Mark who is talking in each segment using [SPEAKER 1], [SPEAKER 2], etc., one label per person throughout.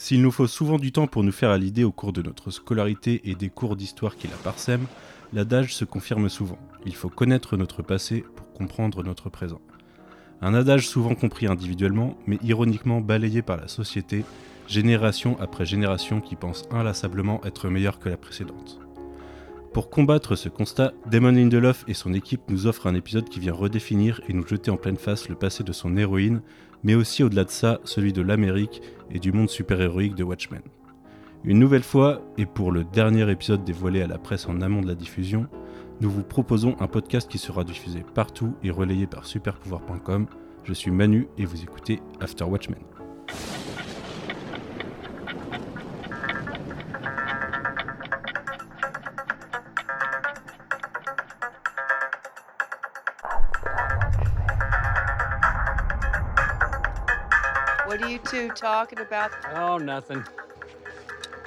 [SPEAKER 1] S'il nous faut souvent du temps pour nous faire à l'idée au cours de notre scolarité et des cours d'histoire qui la parsèment, l'adage se confirme souvent. Il faut connaître notre passé pour comprendre notre présent. Un adage souvent compris individuellement, mais ironiquement balayé par la société, génération après génération qui pense inlassablement être meilleure que la précédente. Pour combattre ce constat, Damon Lindelof et son équipe nous offrent un épisode qui vient redéfinir et nous jeter en pleine face le passé de son héroïne, mais aussi au-delà de ça, celui de l'Amérique et du monde super-héroïque de Watchmen. Une nouvelle fois, et pour le dernier épisode dévoilé à la presse en amont de la diffusion, nous vous proposons un podcast qui sera diffusé partout et relayé par superpouvoir.com. Je suis Manu et vous écoutez After Watchmen.
[SPEAKER 2] Talking about?
[SPEAKER 3] Oh, nothing.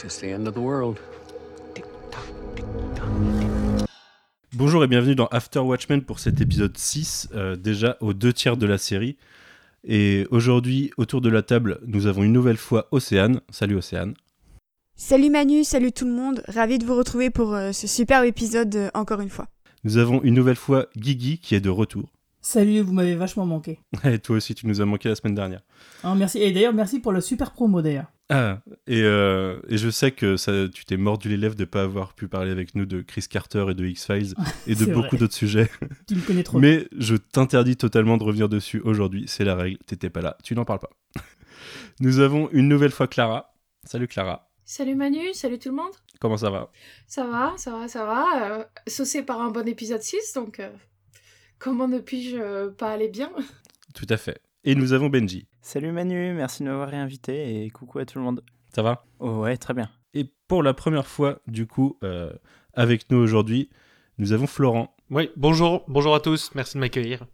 [SPEAKER 3] Just the end of the world.
[SPEAKER 1] Bonjour et bienvenue dans After Watchmen pour cet épisode 6, euh, déjà aux deux tiers de la série. Et aujourd'hui, autour de la table, nous avons une nouvelle fois Océane. Salut Océane.
[SPEAKER 4] Salut Manu, salut tout le monde, ravi de vous retrouver pour euh, ce superbe épisode euh, encore une fois.
[SPEAKER 1] Nous avons une nouvelle fois Guigui qui est de retour.
[SPEAKER 5] Salut, vous m'avez vachement manqué.
[SPEAKER 1] Et toi aussi, tu nous as manqué la semaine dernière.
[SPEAKER 5] Ah, merci. Et d'ailleurs, merci pour la super promo d'ailleurs.
[SPEAKER 1] Ah, et, euh, et je sais que ça, tu t'es mordu les lèvres de pas avoir pu parler avec nous de Chris Carter et de X-Files et de beaucoup d'autres sujets.
[SPEAKER 5] Tu me connais trop.
[SPEAKER 1] Mais je t'interdis totalement de revenir dessus aujourd'hui. C'est la règle. T'étais pas là. Tu n'en parles pas. Nous avons une nouvelle fois Clara. Salut Clara.
[SPEAKER 6] Salut Manu, salut tout le monde.
[SPEAKER 1] Comment ça va?
[SPEAKER 6] Ça va, ça va, ça va. Euh, saucé par un bon épisode 6, donc euh, comment ne puis-je euh, pas aller bien?
[SPEAKER 1] Tout à fait. Et nous avons Benji.
[SPEAKER 7] Salut Manu, merci de m'avoir réinvité et coucou à tout le monde.
[SPEAKER 1] Ça va?
[SPEAKER 7] Oh ouais, très bien.
[SPEAKER 1] Et pour la première fois, du coup, euh, avec nous aujourd'hui, nous avons Florent.
[SPEAKER 8] Oui, bonjour, bonjour à tous, merci de m'accueillir.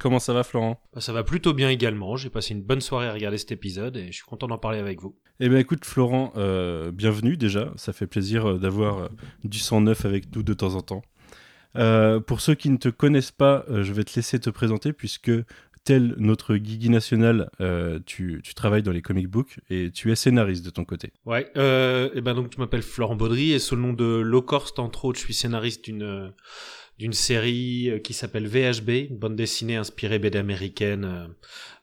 [SPEAKER 1] Comment ça va, Florent?
[SPEAKER 8] Bah, ça va plutôt bien également, j'ai passé une bonne soirée à regarder cet épisode et je suis content d'en parler avec vous.
[SPEAKER 1] Eh bien, écoute, Florent, euh, bienvenue déjà. Ça fait plaisir d'avoir du sang neuf avec nous de temps en temps. Euh, pour ceux qui ne te connaissent pas, euh, je vais te laisser te présenter puisque, tel notre Guigui national, euh, tu, tu travailles dans les comic books et tu es scénariste de ton côté.
[SPEAKER 8] Ouais, et ben donc je m'appelle Florent Baudry et sous le nom de Locorst entre autres, je suis scénariste d'une d'une série qui s'appelle VHB, une bande dessinée inspirée BD américaine.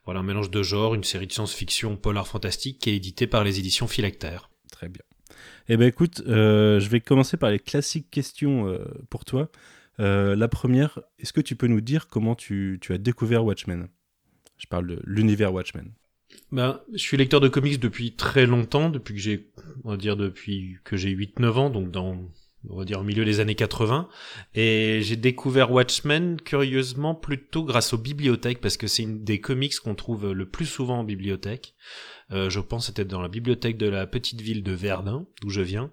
[SPEAKER 8] voilà, un mélange de genres, une série de science-fiction polar fantastique qui est éditée par les éditions Philactère.
[SPEAKER 1] Très bien. Eh bien, écoute, euh, je vais commencer par les classiques questions euh, pour toi. Euh, la première, est-ce que tu peux nous dire comment tu, as découvert Watchmen? Je parle de l'univers Watchmen.
[SPEAKER 8] Ben, je suis lecteur de comics depuis très longtemps, depuis que j'ai, depuis que j'ai 8-9 ans, donc dans, on va dire au milieu des années 80. Et j'ai découvert Watchmen, curieusement, plutôt grâce aux bibliothèques, parce que c'est une des comics qu'on trouve le plus souvent en bibliothèque. Euh, je pense c'était dans la bibliothèque de la petite ville de Verdun, d'où je viens.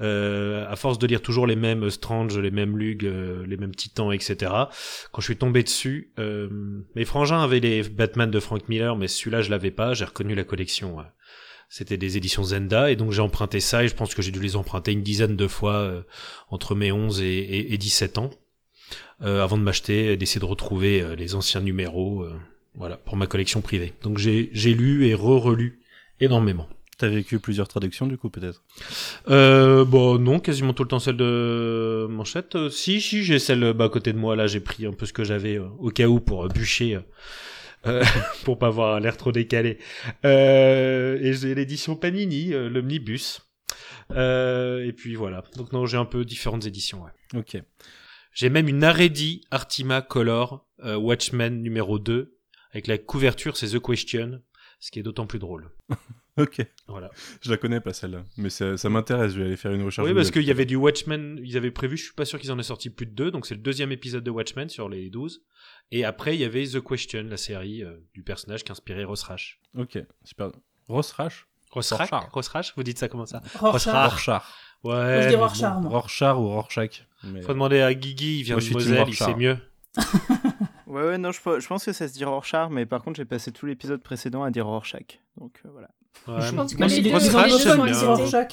[SPEAKER 8] Euh, à force de lire toujours les mêmes Strange, les mêmes Lug, euh, les mêmes Titans, etc. Quand je suis tombé dessus, euh, mes frangins avaient les Batman de Frank Miller, mais celui-là je l'avais pas. J'ai reconnu la collection. C'était des éditions Zenda, et donc j'ai emprunté ça, et je pense que j'ai dû les emprunter une dizaine de fois euh, entre mes 11 et, et, et 17 ans, euh, avant de m'acheter, et d'essayer de retrouver euh, les anciens numéros, euh, voilà, pour ma collection privée. Donc j'ai j'ai lu et re-relu énormément.
[SPEAKER 1] T'as vécu plusieurs traductions, du coup, peut-être?
[SPEAKER 8] Euh, bon, non, quasiment tout le temps celle de Manchette. Euh, si, si, j'ai celle bah, à côté de moi. Là, j'ai pris un peu ce que j'avais au cas où pour euh, bûcher, euh, pour pas avoir l'air trop décalé. Euh, et j'ai l'édition Panini, euh, l'omnibus. Et puis voilà. Donc non, j'ai un peu différentes éditions. Ouais.
[SPEAKER 1] Ok.
[SPEAKER 8] J'ai même une Aredi Artima Color Watchmen numéro 2 avec la couverture, c'est The Question, ce qui est d'autant plus drôle.
[SPEAKER 1] Ok.
[SPEAKER 8] Voilà.
[SPEAKER 1] Je la connais pas celle-là, mais ça, ça m'intéresse. Je vais aller faire une recherche.
[SPEAKER 8] Oui, parce qu'il y avait du Watchmen, ils avaient prévu, je suis pas sûr qu'ils en aient sorti plus de deux, donc c'est le deuxième épisode de Watchmen sur les 12. Et après, il y avait The Question, la série euh, du personnage qui inspirait Ross Rash.
[SPEAKER 1] Ok, super. Ross Rash
[SPEAKER 8] Ross. Rash Ross Rash Vous dites ça comment ça
[SPEAKER 5] Rorschach.
[SPEAKER 1] Rorschach.
[SPEAKER 8] Ouais.
[SPEAKER 5] Je dis Rorschach,
[SPEAKER 1] ou Rorschach. Mais-
[SPEAKER 8] Faut demander à Guigui, il vient
[SPEAKER 1] Moi,
[SPEAKER 8] de Moselle, il sait
[SPEAKER 1] Rorschach.
[SPEAKER 8] mieux.
[SPEAKER 7] Ouais, ouais, non, je, pe- je pense que ça se dit Rorschach, mais par contre, j'ai passé tout l'épisode précédent à dire Rorschach. Donc euh, voilà.
[SPEAKER 8] Ouais,
[SPEAKER 6] Je pense que les
[SPEAKER 8] c'est
[SPEAKER 6] deux-
[SPEAKER 5] les
[SPEAKER 6] deux.
[SPEAKER 5] Rorschach.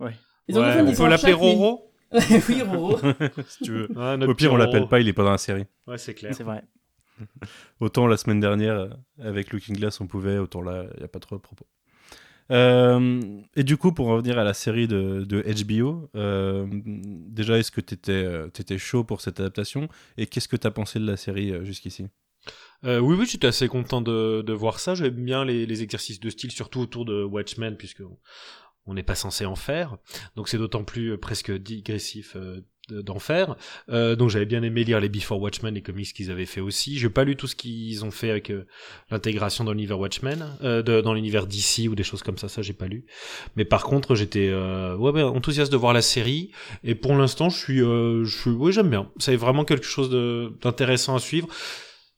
[SPEAKER 7] Ouais.
[SPEAKER 5] Les
[SPEAKER 8] Ouais,
[SPEAKER 5] anglophones
[SPEAKER 8] on peut l'appeler
[SPEAKER 5] mais-
[SPEAKER 8] Roro
[SPEAKER 5] oui, Roro.
[SPEAKER 1] si tu veux.
[SPEAKER 8] Ouais, notre
[SPEAKER 1] Au pire, on l'appelle pas, il est pas dans la série.
[SPEAKER 8] Ouais, c'est clair.
[SPEAKER 7] C'est vrai.
[SPEAKER 1] Autant la semaine dernière, euh, avec Looking Glass, on pouvait, autant là, il n'y a pas trop de propos. Euh, et du coup, pour revenir à la série de, de HBO, euh, déjà, est-ce que tu étais, étais, chaud pour cette adaptation Et qu'est-ce que tu as pensé de la série euh, jusqu'ici?
[SPEAKER 8] Euh, oui, oui, j'étais assez content de, de voir ça. J'aime bien les, les, exercices de style, surtout autour de Watchmen, puisque on n'est pas censé en faire. Donc c'est d'autant plus euh, presque digressif euh, d'en faire. Euh, donc j'avais bien aimé lire les Before Watchmen, les comics qu'ils avaient fait aussi. J'ai pas lu tout ce qu'ils ont fait avec euh, l'intégration dans l'univers Watchmen, euh, dans l'univers DC ou des choses comme ça. Ça j'ai pas lu. Mais par contre j'étais euh, ouais, enthousiaste de voir la série. Et pour l'instant je suis, euh, je suis, oui j'aime bien. C'est vraiment quelque chose d'intéressant à suivre.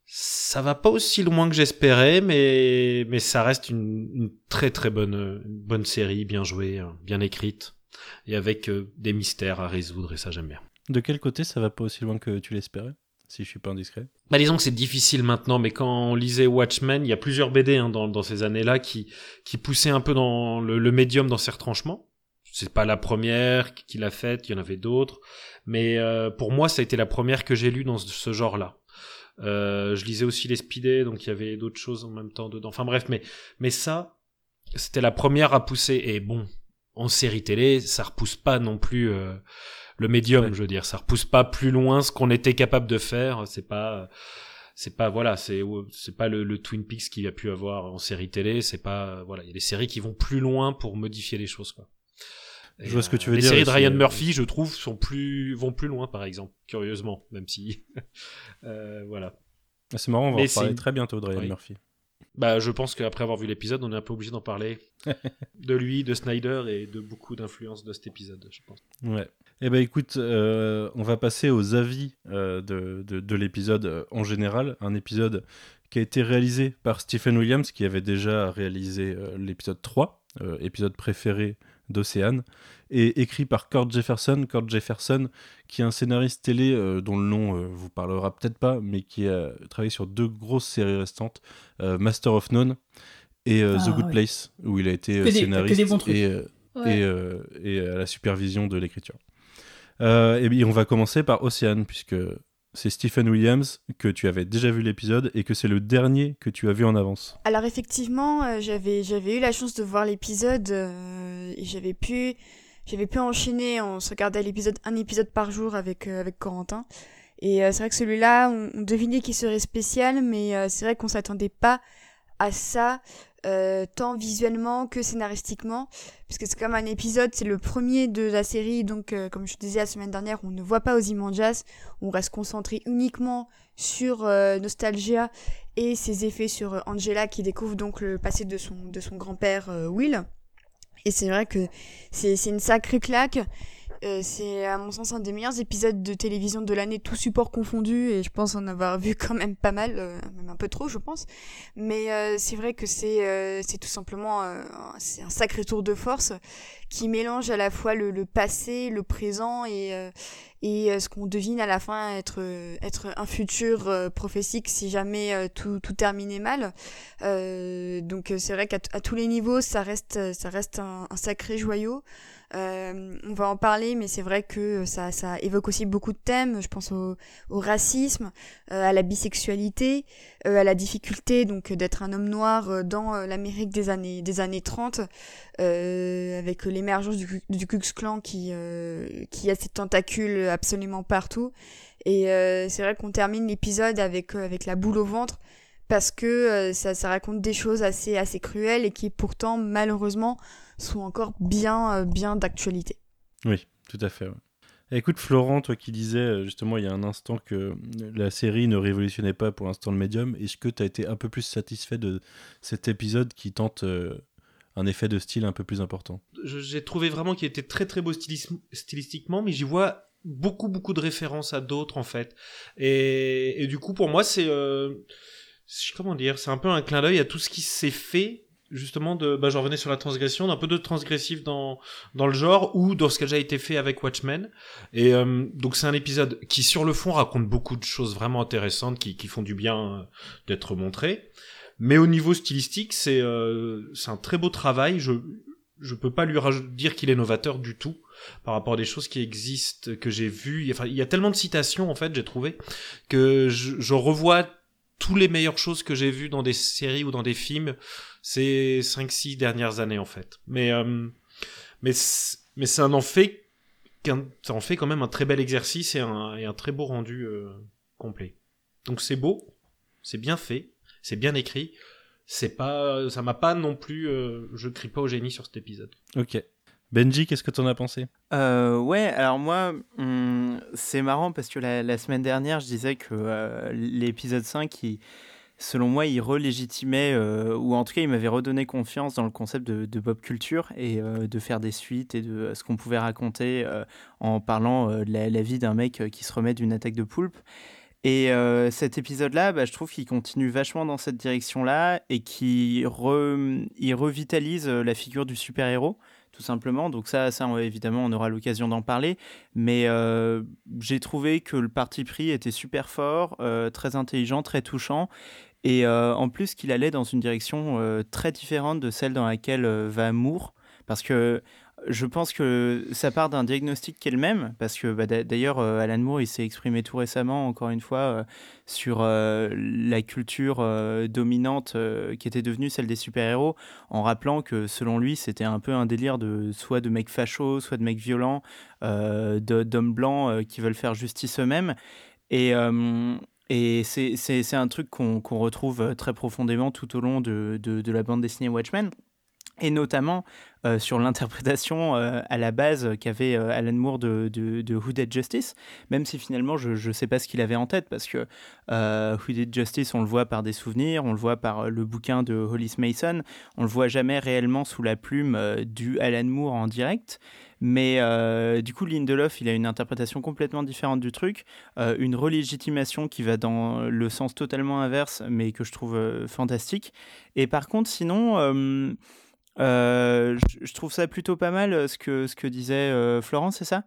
[SPEAKER 8] Ça va pas aussi loin que j'espérais, mais mais ça reste une, une, très très bonne une bonne série, bien jouée, bien écrite et avec euh, des mystères à résoudre et ça j'aime bien.
[SPEAKER 1] De quel côté ça va pas aussi loin que tu l'espérais si je suis pas indiscret?
[SPEAKER 8] Bah disons que c'est difficile maintenant, mais quand on lisait Watchmen, il y a plusieurs BD hein, dans, dans ces années-là qui, qui poussaient un peu dans le, le médium dans ses retranchements. C'est pas la première qu'il a faite, il y en avait d'autres, mais euh, pour moi ça a été la première que j'ai lue dans ce genre-là. Euh, je lisais aussi les Speedés, donc il y avait d'autres choses en même temps dedans. Enfin bref, mais mais ça, c'était la première à pousser. Et bon, en série télé, ça repousse pas non plus euh, le médium, ouais. je veux dire, ça repousse pas plus loin ce qu'on était capable de faire. C'est pas, c'est pas voilà, c'est c'est pas le, le, Twin Peaks qu'il a pu avoir en série télé. C'est pas voilà, il y a des séries qui vont plus loin pour modifier les choses quoi.
[SPEAKER 1] Et je vois ce que tu veux
[SPEAKER 8] les
[SPEAKER 1] dire.
[SPEAKER 8] Les séries de Ryan Murphy, je trouve, sont plus vont plus loin, par exemple, curieusement, même si euh, voilà.
[SPEAKER 1] Ah, c'est marrant, on va en parler très bientôt de Ryan oui. Murphy.
[SPEAKER 8] Bah, je pense qu'après avoir vu l'épisode, on est un peu obligé d'en parler de lui, de Snyder et de beaucoup d'influences de cet épisode, je pense.
[SPEAKER 1] Ouais. Eh ben écoute, euh, on va passer aux avis euh, de, de, de l'épisode euh, en général. Un épisode qui a été réalisé par Stephen Williams, qui avait déjà réalisé euh, l'épisode 3, euh, épisode préféré d'Océane, et écrit par Cord Jefferson. Cord Jefferson, qui est un scénariste télé euh, dont le nom euh, vous parlera peut-être pas, mais qui a travaillé sur deux grosses séries restantes, euh, Master of None et ah, The Good ouais. Place, où il a été scénariste
[SPEAKER 5] des, que des
[SPEAKER 1] et,
[SPEAKER 5] ouais.
[SPEAKER 1] et, et, à la supervision de l'écriture. et bien on va commencer par Océane, puisque c'est Stephen Williams, que tu avais déjà vu l'épisode et que c'est le dernier que tu as vu en avance.
[SPEAKER 4] Alors effectivement, euh, j'avais j'avais eu la chance de voir l'épisode euh, et j'avais pu j'avais pu enchaîner, on se regardait l'épisode un épisode par jour avec euh, avec Corentin. Et euh, c'est vrai que celui-là, on, on, devinait qu'il serait spécial, mais euh, c'est vrai qu'on s'attendait pas à ça. Euh, tant visuellement que scénaristiquement, puisque c'est comme un épisode, c'est le premier de la série, donc comme je disais la semaine dernière, on ne voit pas Ozymandias, on reste concentré uniquement sur Nostalgia et ses effets sur Angela qui découvre donc le passé de son, de son grand-père Will. Et c'est vrai que c'est une sacrée claque. Euh, c'est à mon sens un des meilleurs épisodes de télévision de l'année, tout support confondu, et je pense en avoir vu quand même pas mal, euh, même un peu trop, je pense. Mais euh, c'est vrai que c'est tout simplement un sacré tour de force qui mélange à la fois le, passé, le présent et ce qu'on devine à la fin être être un futur prophétique si jamais tout tout terminait mal. donc c'est vrai qu'à tous les niveaux, ça reste ça reste un sacré joyau. Euh, on va en parler, mais c'est vrai que ça, ça, évoque aussi beaucoup de thèmes. Je pense au, au racisme, euh, à la bisexualité, euh, à la difficulté donc d'être un homme noir dans l'Amérique des années des années 30, avec l'émergence du, du Ku Klan qui qui a ses tentacules absolument partout. Et c'est vrai qu'on termine l'épisode avec avec la boule au ventre parce que ça, ça raconte des choses assez assez cruelles et qui pourtant malheureusement sont encore bien, euh, bien d'actualité.
[SPEAKER 1] Oui, tout à fait. Ouais. Écoute, Florent, toi qui disais euh, justement il y a un instant que la série ne révolutionnait pas pour l'instant le médium, est-ce que tu as été un peu plus satisfait de cet épisode qui tente euh, un effet de style un peu plus important?
[SPEAKER 8] J'ai trouvé vraiment qu'il était très très beau stylis stylistiquement, mais j'y vois beaucoup beaucoup de références à d'autres en fait. Et, et, du coup, pour moi, c'est. Euh, comment dire C'est un peu un clin d'œil à tout ce qui s'est fait justement de bah j'en revenais sur la transgression d'un peu de transgressif dans dans le genre ou dans ce qui a déjà été fait avec Watchmen. Et euh, donc c'est un épisode qui sur le fond raconte beaucoup de choses vraiment intéressantes qui qui font du bien euh, d'être montrées. Mais au niveau stylistique c'est euh, c'est un très beau travail. Je je peux pas lui dire qu'il est novateur du tout par rapport à des choses qui existent que j'ai vues. Enfin il y a tellement de citations en fait j'ai trouvé que je, je revois tous les meilleures choses que j'ai vues dans des séries ou dans des films ces 5-6 dernières années en fait. Mais euh, mais ça en fait ça en fait quand même un très bel exercice et un, et un très beau rendu euh, complet. Donc c'est beau, c'est bien fait, c'est bien écrit. C'est pas, ça m'a pas non plus, euh, je crie pas au génie sur cet épisode.
[SPEAKER 1] Ok. Benji, qu'est-ce que t'en as pensé?
[SPEAKER 7] Euh, ouais, alors moi, hum, c'est marrant parce que la, la semaine dernière, je disais que euh, l'épisode 5, il- selon moi, il relégitimait, euh, ou en tout cas, il m'avait redonné confiance dans le concept de, pop culture et euh, de faire des suites et de euh, ce qu'on pouvait raconter en parlant de la, vie d'un mec qui se remet d'une attaque de poulpe. Et cet épisode-là, bah, je trouve qu'il continue vachement dans cette direction-là et qui il revitalise la figure du super-héros tout simplement. Donc ça, évidemment, on aura l'occasion d'en parler. Mais euh, j'ai trouvé que le parti pris était super fort, euh, très intelligent, très touchant. Et euh, en plus qu'il allait dans une direction très différente de celle dans laquelle va Moore. Parce que je pense que ça part d'un diagnostic qui est le même, parce que bah, d'a- d'ailleurs, euh, Alan Moore, il s'est exprimé tout récemment, encore une fois, euh, sur euh, la culture dominante qui était devenue celle des super-héros, en rappelant que selon lui, c'était un peu un délire de soit de mecs fachos, soit de mecs violents, d'hommes blancs qui veulent faire justice eux-mêmes. Et, c'est- un truc qu'on retrouve très profondément tout au long de la bande dessinée Watchmen. Et notamment euh, sur l'interprétation euh, à la base qu'avait euh, Alan Moore de, de, de Who Did Justice, même si finalement je ne sais pas ce qu'il avait en tête, parce que Who Did Justice, on le voit par des souvenirs, on le voit par le bouquin de Hollis Mason, on le voit jamais réellement sous la plume du Alan Moore en direct. Mais du coup, Lindelof, il a une interprétation complètement différente du truc, euh, une relégitimation qui va dans le sens totalement inverse, mais que je trouve fantastique. Et par contre, sinon, je, je trouve ça plutôt pas mal euh, ce que, ce que disait euh, Florence, c'est ça?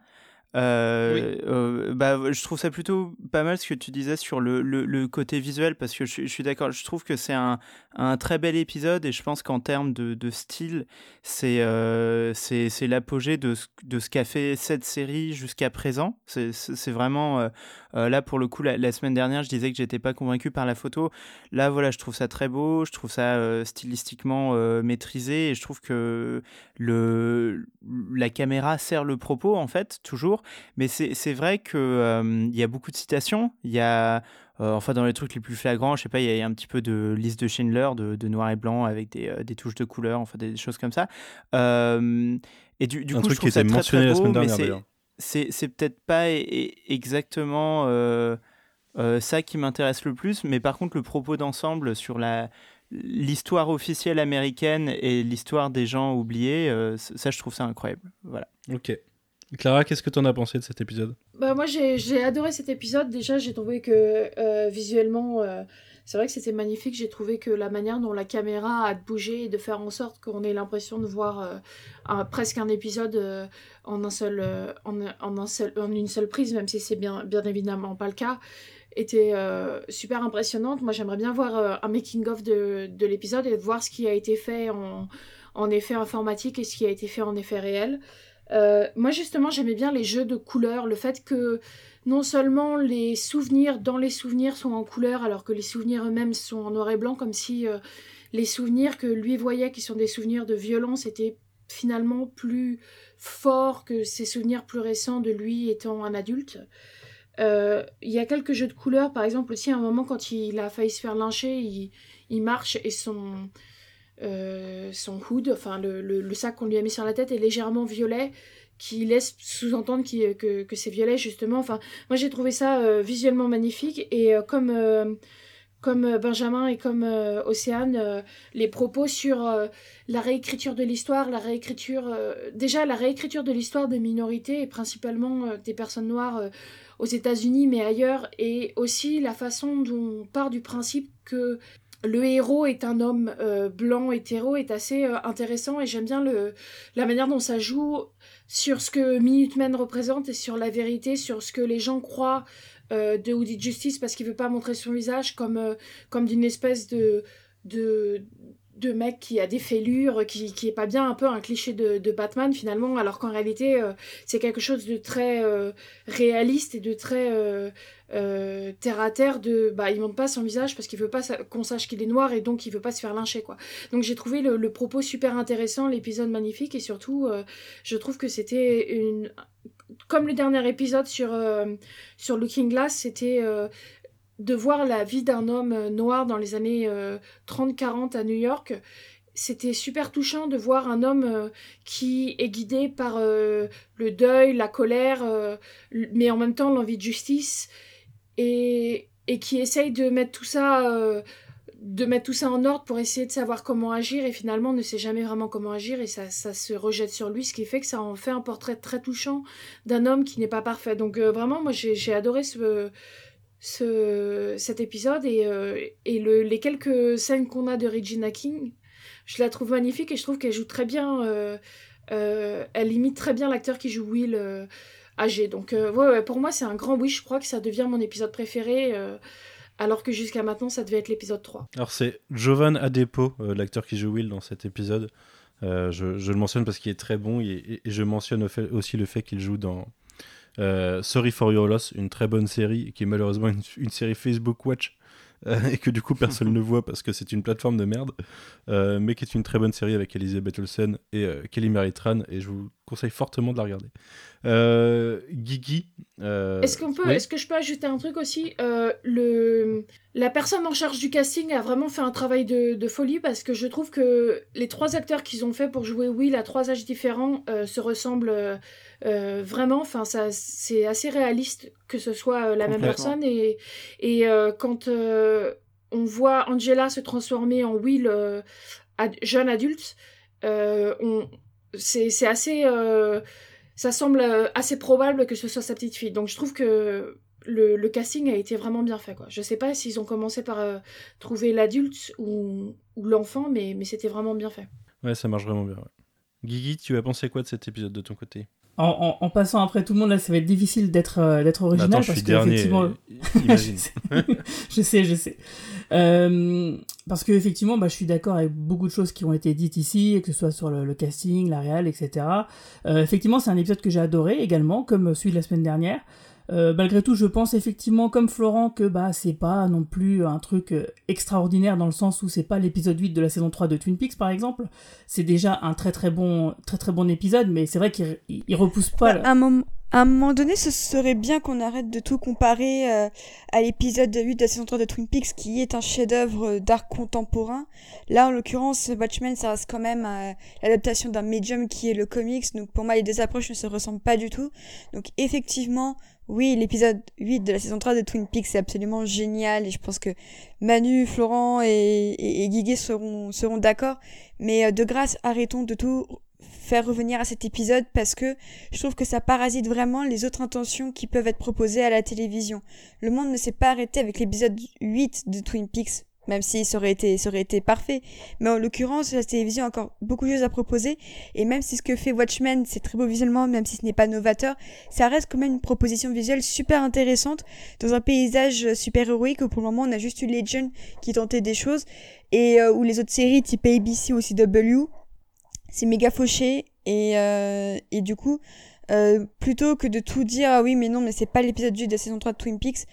[SPEAKER 7] Euh, euh, bah, je trouve ça plutôt pas mal ce que tu disais sur le, le, côté visuel parce que je, suis d'accord, je trouve que c'est un, un très bel épisode et je pense qu'en termes de, style, c'est euh, l'apogée de, de ce qu'a fait cette série jusqu'à présent. C'est- vraiment euh, là pour le coup la, la semaine dernière, je disais que j'étais pas convaincu par la photo. Là voilà, je trouve ça très beau, je trouve ça stylistiquement maîtrisé et je trouve que le la caméra sert le propos en fait toujours. Mais c'est vrai que euh, y a beaucoup de citations. Il y a euh, enfin, dans les trucs les plus flagrants, je sais pas, il y a un petit peu de liste de Schindler, de, de noir et blanc avec des, des touches de couleur, enfin des, choses comme ça. Et du, du
[SPEAKER 1] Un
[SPEAKER 7] coup,
[SPEAKER 1] truc
[SPEAKER 7] je
[SPEAKER 1] qui était
[SPEAKER 7] très,
[SPEAKER 1] mentionné
[SPEAKER 7] très
[SPEAKER 1] la
[SPEAKER 7] beau,
[SPEAKER 1] semaine
[SPEAKER 7] mais
[SPEAKER 1] dernière,
[SPEAKER 7] c'est-
[SPEAKER 1] d'ailleurs.
[SPEAKER 7] C'est c'est peut-être pas e- e- exactement ça qui m'intéresse le plus, mais par contre, le propos d'ensemble sur la l'histoire officielle américaine et l'histoire des gens oubliés, euh, ça, je trouve ça incroyable. Voilà.
[SPEAKER 1] Ok. Clara, qu'est-ce que t'en as pensé de cet épisode?
[SPEAKER 6] Bah, moi, j'ai adoré cet épisode. Déjà, j'ai trouvé que euh, visuellement, euh, c'est vrai que c'était magnifique. J'ai trouvé que la manière dont la caméra a de bouger et de faire en sorte qu'on ait l'impression de voir euh, presque un épisode en, un seul, en, en un seul, en une seule prise, même si c'est bien, bien évidemment pas le cas, était super impressionnante. Moi, j'aimerais bien voir un making-of de, de l'épisode et voir ce qui a été fait en, en effet informatique et ce qui a été fait en effet réel. Euh, moi justement j'aimais bien les jeux de couleurs, le fait que non seulement les souvenirs dans les souvenirs sont en couleur alors que les souvenirs eux-mêmes sont en noir et blanc, comme si euh, les souvenirs que lui voyait qui sont des souvenirs de violence étaient finalement plus forts que ses souvenirs plus récents de lui étant un adulte. Euh, Il y a quelques jeux de couleurs, par exemple aussi à un moment quand il a failli se faire lyncher, il, il marche et son, euh, son hood, enfin le, le- sac qu'on lui a mis sur la tête est légèrement violet, qui laisse sous-entendre qu'il- que, que c'est violet justement. Enfin, moi j'ai trouvé ça euh, visuellement magnifique et euh, comme, euh, comme euh, Benjamin et comme euh, Océane, euh, les propos sur euh, la réécriture de l'histoire, la réécriture, euh, déjà la réécriture de l'histoire des minorités et principalement euh, des personnes noires euh, aux États-Unis mais ailleurs et aussi la façon dont on part du principe que le héros est un homme euh, blanc hétéro est assez euh, intéressant et j'aime bien le, la manière dont ça joue sur ce que Minutemen représente et sur la vérité, sur ce que les gens croient euh, de Woody Justice parce qu'il veut pas montrer son visage comme, comme d'une espèce de, de mec qui a des fêlures, qui, qui est pas bien, un peu un cliché de, Batman finalement, alors qu'en réalité euh, c'est quelque chose de très euh, réaliste et de très euh, terre à terre. De, bah, il montre pas son visage parce qu'il veut pas qu'on sache qu'il est noir et donc il veut pas se faire lyncher quoi. Donc j'ai trouvé le, propos super intéressant, l'épisode magnifique et surtout je trouve que c'était une comme le dernier épisode sur Looking Glass, c'était de voir la vie d'un homme euh, noir dans les années euh, 30-40 à New York. C'était super touchant de voir un homme euh, qui est guidé par euh, le deuil, la colère, euh, mais en même temps l'envie de justice, et, qui essaye de mettre tout ça, euh, de mettre tout ça en ordre pour essayer de savoir comment agir, et finalement ne sait jamais vraiment comment agir, et ça, se rejette sur lui, ce qui fait que ça en fait un portrait très touchant d'un homme qui n'est pas parfait. Donc euh, vraiment, moi j'ai adoré ce, ce, cet épisode et, euh, et le, les quelques scènes qu'on a de Regina King, je la trouve magnifique et je trouve qu'elle joue très bien. euh, euh, elle imite très bien l'acteur qui joue Will âgé. Donc pour moi c'est un grand oui. Je crois que ça devient mon épisode préféré. alors que jusqu'à maintenant ça devait être l'épisode 3.
[SPEAKER 1] Alors c'est Jovan Adepo, l'acteur qui joue Will dans cet épisode. Je, je le mentionne parce qu'il est très bon et, et- je mentionne aussi le fait qu'il joue dans euh, Sorry for Your Loss, une très bonne série qui est malheureusement une, une série Facebook Watch euh, et que du coup personne ne voit parce que c'est une plateforme de merde, euh, mais qui est une très bonne série avec Elizabeth Olsen et euh, Kelly Marie Tran et je vous conseille fortement de la regarder. Guigui.
[SPEAKER 6] Est-ce qu'on peut,
[SPEAKER 1] oui.
[SPEAKER 6] est-ce que je peux ajouter un truc aussi Le, la personne en charge du casting a vraiment fait un travail de, de folie parce que je trouve que les trois acteurs qu'ils ont fait pour jouer Will à trois âges différents se ressemblent euh, vraiment. Enfin, ça, c'est assez réaliste que ce soit euh, la même personne et et euh, quand euh, on voit Angela se transformer en Will euh, ad- jeune adulte, euh, on, c'est, c'est assez euh, ça semble assez probable que ce soit sa petite fille. Donc je trouve que le, le casting a été vraiment bien fait. Quoi. Je sais pas s'ils ont commencé par euh, trouver l'adulte ou, ou l'enfant, mais, mais c'était vraiment bien fait.
[SPEAKER 1] Ouais, ça marche vraiment bien. ouais. Guigui, tu as pensé quoi de cet épisode de ton côté?
[SPEAKER 5] En, en- en passant après tout le monde, là, ça va être difficile d'être euh, d'être original
[SPEAKER 1] Attends, je
[SPEAKER 5] parce
[SPEAKER 1] suis
[SPEAKER 5] que
[SPEAKER 1] dernier.
[SPEAKER 5] effectivement,
[SPEAKER 1] euh, Imagine.
[SPEAKER 5] je sais, je sais. Euh, parce que effectivement, bah, je suis d'accord avec beaucoup de choses qui ont été dites ici, que ce soit sur le, le casting, la réal, etc. Euh, effectivement, c'est un épisode que j'ai adoré également, comme celui de la semaine dernière. Euh, malgré tout, je pense effectivement, comme Florent, que bah c'est pas non plus un truc euh, extraordinaire dans le sens où c'est pas l'épisode 8 de la saison 3 de Twin Peaks par exemple. C'est déjà un très très bon très très bon épisode, mais c'est vrai qu'il il- il repousse pas.
[SPEAKER 4] Bah, à, un moment, à un moment donné, ce serait bien qu'on arrête de tout comparer euh, à l'épisode 8 de la saison 3 de Twin Peaks, qui est un chef-d'œuvre d'art contemporain. Là, en l'occurrence, Watchmen, ça reste quand même euh, l'adaptation d'un médium qui est le comics. Donc, pour moi, les deux approches ne se ressemblent pas du tout. Donc, effectivement, oui, l'épisode 8 de la saison 3 de Twin Peaks, c'est absolument génial. Et je pense que Manu, Florent et, et, et Guiguet seront, seront d'accord. Mais euh, de grâce, arrêtons de tout faire revenir à cet épisode parce que je trouve que ça parasite vraiment les autres intentions qui peuvent être proposées à la télévision. Le monde ne s'est pas arrêté avec l'épisode 8 de Twin Peaks, même si ça aurait été, ça aurait été parfait. Mais en l'occurrence, la télévision a encore beaucoup de choses à proposer. Et même si ce que fait Watchmen, c'est très beau visuellement, même si ce n'est pas novateur, ça reste quand même une proposition visuelle super intéressante dans un paysage super héroïque où pour le moment on a juste eu Legend qui tentait des choses et euh, où les autres séries type ABC ou CW c'est méga fauché et, euh, et du coup euh, plutôt que de tout dire ah oui mais non mais c'est pas l'épisode 8 de la saison 3 de Twin Peaks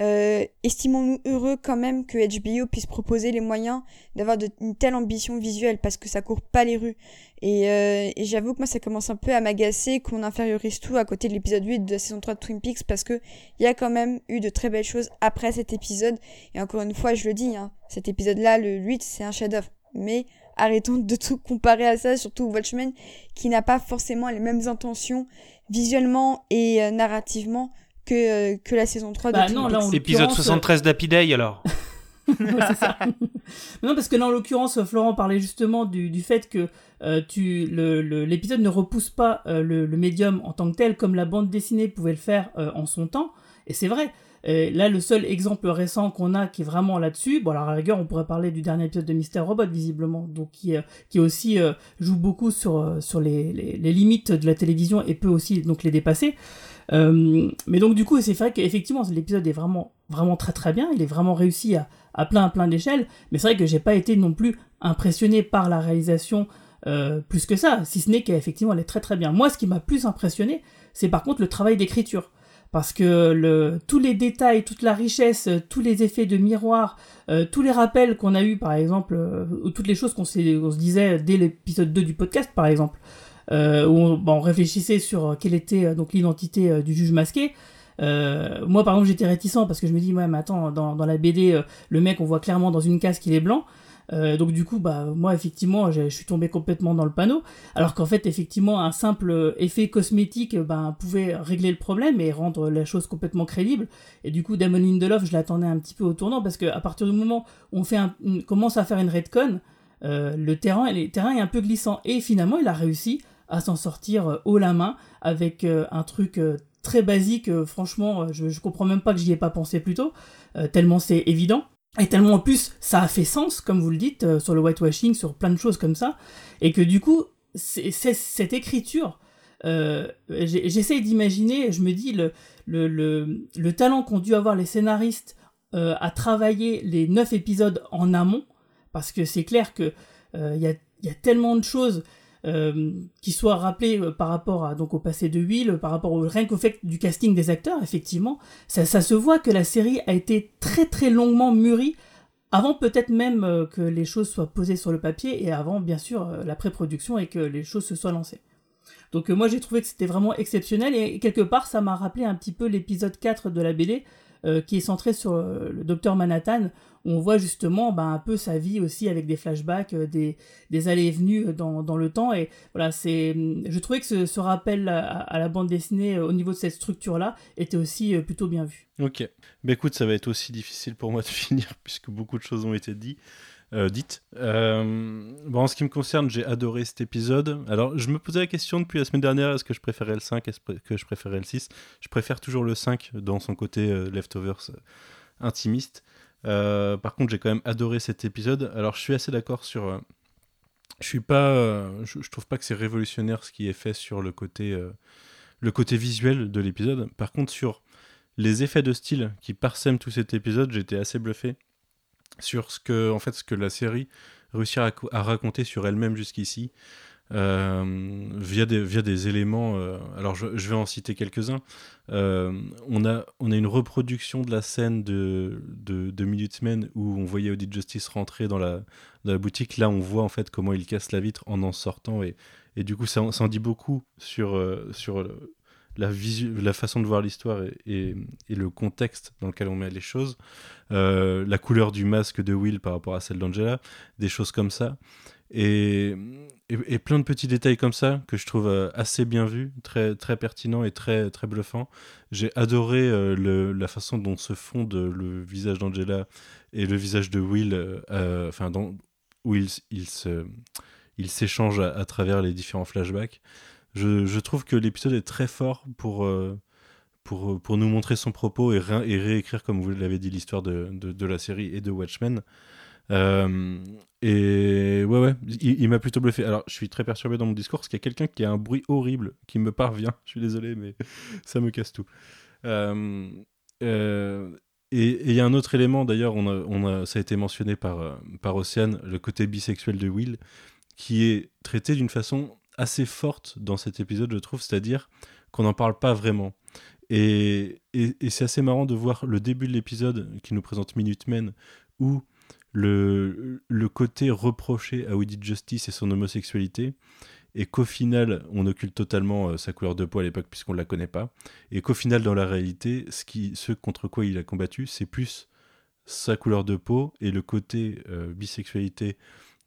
[SPEAKER 4] euh, estimons-nous heureux quand même que HBO puisse proposer les moyens d'avoir une telle ambition visuelle parce que ça court pas les rues. Et, euh, et j'avoue que moi ça commence un peu à m'agacer qu'on infériorise tout à côté de l'épisode 8 de la saison 3 de Twin Peaks parce que il y a quand même eu de très belles choses après cet épisode. Et encore une fois je le dis hein, cet épisode là le 8 c'est un chef-d'œuvre. Mais arrêtons de tout comparer à ça, surtout Watchmen, qui n'a pas forcément les mêmes intentions visuellement et euh, narrativement que, euh, que la saison 3
[SPEAKER 5] Bah
[SPEAKER 4] de
[SPEAKER 5] non, là, en
[SPEAKER 8] Épisode
[SPEAKER 5] l'occurrence,
[SPEAKER 8] 73 d'Happy Day alors.
[SPEAKER 5] Ouais, c'est ça. non, parce que là, en l'occurrence, Florent parlait justement du, du fait que euh, tu le- le- l'épisode ne repousse pas euh, le, le médium en tant que tel, comme la bande dessinée pouvait le faire euh, en son temps. Et c'est vrai. Euh, là, le seul exemple récent qu'on a qui est vraiment là-dessus, bon, alors à la rigueur, on pourrait parler du dernier épisode de Mister Robot, visiblement, donc qui, euh, qui aussi euh, joue beaucoup sur, euh, sur les, les, les limites de la télévision et peut aussi donc les dépasser. Euh, mais donc du coup, c'est vrai qu'effectivement, l'épisode est vraiment, vraiment très très bien. Il est vraiment réussi à, à plein, plein d'échelles. Mais c'est vrai que j'ai pas été non plus impressionné par la réalisation euh, plus que ça, si ce n'est qu'effectivement elle est très très bien. Moi, ce qui m'a plus impressionné, c'est par contre le travail d'écriture. Parce que le, tous les détails, toute la richesse, tous les effets de miroir, euh, tous les rappels qu'on a eu par exemple, ou toutes les choses qu'on se disait dès l'épisode 2 du podcast par exemple, euh, où on, bah, on, réfléchissait sur quelle était donc l'identité du juge masqué. Euh, moi, par exemple, j'étais réticent parce que je me dis, ouais, mais attends, dans, la BD, le mec, on voit clairement dans une case qu'il est blanc. Euh, donc du coup, bah moi effectivement, je suis tombé complètement dans le panneau, alors qu'en fait effectivement un simple effet cosmétique ben pouvait régler le problème et rendre la chose complètement crédible. Et du coup, Damon Lindelof, je l'attendais un petit peu au tournant parce que à partir du moment où on fait commence à faire une redcon, euh, le terrain, le terrain est un peu glissant et finalement il a réussi à s'en sortir euh, haut la main avec euh, un truc très basique. franchement, je, je comprends même pas que j'y ai pas pensé plus tôt, tellement c'est évident. Et tellement en plus, ça a fait sens, comme vous le dites, euh, sur le whitewashing, sur plein de choses comme ça, et que du coup, c'est cette écriture, euh, j'essaye d'imaginer, je me dis, le, le, le, le talent qu'ont dû avoir les scénaristes euh, à travailler les neuf épisodes en amont, parce que c'est clair que il y, a, y, a, tellement de choses euh, qui soit rappelé euh, par rapport donc au passé de Will, par rapport au rien qu'au fait du casting des acteurs, effectivement, ça, ça, se voit que la série a été très très longuement mûrie avant peut-être même euh, que les choses soient posées sur le papier et avant bien sûr la pré-production et que les choses se soient lancées. Donc moi j'ai trouvé que c'était vraiment exceptionnel et quelque part ça m'a rappelé un petit peu l'épisode 4 de la BD euh, qui est centré sur euh, le docteur Manhattan, où on voit justement bah, un peu sa vie aussi avec des flashbacks, euh, des, allées et venues dans, dans le temps. Et voilà, c'est, hum, je trouvais que ce, rappel à, la bande dessinée au niveau de cette structure-là était aussi plutôt bien vu.
[SPEAKER 1] Ok. Bah écoute, ça va être aussi difficile pour moi de finir puisque beaucoup de choses ont été dites. Euh, dites. Euh, bon, en ce qui me concerne, j'ai adoré cet épisode. Alors, je me posais la question depuis la semaine dernière est-ce que je préférais le 5 Est-ce que je préférais le 6 Je préfère toujours le 5 dans son côté euh, leftovers intimiste. par contre, j'ai quand même adoré cet épisode. Alors, je suis assez d'accord sur. je suis pas. Je, je, trouve pas que c'est révolutionnaire ce qui est fait sur le côté, le côté visuel de l'épisode. Par contre, sur les effets de style qui parsèment tout cet épisode, j'étais assez bluffé sur ce que, en fait, ce que la série réussit à, raconter sur elle-même jusqu'ici. Euh, via, des, via des éléments. Euh, alors, je, vais en citer quelques-uns. Euh, on, a, on a une reproduction de la scène de, de, de Minutemen où on voyait Audit Justice rentrer dans la, dans la boutique. Là, on voit en fait comment il casse la vitre en en sortant. Et, et du coup, ça, ça en dit beaucoup sur, sur la, façon de voir l'histoire et, le contexte dans lequel on met les choses, euh, la couleur du masque de Will par rapport à celle d'Angela, des choses comme ça. Et, plein de petits détails comme ça que je trouve euh, assez bien vus, très, très pertinents et très, très bluffants. J'ai adoré euh, la façon dont se fondent le visage d'Angela et le visage de Will, enfin, où ils il s'échangent à, travers les différents flashbacks je, trouve que l'épisode est très fort pour, euh, pour, pour nous montrer son propos et, réécrire, comme vous l'avez dit, l'histoire de, de, la série et de Watchmen. Euh, et ouais, ouais, il, m'a plutôt bluffé. Alors, je suis très perturbé dans mon discours parce qu'il y a quelqu'un qui a un bruit horrible qui me parvient. Je suis désolé, mais ça me casse tout. Euh, et il y a un autre élément, d'ailleurs, on a, ça a été mentionné par, par Océane, le côté bisexuel de Will, qui est traité d'une façon assez forte dans cet épisode, je trouve, c'est-à-dire qu'on n'en parle pas vraiment. Et, et, c'est assez marrant de voir le début de l'épisode qui nous présente Minutemen, où le, le côté reproché à We Justice et son homosexualité, et qu'au final, on occulte totalement euh, sa couleur de peau à l'époque puisqu'on ne la connaît pas, et qu'au final, dans la réalité, ce, qui, ce contre quoi il a combattu, c'est plus sa couleur de peau et le côté euh, bisexualité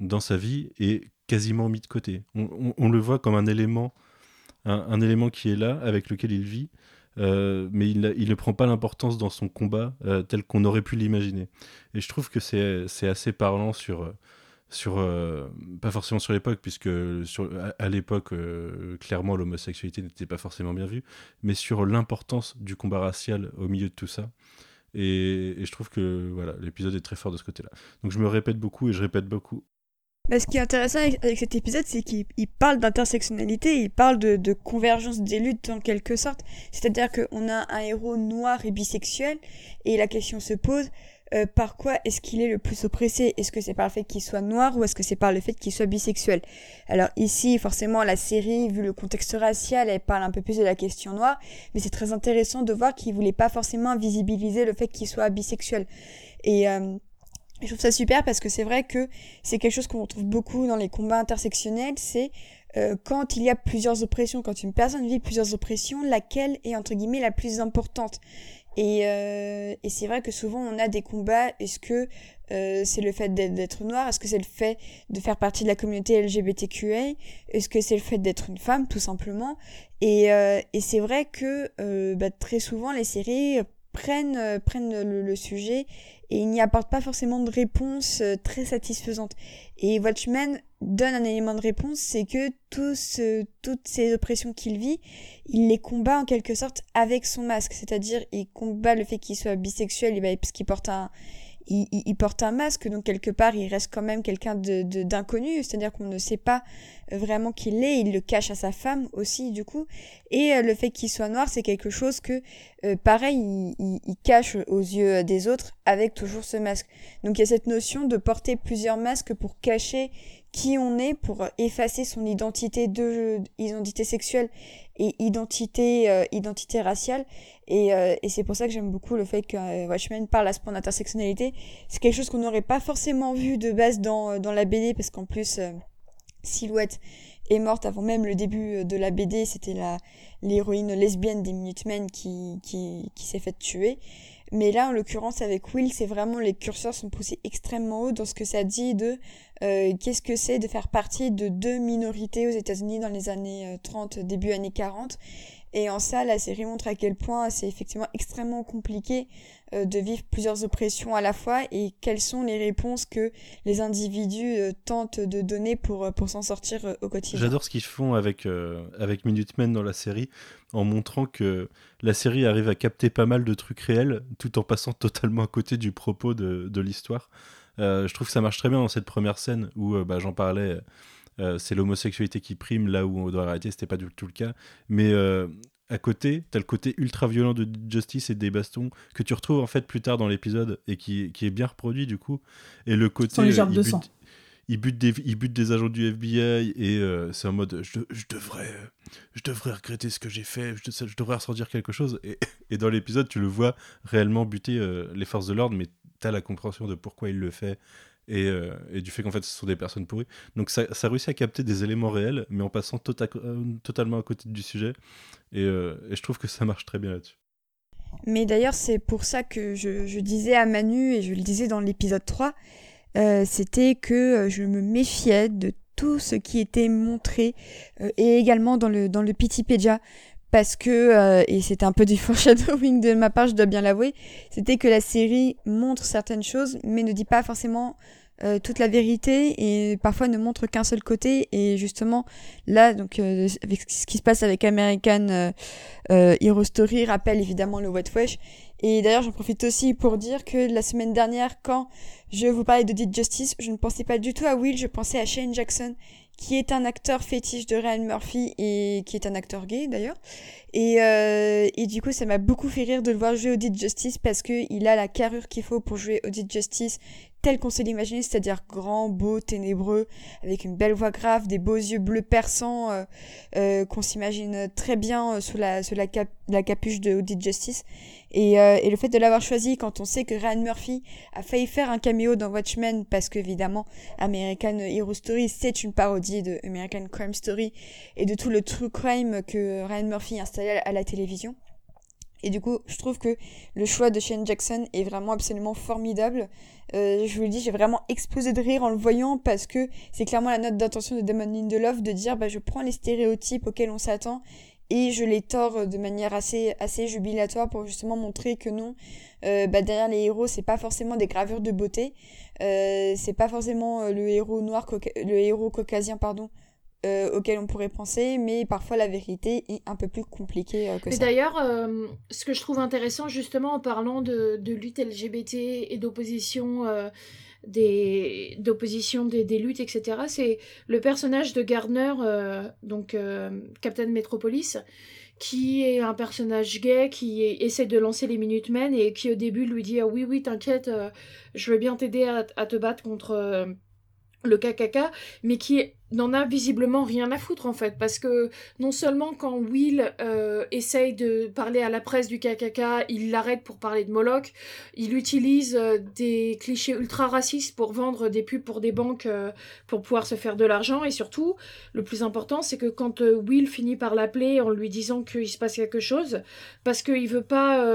[SPEAKER 1] dans sa vie, et quasiment mis de côté. On, le voit comme un élément, un, élément qui est là, avec lequel il vit, euh, mais il, ne prend pas l'importance dans son combat euh, tel qu'on aurait pu l'imaginer. Et je trouve que c'est assez parlant sur, sur euh, pas forcément sur l'époque, puisque à, l'époque, clairement, l'homosexualité n'était pas forcément bien vue, mais sur l'importance du combat racial au milieu de tout ça. Et, et je trouve que voilà, l'épisode est très fort de ce côté-là. Donc je me répète beaucoup et je répète beaucoup
[SPEAKER 4] Bah, ce qui est intéressant avec, cet épisode, c'est qu'il il parle d'intersectionnalité, il parle de, de convergence des luttes en quelque sorte. C'est-à-dire qu'on a un héros noir et bisexuel, et la question se pose, euh, par quoi est-ce qu'il est le plus oppressé? Est-ce que c'est par le fait qu'il soit noir ou est-ce que c'est par le fait qu'il soit bisexuel? Alors ici, forcément, la série, vu le contexte racial, elle parle un peu plus de la question noire, mais c'est très intéressant de voir qu'il voulait pas forcément visibiliser le fait qu'il soit bisexuel. Et euh, je trouve ça super parce que c'est vrai que c'est quelque chose qu'on retrouve beaucoup dans les combats intersectionnels, c'est euh, quand il y a plusieurs oppressions, quand une personne vit plusieurs oppressions, laquelle est entre guillemets la plus importante? Et, euh, et c'est vrai que souvent on a des combats. Est-ce que euh, c'est le fait d'être noir? Est-ce que c'est le fait de faire partie de la communauté LGBTQA Est-ce que c'est le fait d'être une femme, tout simplement? Et, euh, et c'est vrai que euh, bah, très souvent les séries prennent, euh, prennent le, le, sujet et ils n'y apportent pas forcément de réponse euh, très satisfaisante. Et Watchmen donne un élément de réponse, c'est que euh, toutes ces oppressions qu'il vit, il les combat en quelque sorte avec son masque. C'est-à-dire, il combat le fait qu'il soit bisexuel, et ben, parce qu'il porte un, il, porte un masque, donc quelque part il reste quand même quelqu'un de, de, d'inconnu, c'est-à-dire qu'on ne sait pas vraiment qui il est, il le cache à sa femme aussi du coup, et euh, le fait qu'il soit noir c'est quelque chose que euh, pareil il, il, cache aux yeux des autres avec toujours ce masque. Donc il y a cette notion de porter plusieurs masques pour cacher qui on est pour effacer son identité de identité sexuelle et identité euh, identité raciale. Et, euh, et c'est pour ça que j'aime beaucoup le fait que euh, Watchmen parle à ce point d'intersectionnalité. C'est quelque chose qu'on n'aurait pas forcément vu de base dans dans la BD parce qu'en plus Silhouette est morte avant même le début de la BD c'était l'héroïne lesbienne des Minutemen qui qui qui s'est faite tuer mais là, en l'occurrence, avec Will, c'est vraiment les curseurs sont poussés extrêmement haut dans ce que ça dit de euh, qu'est-ce que c'est de faire partie de deux minorités aux États-Unis dans les années 30, euh, début années 40. Et en ça, la série montre à quel point c'est effectivement extrêmement compliqué de vivre plusieurs oppressions à la fois et quelles sont les réponses que les individus euh, tentent de donner pour, euh, pour s'en sortir euh, au quotidien?
[SPEAKER 1] J'adore ce qu'ils font avec, euh, avec Minutemen dans la série en montrant que la série arrive à capter pas mal de trucs réels tout en passant totalement à côté du propos de, de l'histoire. Euh, je trouve que ça marche très bien dans cette première scène où bah, j'en parlais. Euh, c'est l'homosexualité qui prime là où dans la réalité c'était pas du tout le cas mais euh, à côté t'as le côté ultra violent de Justice et des bastons que tu retrouves en fait plus tard dans l'épisode et qui, qui est bien reproduit du coup. Et le côté
[SPEAKER 5] Sans les gerbes
[SPEAKER 1] il
[SPEAKER 5] de
[SPEAKER 1] bute-
[SPEAKER 5] sang.
[SPEAKER 1] il bute des, il bute des agents du FBI et euh, c'est en mode je, je devrais euh, je devrais regretter ce que j'ai fait je, je devrais ressentir quelque chose. Et, et dans l'épisode tu le vois réellement buter euh, les forces de l'ordre mais t'as la compréhension de pourquoi il le fait et, euh, et du fait qu'en fait ce sont des personnes pourries. Donc ça, réussit à capter des éléments réels mais en passant tota- euh, totalement à côté du sujet. Et, euh, et je trouve que ça marche très bien là-dessus.
[SPEAKER 4] Mais d'ailleurs, c'est pour ça que je, disais à Manu, et je le disais dans l'épisode 3, euh, c'était que je me méfiais de tout ce qui était montré, et également dans le, dans le Pitipédia, parce que, et c'était un peu du foreshadowing de ma part, je dois bien l'avouer, c'était que la série montre certaines choses, mais ne dit pas forcément euh, toute la vérité et parfois ne montre qu'un seul côté. Et justement là donc euh, avec ce qui se passe avec American euh, euh, Hero Story rappelle évidemment le Wet Wesh et d'ailleurs j'en profite aussi pour dire que la semaine dernière quand je vous parlais de Dead Justice je ne pensais pas du tout à Will je pensais à Shane Jackson qui est un acteur fétiche de Ryan Murphy et qui est un acteur gay d'ailleurs. Et, et du coup ça m'a beaucoup fait rire de le voir jouer au Dead Justice parce que il a la carrure qu'il faut pour jouer au Dead Justice tel qu'on s'est l'imaginer, c'est-à-dire grand, beau, ténébreux, avec une belle voix grave, des beaux yeux bleus perçants euh, euh, qu'on s'imagine très bien euh, sous la, capuche de Audit Justice. Et, le fait de l'avoir choisi quand on sait que Ryan Murphy a failli faire un caméo dans Watchmen, parce qu'évidemment, American Hero Story, c'est une parodie de American Crime Story et de tout le true crime que Ryan Murphy a installé à la télévision. Et du coup, je trouve que le choix de Shane Jackson est vraiment absolument formidable. Euh, je vous le dis, j'ai vraiment explosé de rire en le voyant parce que c'est clairement la note d'intention de Damon Lindelof de dire bah, je prends les stéréotypes auxquels on s'attend et je les tords de manière assez, jubilatoire pour justement montrer que non, euh, bah, derrière les héros, c'est pas forcément des gravures de beauté, euh, c'est pas forcément le héros noir, le héros caucasien, pardon, euh, auquel on pourrait penser, mais parfois la vérité est un peu plus compliquée euh, que
[SPEAKER 6] Mais
[SPEAKER 4] ça.
[SPEAKER 6] d'ailleurs, euh, ce que je trouve intéressant justement en parlant de, de lutte LGBT et d'opposition euh, des d'opposition des, des, luttes etc c'est le personnage de Gardner donc Captain Metropolis qui est un personnage gay qui essaie de lancer les Minutemen et qui au début lui dit ah oui oui t'inquiète je veux bien t'aider à, à, te battre contre le KKK, mais qui n'en a visiblement rien à foutre en fait, parce que non seulement quand Will euh, essaye de parler à la presse du KKK, il l'arrête pour parler de Moloch, il utilise euh, des clichés ultra racistes pour vendre des pubs pour des banques euh, pour pouvoir se faire de l'argent, et surtout, le plus important, c'est que quand Will finit par l'appeler en lui disant qu'il se passe quelque chose, parce qu'il veut pas...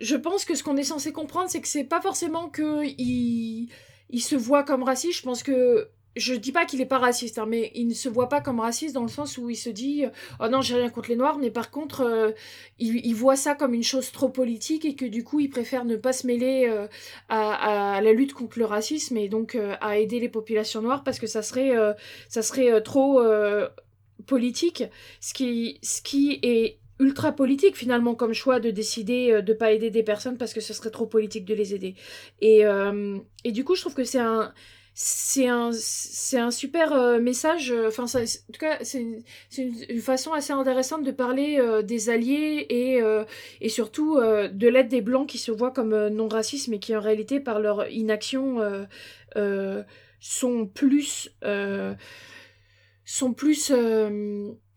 [SPEAKER 6] je pense que ce qu'on est censé comprendre, c'est que c'est pas forcément que il il se voit comme raciste. Je pense que je dis pas qu'il est pas raciste, hein, mais il ne se voit pas comme raciste dans le sens où il se dit oh non j'ai rien contre les noirs, mais par contre euh, il, voit ça comme une chose trop politique et que du coup il préfère ne pas se mêler euh, à, la lutte contre le racisme et donc euh, à aider les populations noires parce que ça serait ça serait trop politique, ce qui ce qui est ultra politique finalement comme choix de décider de pas aider des personnes parce que ce serait trop politique de les aider. Et et du coup je trouve que c'est un c'est un c'est un super euh, message euh, enfin en tout cas c'est une, une, façon assez intéressante de parler euh, des alliés et et surtout de l'aide des blancs qui se voient comme non racistes mais qui en réalité par leur inaction sont plus sont plus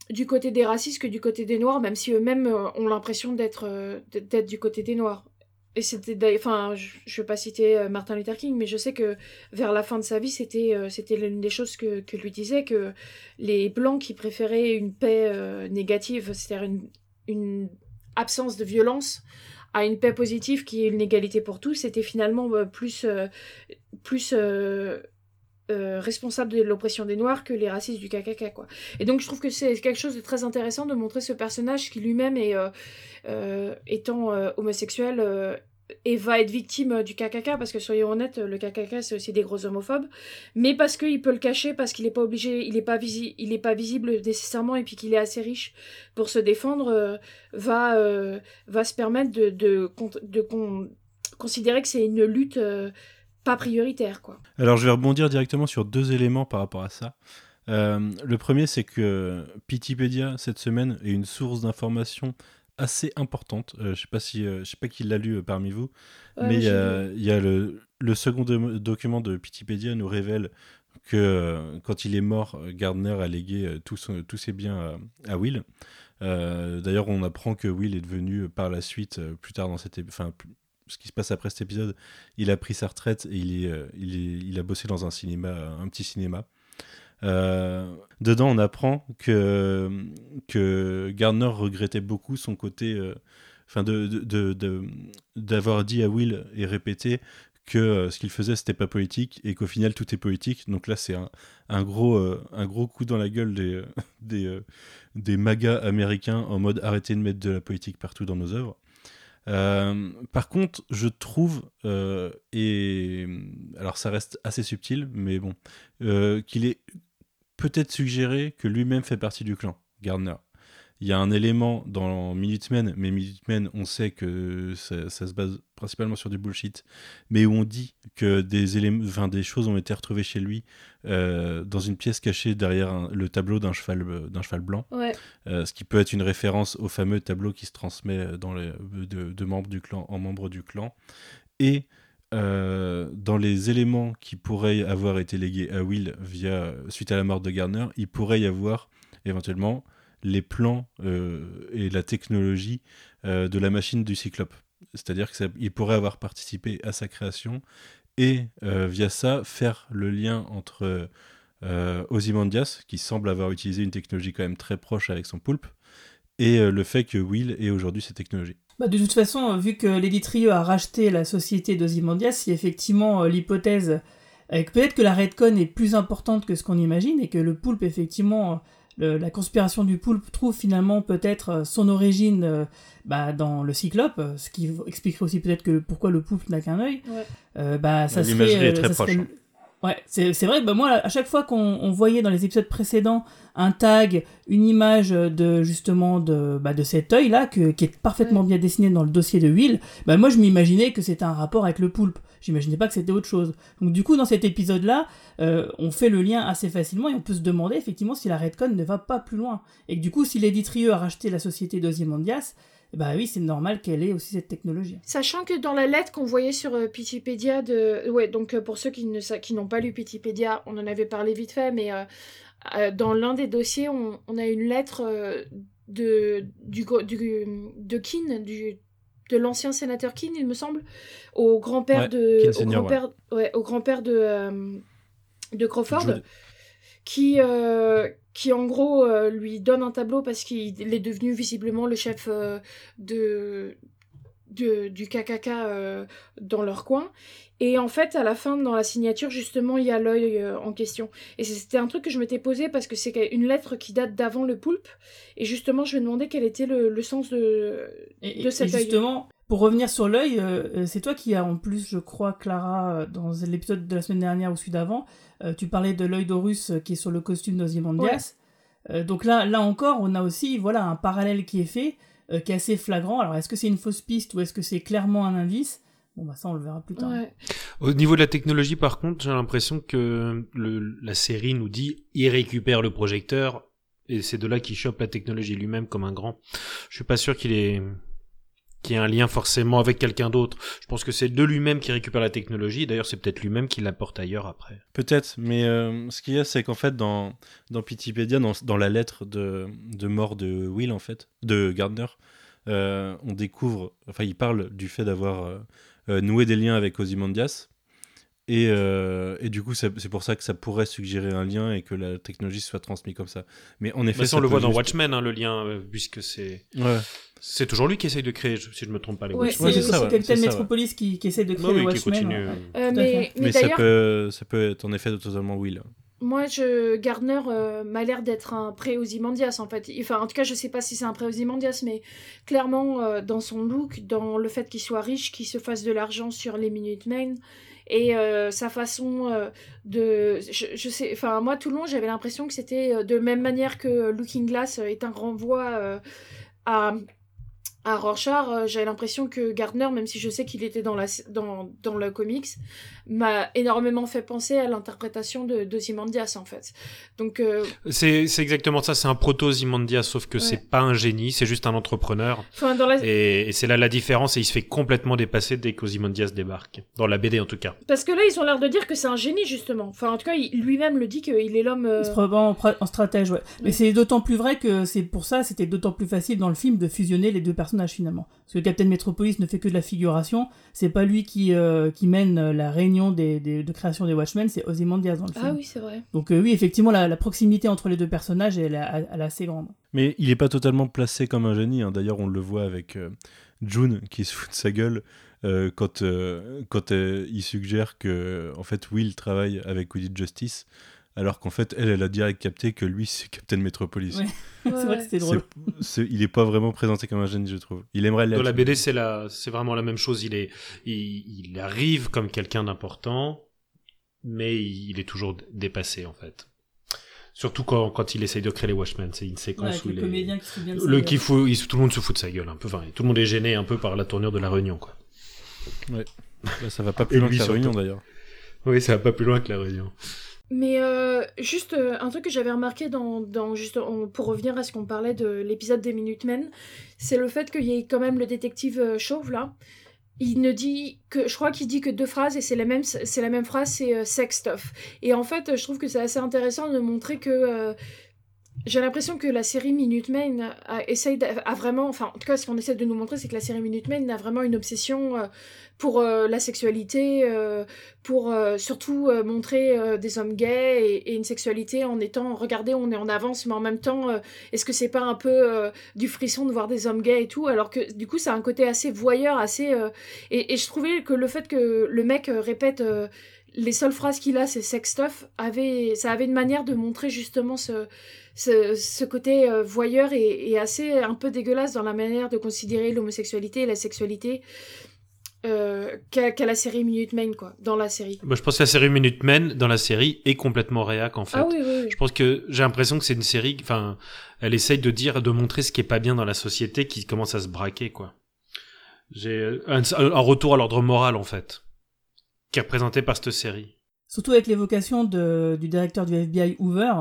[SPEAKER 6] du côté des racistes que du côté des noirs même si eux-mêmes ont l'impression d'être d'être du côté des noirs. Et c'était enfin je, je vais pas citer euh, Martin Luther King mais je sais que vers la fin de sa vie c'était euh, c'était l'une des choses que, que lui disait que les blancs qui préféraient une paix euh, négative c'est-à-dire une, absence de violence à une paix positive qui est une égalité pour tous c'était finalement plus plus euh, responsable de l'oppression des Noirs que les racistes du KKK quoi. Et donc je trouve que c'est quelque chose de très intéressant de montrer ce personnage qui lui-même est euh, euh, étant homosexuel et va être victime du KKK parce que soyons honnêtes le KKK c'est aussi des gros homophobes mais parce qu'il peut le cacher parce qu'il n'est pas obligé il n'est pas pas visible nécessairement et puis qu'il est assez riche pour se défendre va va se permettre de, de, considérer que c'est une lutte pas prioritaire. Quoi.
[SPEAKER 1] Alors je vais rebondir directement sur deux éléments par rapport à ça. Euh, le premier, c'est que Pitipédia, cette semaine, est une source d'information assez importante. Euh, je sais pas si, euh, je sais pas qui l'a lu parmi vous, mais il y a, le, le second document de Pitipédia nous révèle que quand il est mort, Gardner a légué tous ses biens à, Will. D'ailleurs, on apprend que Will est devenu par la suite, plus tard dans cette, enfin ce qui se passe après cet épisode, il a pris sa retraite et il, est, euh, il, est, il a bossé dans un cinéma, un petit cinéma. Euh, dedans, on apprend que, que Gardner regrettait beaucoup son côté, euh, enfin, de, d'avoir dit à Will et répété que ce qu'il faisait c'était pas politique et qu'au final tout est politique. Donc là, c'est un, un, gros, un gros coup dans la gueule des, des, des magas américains en mode arrêtez de mettre de la politique partout dans nos œuvres. Euh, par contre, je trouve, euh, et alors ça reste assez subtil, mais bon, euh, qu'il est peut-être suggéré que lui-même fait partie du clan, Gardner. Il y a un élément dans Minutemen, mais Minutemen, on sait que ça, se base principalement sur du bullshit, mais où on dit que des, éléments, enfin, des choses ont été retrouvées chez lui euh, dans une pièce cachée derrière le tableau d'un cheval, d'un cheval blanc. Euh, ce qui peut être une référence au fameux tableau qui se transmet dans les, de, membres du clan en membres du clan. Et euh, dans les éléments qui pourraient avoir été légués à Will via, suite à la mort de Garner, il pourrait y avoir éventuellement les plans euh, et la technologie euh, de la machine du Cyclope. C'est-à-dire qu'il pourrait avoir participé à sa création et euh, via ça faire le lien entre Ozymandias, qui semble avoir utilisé une technologie quand même très proche avec son poulpe, et le fait que Will ait aujourd'hui cette technologie.
[SPEAKER 5] Bah, de toute façon, vu que Lady Trio a racheté la société d'Ozymandias, il y a effectivement l'hypothèse peut-être que la Redcon est plus importante que ce qu'on imagine et que le poulpe effectivement la conspiration du poulpe trouve finalement peut-être euh, son origine euh, bah, dans le cyclope, euh, ce qui expliquerait aussi peut-être que pourquoi le poulpe n'a qu'un œil. bah, ça serait,
[SPEAKER 1] est très proche. Hein.
[SPEAKER 5] Ouais, c'est c'est vrai que bah, moi, à chaque fois qu'on on voyait dans les épisodes précédents un tag, une image de justement de, bah, de cet œil-là, que- qui est parfaitement bien dessiné dans le dossier de Will, bah, moi je m'imaginais que c'était un rapport avec le poulpe. J'imaginais pas que c'était autre chose. Donc du coup, dans cet épisode-là, euh, on fait le lien assez facilement et on peut se demander effectivement si la Redcon ne va pas plus loin. Et que du coup, si Lady Trieux a racheté la société d'Ozymandias, bah oui, c'est normal qu'elle ait aussi cette technologie.
[SPEAKER 6] Sachant que dans la lettre qu'on voyait sur euh, Pitipédia de... Ouais, donc euh, pour ceux qui ne sa- qui n'ont pas lu Pitipédia, on en avait parlé vite fait, mais euh, euh, dans l'un des dossiers, on, on a une lettre euh, de, du, de Keane, du, de l'ancien sénateur Keane, il me semble, au grand-père
[SPEAKER 1] Ouais,
[SPEAKER 6] de...
[SPEAKER 1] Keane
[SPEAKER 6] au
[SPEAKER 1] senior,
[SPEAKER 6] grand-père ouais, au grand-père de, euh, de Crawford.
[SPEAKER 1] Jude.
[SPEAKER 6] Qui, euh, qui en gros euh, lui donne un tableau parce qu'il est devenu visiblement le chef euh, de, de, du KKK euh, dans leur coin. Et en fait, à la fin, dans la signature, justement, il y a l'œil euh, en question. Et c'était un truc que je m'étais posé parce que c'est une lettre qui date d'avant le poulpe. Et justement, je me demandais quel était le, le sens de,
[SPEAKER 5] Et,
[SPEAKER 6] de
[SPEAKER 5] et
[SPEAKER 6] cet œil.
[SPEAKER 5] justement, pour revenir sur l'œil, euh, c'est toi qui as en plus, je crois, Clara, dans l'épisode de la semaine dernière ou celui d'avant, tu parlais de l'œil d'Horus qui est sur le costume d'Ozymandias. Euh, donc là, là encore, on a aussi voilà, un parallèle qui est fait, euh, qui est assez flagrant. Alors, est-ce que c'est une fausse piste ou est-ce que c'est clairement un indice? Bon, bah ça, on le verra plus tard.
[SPEAKER 6] Ouais.
[SPEAKER 8] Au niveau de la technologie, par contre, j'ai l'impression que le, la série nous dit il récupère le projecteur et c'est de là qu'il chope la technologie lui-même comme un grand. Je suis pas sûr qu'il ait qu'il y ait un lien forcément avec quelqu'un d'autre. Je pense que c'est de lui-même qui récupère la technologie. D'ailleurs, c'est peut-être lui-même qui l'apporte ailleurs après.
[SPEAKER 1] Peut-être, mais euh, ce qu'il y a, c'est qu'en fait, dans, dans dans, dans la lettre de, de mort de Will, en fait, de Gardner, euh, on découvre, enfin, il parle du fait d'avoir euh, noué des liens avec Ozymandias. Et, euh, et du coup, c'est pour ça que ça pourrait suggérer un lien et que la technologie soit transmise comme ça. Mais en effet,
[SPEAKER 8] Mais ça, on le voit dans Watchmen, hein, le lien, euh, puisque c'est
[SPEAKER 1] Ouais.
[SPEAKER 8] c'est toujours lui qui essaye de créer, si je me trompe pas, les
[SPEAKER 6] Ouais,
[SPEAKER 5] C'est
[SPEAKER 8] Watchmen.
[SPEAKER 1] c'est ça,
[SPEAKER 5] c'est
[SPEAKER 1] ouais, ça, ouais.
[SPEAKER 5] Metropolis qui, qui essaie de créer
[SPEAKER 8] Bah
[SPEAKER 5] le
[SPEAKER 8] oui, qui
[SPEAKER 5] Watchmen.
[SPEAKER 8] continue.
[SPEAKER 5] ouais.
[SPEAKER 6] Euh, mais mais
[SPEAKER 1] Mais ça peut, ça peut être en effet totalement Will.
[SPEAKER 6] Moi, je, Gardner euh, m'a l'air d'être un pré-Ozymandias, en fait. Enfin, en tout cas, je sais pas si c'est un pré-Ozymandias, mais clairement, euh, dans son look, dans le fait qu'il soit riche, qu'il se fasse de l'argent sur les Minutemen, et euh, sa façon euh, de... Je, je sais... Enfin, moi, tout le long, j'avais l'impression que c'était euh, de même manière que Looking Glass est un renvoi à... À Rorschach, j'avais l'impression que Gardner, même si je sais qu'il était dans, la, dans, dans le comics, m'a énormément fait penser à l'interprétation de d'Ozymandias en fait. Donc euh,
[SPEAKER 8] C'est c'est exactement ça, c'est un proto-Zimandias, sauf que
[SPEAKER 6] Ouais.
[SPEAKER 8] c'est pas un génie, c'est juste un entrepreneur.
[SPEAKER 6] enfin dans la
[SPEAKER 8] Et, et c'est là la différence, et il se fait complètement dépasser dès qu'Ozymandias débarque. Dans la BD en tout cas.
[SPEAKER 6] parce que là ils ont l'air de dire que c'est un génie justement. Enfin en tout cas lui-même le dit qu'il est l'homme. euh,
[SPEAKER 5] Il se prend en, stratège, ouais. Mais c'est d'autant plus vrai que c'est pour ça, c'était d'autant plus facile dans le film de fusionner les deux personnages finalement. Parce que Captain Metropolis ne fait que de la figuration, c'est pas lui qui, euh, qui mène la réunion des, des- de création des Watchmen, c'est Ozymandias dans le film.
[SPEAKER 6] Ah oui c'est vrai.
[SPEAKER 5] Donc euh, oui, effectivement, la, la proximité entre les deux personnages, elle, est- elle est assez grande.
[SPEAKER 1] Mais il est pas totalement placé comme un génie. hein. D'ailleurs, on le voit avec euh, June qui se fout de sa gueule euh, quand, euh, quand euh, il suggère que en fait Will travaille avec Woody Justice, alors qu'en fait elle, elle a direct capté que lui c'est Captain Metropolis.
[SPEAKER 5] Ouais. c'est vrai que c'était drôle.
[SPEAKER 1] C'est- c'est- il est pas vraiment présenté comme un génie, je trouve. Il aimerait l'être.
[SPEAKER 8] Dans la BD, c'est la, c'est vraiment la même chose. Il est, il, il arrive comme quelqu'un d'important, mais il est toujours dépassé en fait. Surtout quand, quand il essaye de créer les Watchmen, c'est une
[SPEAKER 5] Ouais,
[SPEAKER 8] séquence où
[SPEAKER 5] le
[SPEAKER 8] est-
[SPEAKER 5] qui se souvient de sa
[SPEAKER 8] le
[SPEAKER 5] gueule.
[SPEAKER 8] qui fout, il- tout le monde se fout de sa gueule un peu. Enfin, tout le monde est gêné un peu par la tournure de la réunion, quoi.
[SPEAKER 1] Bah, ça va pas plus loin que la réunion d'ailleurs.
[SPEAKER 8] Oui, ça va pas plus loin que la réunion.
[SPEAKER 6] Mais euh, juste euh, un truc que j'avais remarqué dans, dans juste pour revenir à ce qu'on parlait de l'épisode des Minutemen, c'est le fait qu'il y ait quand même le détective euh, chauve là. Il ne dit que je crois qu'il dit que deux phrases et c'est la même c'est la même phrase c'est sex stuff. Et en fait, je trouve que c'est assez intéressant de montrer que j'ai l'impression que la série Minutemen a, essaye a vraiment, enfin en tout cas ce qu'on essaie de nous montrer c'est que la série Minutemen a vraiment une obsession euh, pour euh, la sexualité, euh, pour surtout montrer des hommes gays et, une sexualité en étant, regardez on est en avance mais en même temps est-ce que c'est pas un peu du frisson de voir des hommes gays et tout? Alors que du coup ça a un côté assez voyeur, assez... et, et je trouvais que le fait que le mec répète... les seules phrases qu'il a, c'est sex stuff, avait, ça avait une manière de montrer justement ce, ce, ce côté euh, voyeur et, et assez un peu dégueulasse dans la manière de considérer l'homosexualité et la sexualité. euh, qu'a qu'a la série Minute Main, quoi, dans la série.
[SPEAKER 8] Bah, je pense que la série Minute Men dans la série est complètement réac en fait.
[SPEAKER 6] Ah oui, oui, oui.
[SPEAKER 8] Je pense que j'ai l'impression que c'est une série, enfin, elle essaye de dire, de montrer ce qui est pas bien dans la société, qui commence à se braquer, quoi. J'ai un, un retour à l'ordre moral, en fait, qui est représenté par cette série.
[SPEAKER 5] Surtout avec l'évocation de- du directeur du FBI Hoover,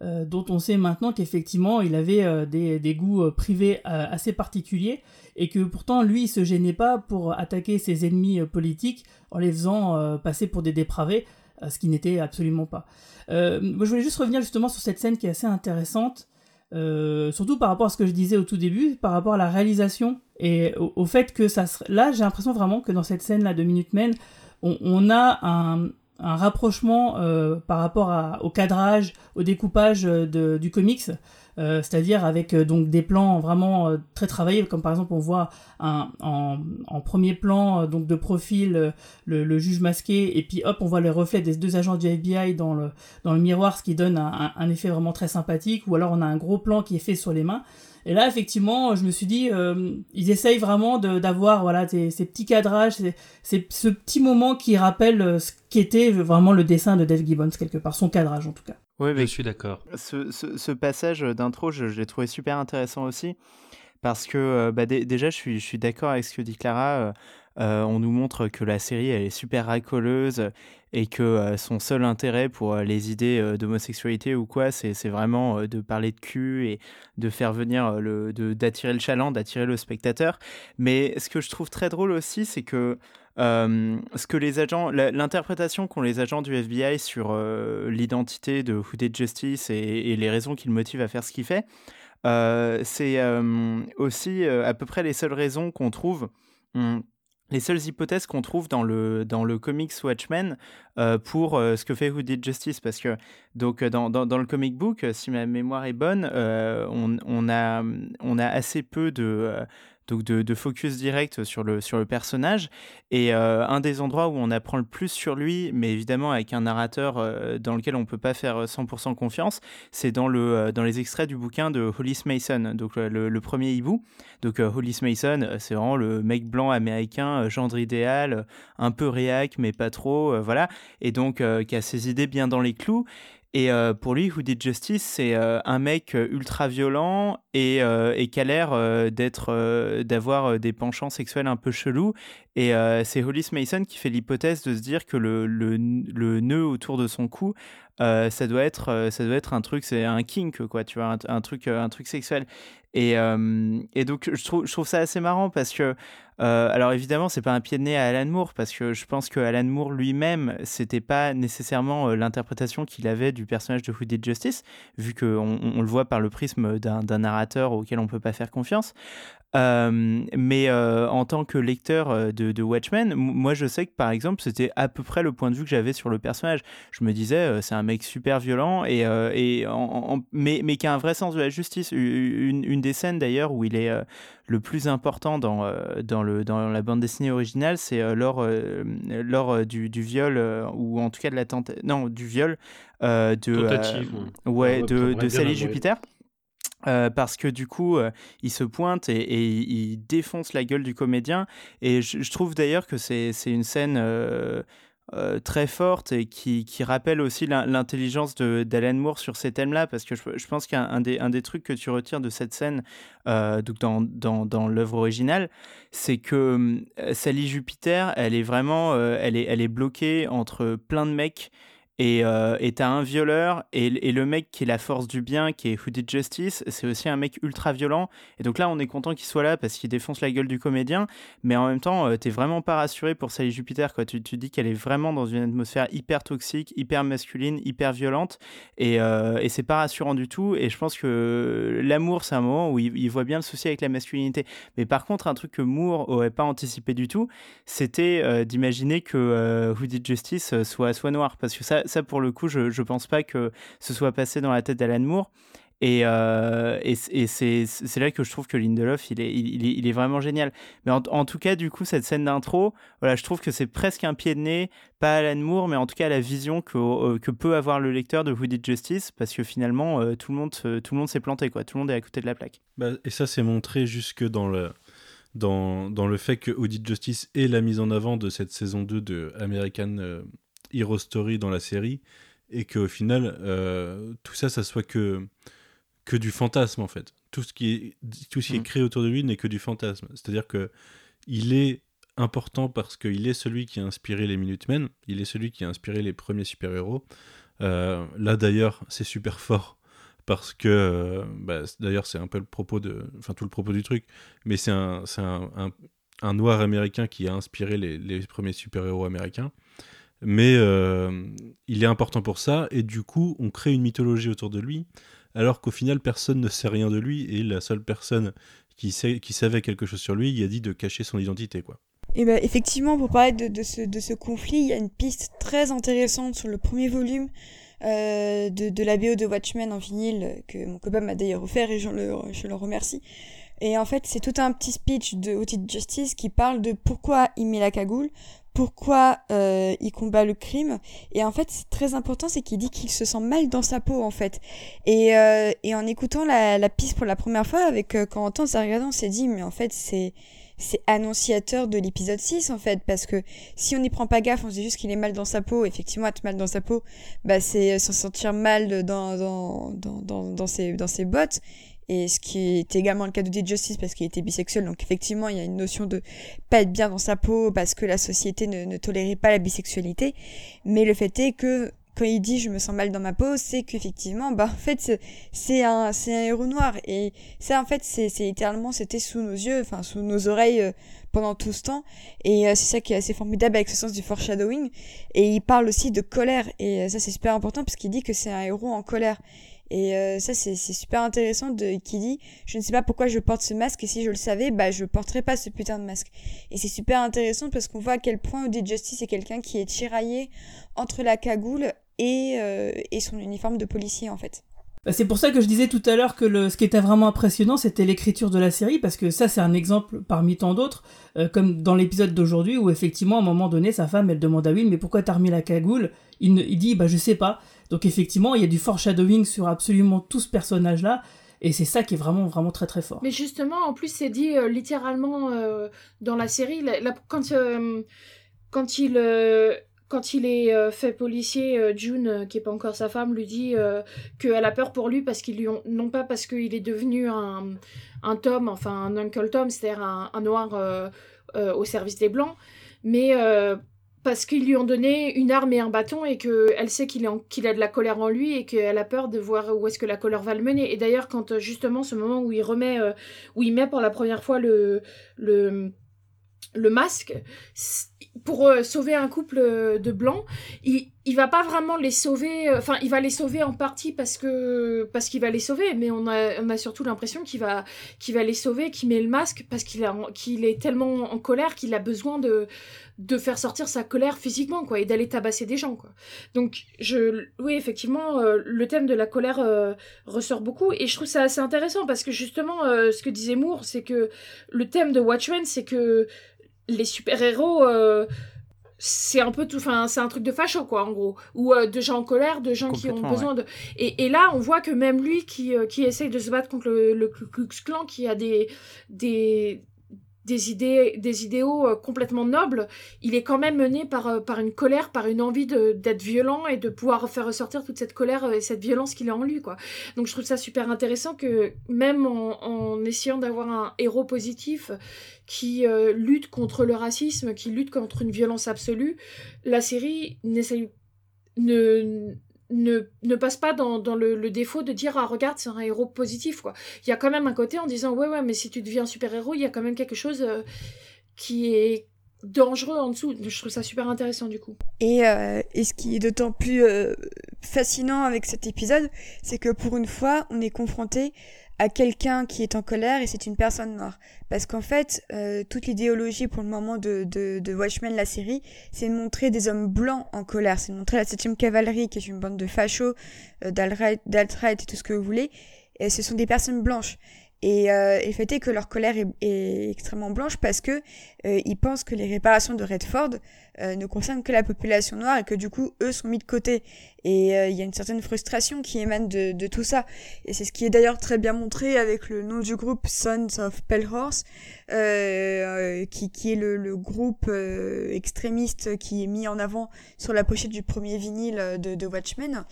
[SPEAKER 5] euh, dont on sait maintenant qu'effectivement il avait euh, des, des goûts euh, privés assez particuliers et que pourtant lui il se gênait pas pour attaquer ses ennemis politiques en les faisant passer pour des dépravés, ce qui n'était absolument pas. Moi je voulais juste revenir justement sur cette scène qui est assez intéressante, surtout par rapport à ce que je disais au tout début, par rapport à la réalisation et au, fait que ça se... là j'ai l'impression vraiment que dans cette scène là de Minutemen on, on a un, un rapprochement euh, par rapport à- au cadrage, au découpage euh, de, du comics, euh, c'est-à-dire avec euh, donc des plans vraiment très travaillés, comme par exemple on voit un, en, en premier plan donc de profil le, le juge masqué et puis hop on voit les reflets des deux agents du FBI dans le dans le miroir, ce qui donne un- un effet vraiment très sympathique. Ou alors on a un gros plan qui est fait sur les mains. Et là, effectivement, je me suis dit, euh, ils essayent vraiment de- d'avoir voilà ces, ces petits cadrages, ces, c'est ce petit moment qui rappelle euh, ce qu'était vraiment le dessin de Dave Gibbons quelque part, son cadrage en tout cas.
[SPEAKER 7] Oui,
[SPEAKER 8] Je
[SPEAKER 7] mais
[SPEAKER 8] suis d'accord.
[SPEAKER 7] ce, ce- ce passage d'intro, je, je l'ai trouvé super intéressant aussi. Parce que euh, bah, dé- déjà, je suis, je suis d'accord avec ce que dit Clara. Euh, on nous montre que la série, elle est super racoleuse et que euh, son seul intérêt pour euh, les idées d'homosexualité ou quoi, c'est vraiment de parler de cul et de faire venir le, d'attirer le chaland, d'attirer le spectateur. Mais ce que je trouve très drôle aussi, c'est que ce que les agents, l'interprétation qu'ont les agents du FBI sur l'identité de Who Did Justice et, les raisons qui le motivent à faire ce qu'il fait, c'est aussi à peu près les seules raisons qu'on trouve. hum, les seules hypothèses qu'on trouve dans le, dans le comics Watchmen euh, pour euh, ce que fait Who Did Justice. Parce que euh, dans, le comic book, si ma mémoire est bonne, on, a, assez peu de, donc de, de focus direct sur le, sur le personnage. Et euh, un des endroits où on apprend le plus sur lui, mais évidemment avec un narrateur euh, dans lequel on ne peut pas faire euh, 100% confiance, c'est dans, le, euh, dans les extraits du bouquin de Hollis Mason, donc le, premier hibou. Donc euh, Hollis Mason, euh, c'est vraiment le mec blanc américain, euh, gendre idéal, euh, un peu réac, mais pas trop, euh, voilà. Et donc euh, qui a ses idées bien dans les clous. Et euh, pour lui, Who Did Justice, c'est euh, un mec euh, ultra violent et, et qui a l'air d'être, d'avoir des penchants sexuels un peu chelous. Et c'est Hollis Mason qui fait l'hypothèse de se dire que le, le, le nœud autour de son cou, ça doit être, ça doit être un truc, c'est un kink quoi, tu vois, un, un truc, un truc sexuel. Et, et donc je trouve, je trouve ça assez marrant parce que, euh, alors évidemment, c'est pas un pied de nez à Alan Moore parce que je pense que Alan Moore lui-même, c'était pas nécessairement euh, l'interprétation qu'il avait du personnage de Who Justice, vu qu'on on, on le voit par le prisme d'un narrateur auquel on peut pas faire confiance. Euh, mais en tant que lecteur de, Watchmen, moi je sais que par exemple c'était à peu près le point de vue que j'avais sur le personnage. Je me disais c'est un mec super violent et, et mais, mais qui a un vrai sens de la justice. Une, des scènes d'ailleurs où il est le plus important dans, euh, dans, le, dans la bande dessinée originale, c'est euh, lors, euh, lors du, du viol ou en tout cas de la tentative, non du viol de
[SPEAKER 8] Tentative, ouais.
[SPEAKER 7] de, de Sally. Jupiter. Euh, parce que du coup, euh, il se pointe et, et il défonce la gueule du comédien. Et je, je trouve d'ailleurs que c'est c'est une scène euh, euh, très forte et qui, qui rappelle aussi l'in- l'intelligence d'Alan Moore sur ces thèmes-là. Parce que je, je pense qu'un un des, un des trucs que tu retires de cette scène, euh, donc dans, dans, dans l'œuvre originale, c'est que euh, Sally Jupiter, elle est vraiment elle est, elle est bloquée entre plein de mecs. Et euh, t'as un violeur et, le mec qui est la force du bien, qui est Who Did Justice, c'est aussi un mec ultra violent. Et donc là, on est content qu'il soit là parce qu'il défonce la gueule du comédien. Mais en même temps, euh, t'es vraiment pas rassuré pour Sally Jupiter. Quoi. Tu, tu dis qu'elle est vraiment dans une atmosphère hyper toxique, hyper masculine, hyper violente. Et, euh, et c'est pas rassurant du tout. Et je pense que l'amour, c'est un moment où il, il voit bien le souci avec la masculinité. Mais par contre, un truc que Moore aurait pas anticipé du tout, c'était euh, d'imaginer que euh, Who Did Justice euh, soit, soit noir. Parce que ça, ça, pour le coup, je, je pense pas que ce soit passé dans la tête d'Alan Moore. Et, euh, et, c'est là que je trouve que Lindelof, il est, il, il est, vraiment génial. Mais en, en tout cas, du coup, cette scène d'intro, voilà, je trouve que c'est presque un pied de nez, pas Alan Moore, mais en tout cas la vision que, euh, que peut avoir le lecteur de Who Did Justice, parce que finalement, euh, tout le monde, tout le monde s'est planté, quoi. Tout le monde est à côté de la plaque.
[SPEAKER 1] Bah, et ça, c'est montré jusque dans le, dans, dans le fait que Audit Justice est la mise en avant de cette saison 2 de American Hero Story dans la série, et qu'au final, euh, tout ça, ça soit que, que du fantasme, en fait. Tout ce qui est, tout ce qui est
[SPEAKER 7] Mm.
[SPEAKER 1] créé autour de lui n'est que du fantasme. C'est-à-dire que il est important parce qu'il est celui qui a inspiré les Minutemen, il est celui qui a inspiré les premiers super-héros. Euh, là, d'ailleurs, c'est super fort parce que, euh, bah, d'ailleurs, c'est un peu le propos de, enfin tout le propos du truc, mais c'est un, c'est un, un- un noir américain qui a inspiré les, les premiers super-héros américains. Mais euh, il est important pour ça, et du coup, on crée une mythologie autour de lui, alors qu'au final, personne ne sait rien de lui, et la seule personne qui, savait quelque chose sur lui, il a dit de cacher son identité, quoi.
[SPEAKER 4] Et ben effectivement, pour parler de, ce, conflit, il y a une piste très intéressante sur le premier volume euh, de, de la BO de Watchmen en vinyle que mon copain m'a d'ailleurs offert et je le, remercie. Et en fait, c'est tout un petit speech de Audit Justice qui parle de pourquoi il met la cagoule, pourquoi euh, il combat le crime. Et en fait, c'est très important, c'est qu'il dit qu'il se sent mal dans sa peau, en fait. Et, euh, en écoutant la, piste pour la première fois avec euh, Corentin, ça regardant, on s'est dit, mais en fait, c'est c'est annonciateur de l'épisode 6 en fait parce que si on n'y prend pas gaffe on se dit juste qu'il est mal dans sa peau effectivement être mal dans sa peau bah c'est euh, se sentir mal dans dans dans, dans ses dans ses bottes et ce qui est également le cas de Justice parce qu'il était bisexuel. Donc effectivement il y a une notion de pas être bien dans sa peau parce que la société ne, tolérait pas la bisexualité. Mais le fait est que quand il dit je me sens mal dans ma peau, c'est qu'effectivement, bah en fait c'est- c'est un c'est un héros noir. Et ça en fait c'est c'est littéralement c'était sous nos yeux, enfin sous nos oreilles euh, pendant tout ce temps. Et euh, c'est ça qui est assez formidable avec ce sens du foreshadowing. Et il parle aussi de colère. Et euh, ça c'est super important parce qu'il dit que c'est un héros en colère et euh, ça c'est super intéressant de qui dit je ne sais pas pourquoi je porte ce masque et si je le savais bah je porterais pas ce putain de masque et c'est super intéressant parce qu'on voit à quel point Odie Justice est quelqu'un qui est tiraillé entre la cagoule et, euh, et son uniforme de policier en fait.
[SPEAKER 5] Bah, C'est pour ça que je disais tout à l'heure que le, ce qui était vraiment impressionnant, c'était l'écriture de la série, parce que ça, c'est un exemple parmi tant d'autres, euh, comme dans l'épisode d'aujourd'hui, où effectivement, à un moment donné, sa femme, elle demande à Will, mais pourquoi t'as remis la cagoule? Il, ne- il dit, bah je sais pas. Donc effectivement, il y a du foreshadowing sur absolument tout ce personnage-là, et c'est ça qui est vraiment, vraiment très très fort.
[SPEAKER 6] Mais justement, en plus, c'est dit euh, littéralement euh, dans la série. quand, euh, quand il. quand il est fait policier, June, qui est pas encore sa femme, lui dit qu'elle a peur pour lui parce qu'ils lui ont non pas parce qu'il est devenu un, un Tom, enfin un Uncle Tom, c'est-à-dire un, noir au service des blancs, mais parce qu'ils lui ont donné une arme et un bâton et qu'elle sait qu'il a de la colère en lui et qu'elle a peur de voir où est-ce que la colère va le mener. Et d'ailleurs, quand euh, justement ce moment où il remet, euh, où il met pour la première fois le, le, le masque, pour euh, sauver un couple euh, de blancs, il, il va pas vraiment les sauver, euh, enfin il va les sauver en partie parce que parce qu'il va les sauver, mais on a, on a surtout l'impression qu'il va, qu'il va les sauver, qu'il met le masque parce qu'il qu'il est tellement en colère qu'il a besoin de, de faire sortir sa colère physiquement quoi et d'aller tabasser des gens quoi. Donc je oui effectivement le thème de la colère ressort beaucoup et je trouve ça assez intéressant parce que justement ce que disait Moore c'est que le thème de Watchmen c'est que les super-héros euh, c'est un peu tout enfin c'est un truc de facho quoi en gros. Ou euh, de gens en colère de gens qui ont besoin de et, et là on voit que même lui qui euh, qui essaye de se battre contre le, le Ku Klux Klan qui a des des des idées des idéaux euh, complètement nobles. Il est quand même mené par euh, par une colère par une envie d'être violent et de pouvoir faire ressortir toute cette colère et cette violence qu'il a en lui quoi. Donc je trouve ça super intéressant que même en, en essayant d'avoir un héros positif qui euh, lutte contre le racisme, qui lutte contre une violence absolue, la série n'essaye ne ne, ne passe pas dans, dans le, le défaut de dire ah regarde c'est un héros positif quoi. Il y a quand même un côté en disant ouais ouais mais si tu deviens super héros il y a quand même quelque chose euh, qui est dangereux en dessous. Je trouve ça super intéressant du coup.
[SPEAKER 4] Et, euh, et ce qui est d'autant plus euh, fascinant avec cet épisode, c'est que pour une fois, on est confronté à quelqu'un qui est en colère et c'est une personne noire. Parce qu'en fait, euh, toute l'idéologie pour le moment de, de, de Watchmen, la série, c'est de montrer des hommes blancs en colère. C'est de montrer la 7 cavalerie, qui est une bande de fachos, euh, d'alt-right et tout ce que vous voulez. Et ce sont des personnes blanches. Et, euh, et le fait est que leur colère est, est extrêmement blanche parce que euh, ils pensent que les réparations de Redford euh, ne concernent que la population noire et que du coup eux sont mis de côté. Et euh, il y a une certaine frustration qui émane de, de tout ça. Et c'est ce qui est d'ailleurs très bien montré avec le nom du groupe Sons of Pelhorse, euh, qui, qui est le, le groupe euh, extrémiste qui est mis en avant sur la pochette du premier vinyle de, Watchmen.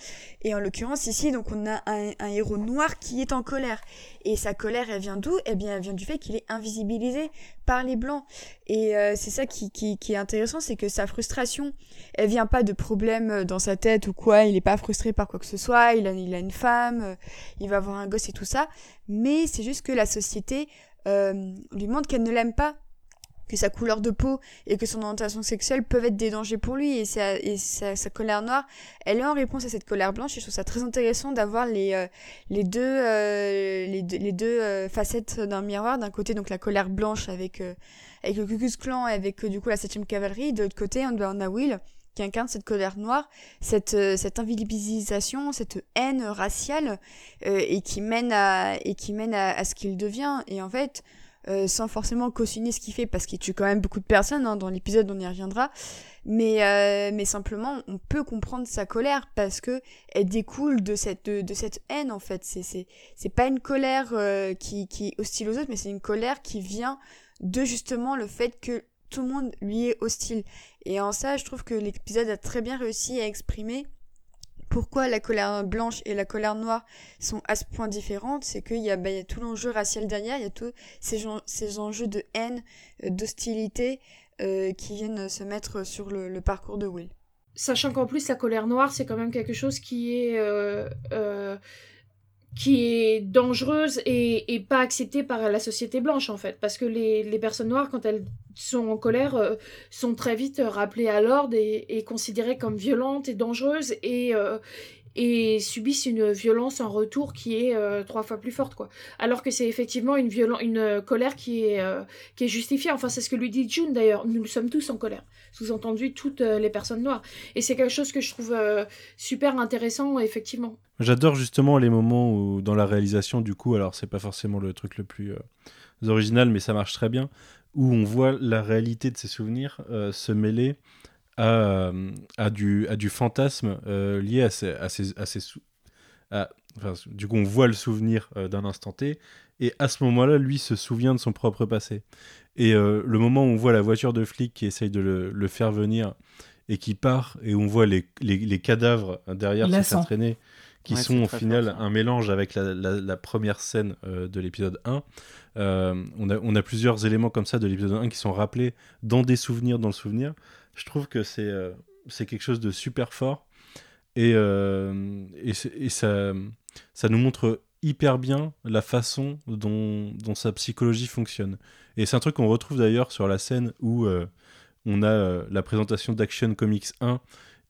[SPEAKER 4] Et en l'occurrence ici, donc on a un, héros noir qui est en colère. Et sa colère, elle vient d'où? Eh bien, elle vient du fait qu'il est invisibilisé par les blancs. Et euh, c'est ça qui, qui, qui, est intéressant, c'est que sa frustration, elle vient pas de problèmes dans sa tête ou quoi. Il est pas frustré par quoi que ce soit. Il a, il a une femme, euh, il va avoir un gosse et tout ça. Mais c'est juste que la société euh, lui montre qu'elle ne l'aime pas que sa couleur de peau et que son orientation sexuelle peuvent être des dangers pour lui et, sa, et sa, colère noire, elle est en réponse à cette colère blanche et je trouve ça très intéressant d'avoir les, euh, les deux, euh, les deux, les deux euh, facettes d'un miroir. D'un côté, donc la colère blanche avec, euh, avec le Ku Klux Klan et avec du coup la 7 cavalerie. De l'autre côté, on, a Will qui incarne cette colère noire, cette, cette invisibilisation, cette haine raciale et qui mène à, et qui mène à, à ce qu'il devient. Et en fait, euh, sans forcément cautionner ce qu'il fait parce qu'il tue quand même beaucoup de personnes hein, dans l'épisode on y reviendra mais euh, mais simplement on peut comprendre sa colère parce que elle découle de cette de, de cette haine en fait c'est pas une colère euh, qui qui est hostile aux autres mais c'est une colère qui vient de justement le fait que tout le monde lui est hostile et en ça je trouve que l'épisode a très bien réussi à exprimer pourquoi la colère blanche et la colère noire sont à ce point différentes, c'est qu'il y, bah, y, a tout l'enjeu racial derrière, il y a tous ces, ces enjeux de haine, euh, d'hostilité euh, qui viennent se mettre sur le, parcours de Will.
[SPEAKER 6] Sachant qu'en plus la colère noire c'est quand même quelque chose qui est euh, qui est dangereuse et, pas acceptée par la société blanche en fait. Parce que les, personnes noires quand elles sont en colère euh, sont très vite rappelées à l'ordre et, et, considérées comme violentes et dangereuses et, euh, et subissent une violence en retour qui est euh, trois fois plus forte quoi. Alors que c'est effectivement une violence une colère qui est euh, qui est justifiée. Enfin c'est ce que lui dit June d'ailleurs. Nous sommes tous en colère. Sous-entendu toutes euh, les personnes noires. Et c'est quelque chose que je trouve super intéressant effectivement.
[SPEAKER 1] J'adore justement les moments où dans la réalisation du coup alors c'est pas forcément le truc le plus original mais ça marche très bien où on voit la réalité de ses souvenirs se mêler à, à, du, à du fantasme euh, lié à ces, à ces, à ces à, enfin, du coup on voit le souvenir euh, d'un instant T. Et à ce moment-là lui se souvient de son propre passé. Et euh, le moment où on voit la voiture de flic qui essaye de le, le faire venir et qui part et on voit les, les, les cadavres derrière se faire traîner qui ouais, sont au final fort, un mélange avec la, la, la première scène euh, de l'épisode 1. Euh, on, a, on a plusieurs éléments comme ça de l'épisode 1 qui sont rappelés dans des souvenirs dans le souvenir je trouve que c'est euh, c'est quelque chose de super fort et, euh, et, et, ça, ça nous montre hyper bien la façon dont, dont sa psychologie fonctionne. Et c'est un truc qu'on retrouve d'ailleurs sur la scène où euh, on a la présentation d'Action Comics 1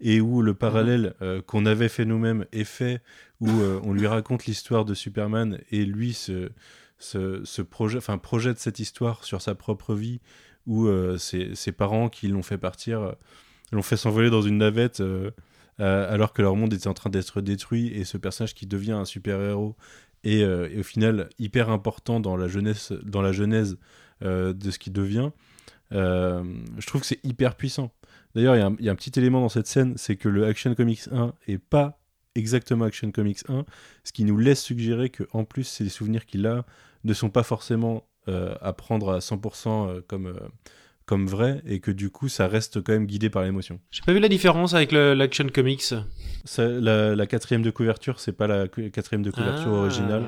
[SPEAKER 1] et où le parallèle euh, qu'on avait fait nous-mêmes est fait, où euh, on lui raconte l'histoire de Superman et lui se, se, se projet, projette cette histoire sur sa propre vie où euh, ses, parents qui l'ont fait partir euh, l'ont fait s'envoler dans une navette euh, alors que leur monde était en train d'être détruit et ce personnage qui devient un super héros est, est, au final hyper important dans la jeunesse dans la genèse de ce qui devient. Je trouve que c'est hyper puissant. D'ailleurs il y, y, a un petit élément dans cette scène c'est que le Action Comics 1 est pas exactement Action Comics 1 ce qui nous laisse suggérer que en plus ces souvenirs qu'il a ne sont pas forcément à prendre à 100% euh, comme, euh, comme vrai et que du coup ça reste quand même guidé par l'émotion.
[SPEAKER 8] J'ai pas vu la différence avec l'Action Comics.
[SPEAKER 1] Ça, la, la, quatrième de couverture, c'est pas la quatrième de couverture ah, originale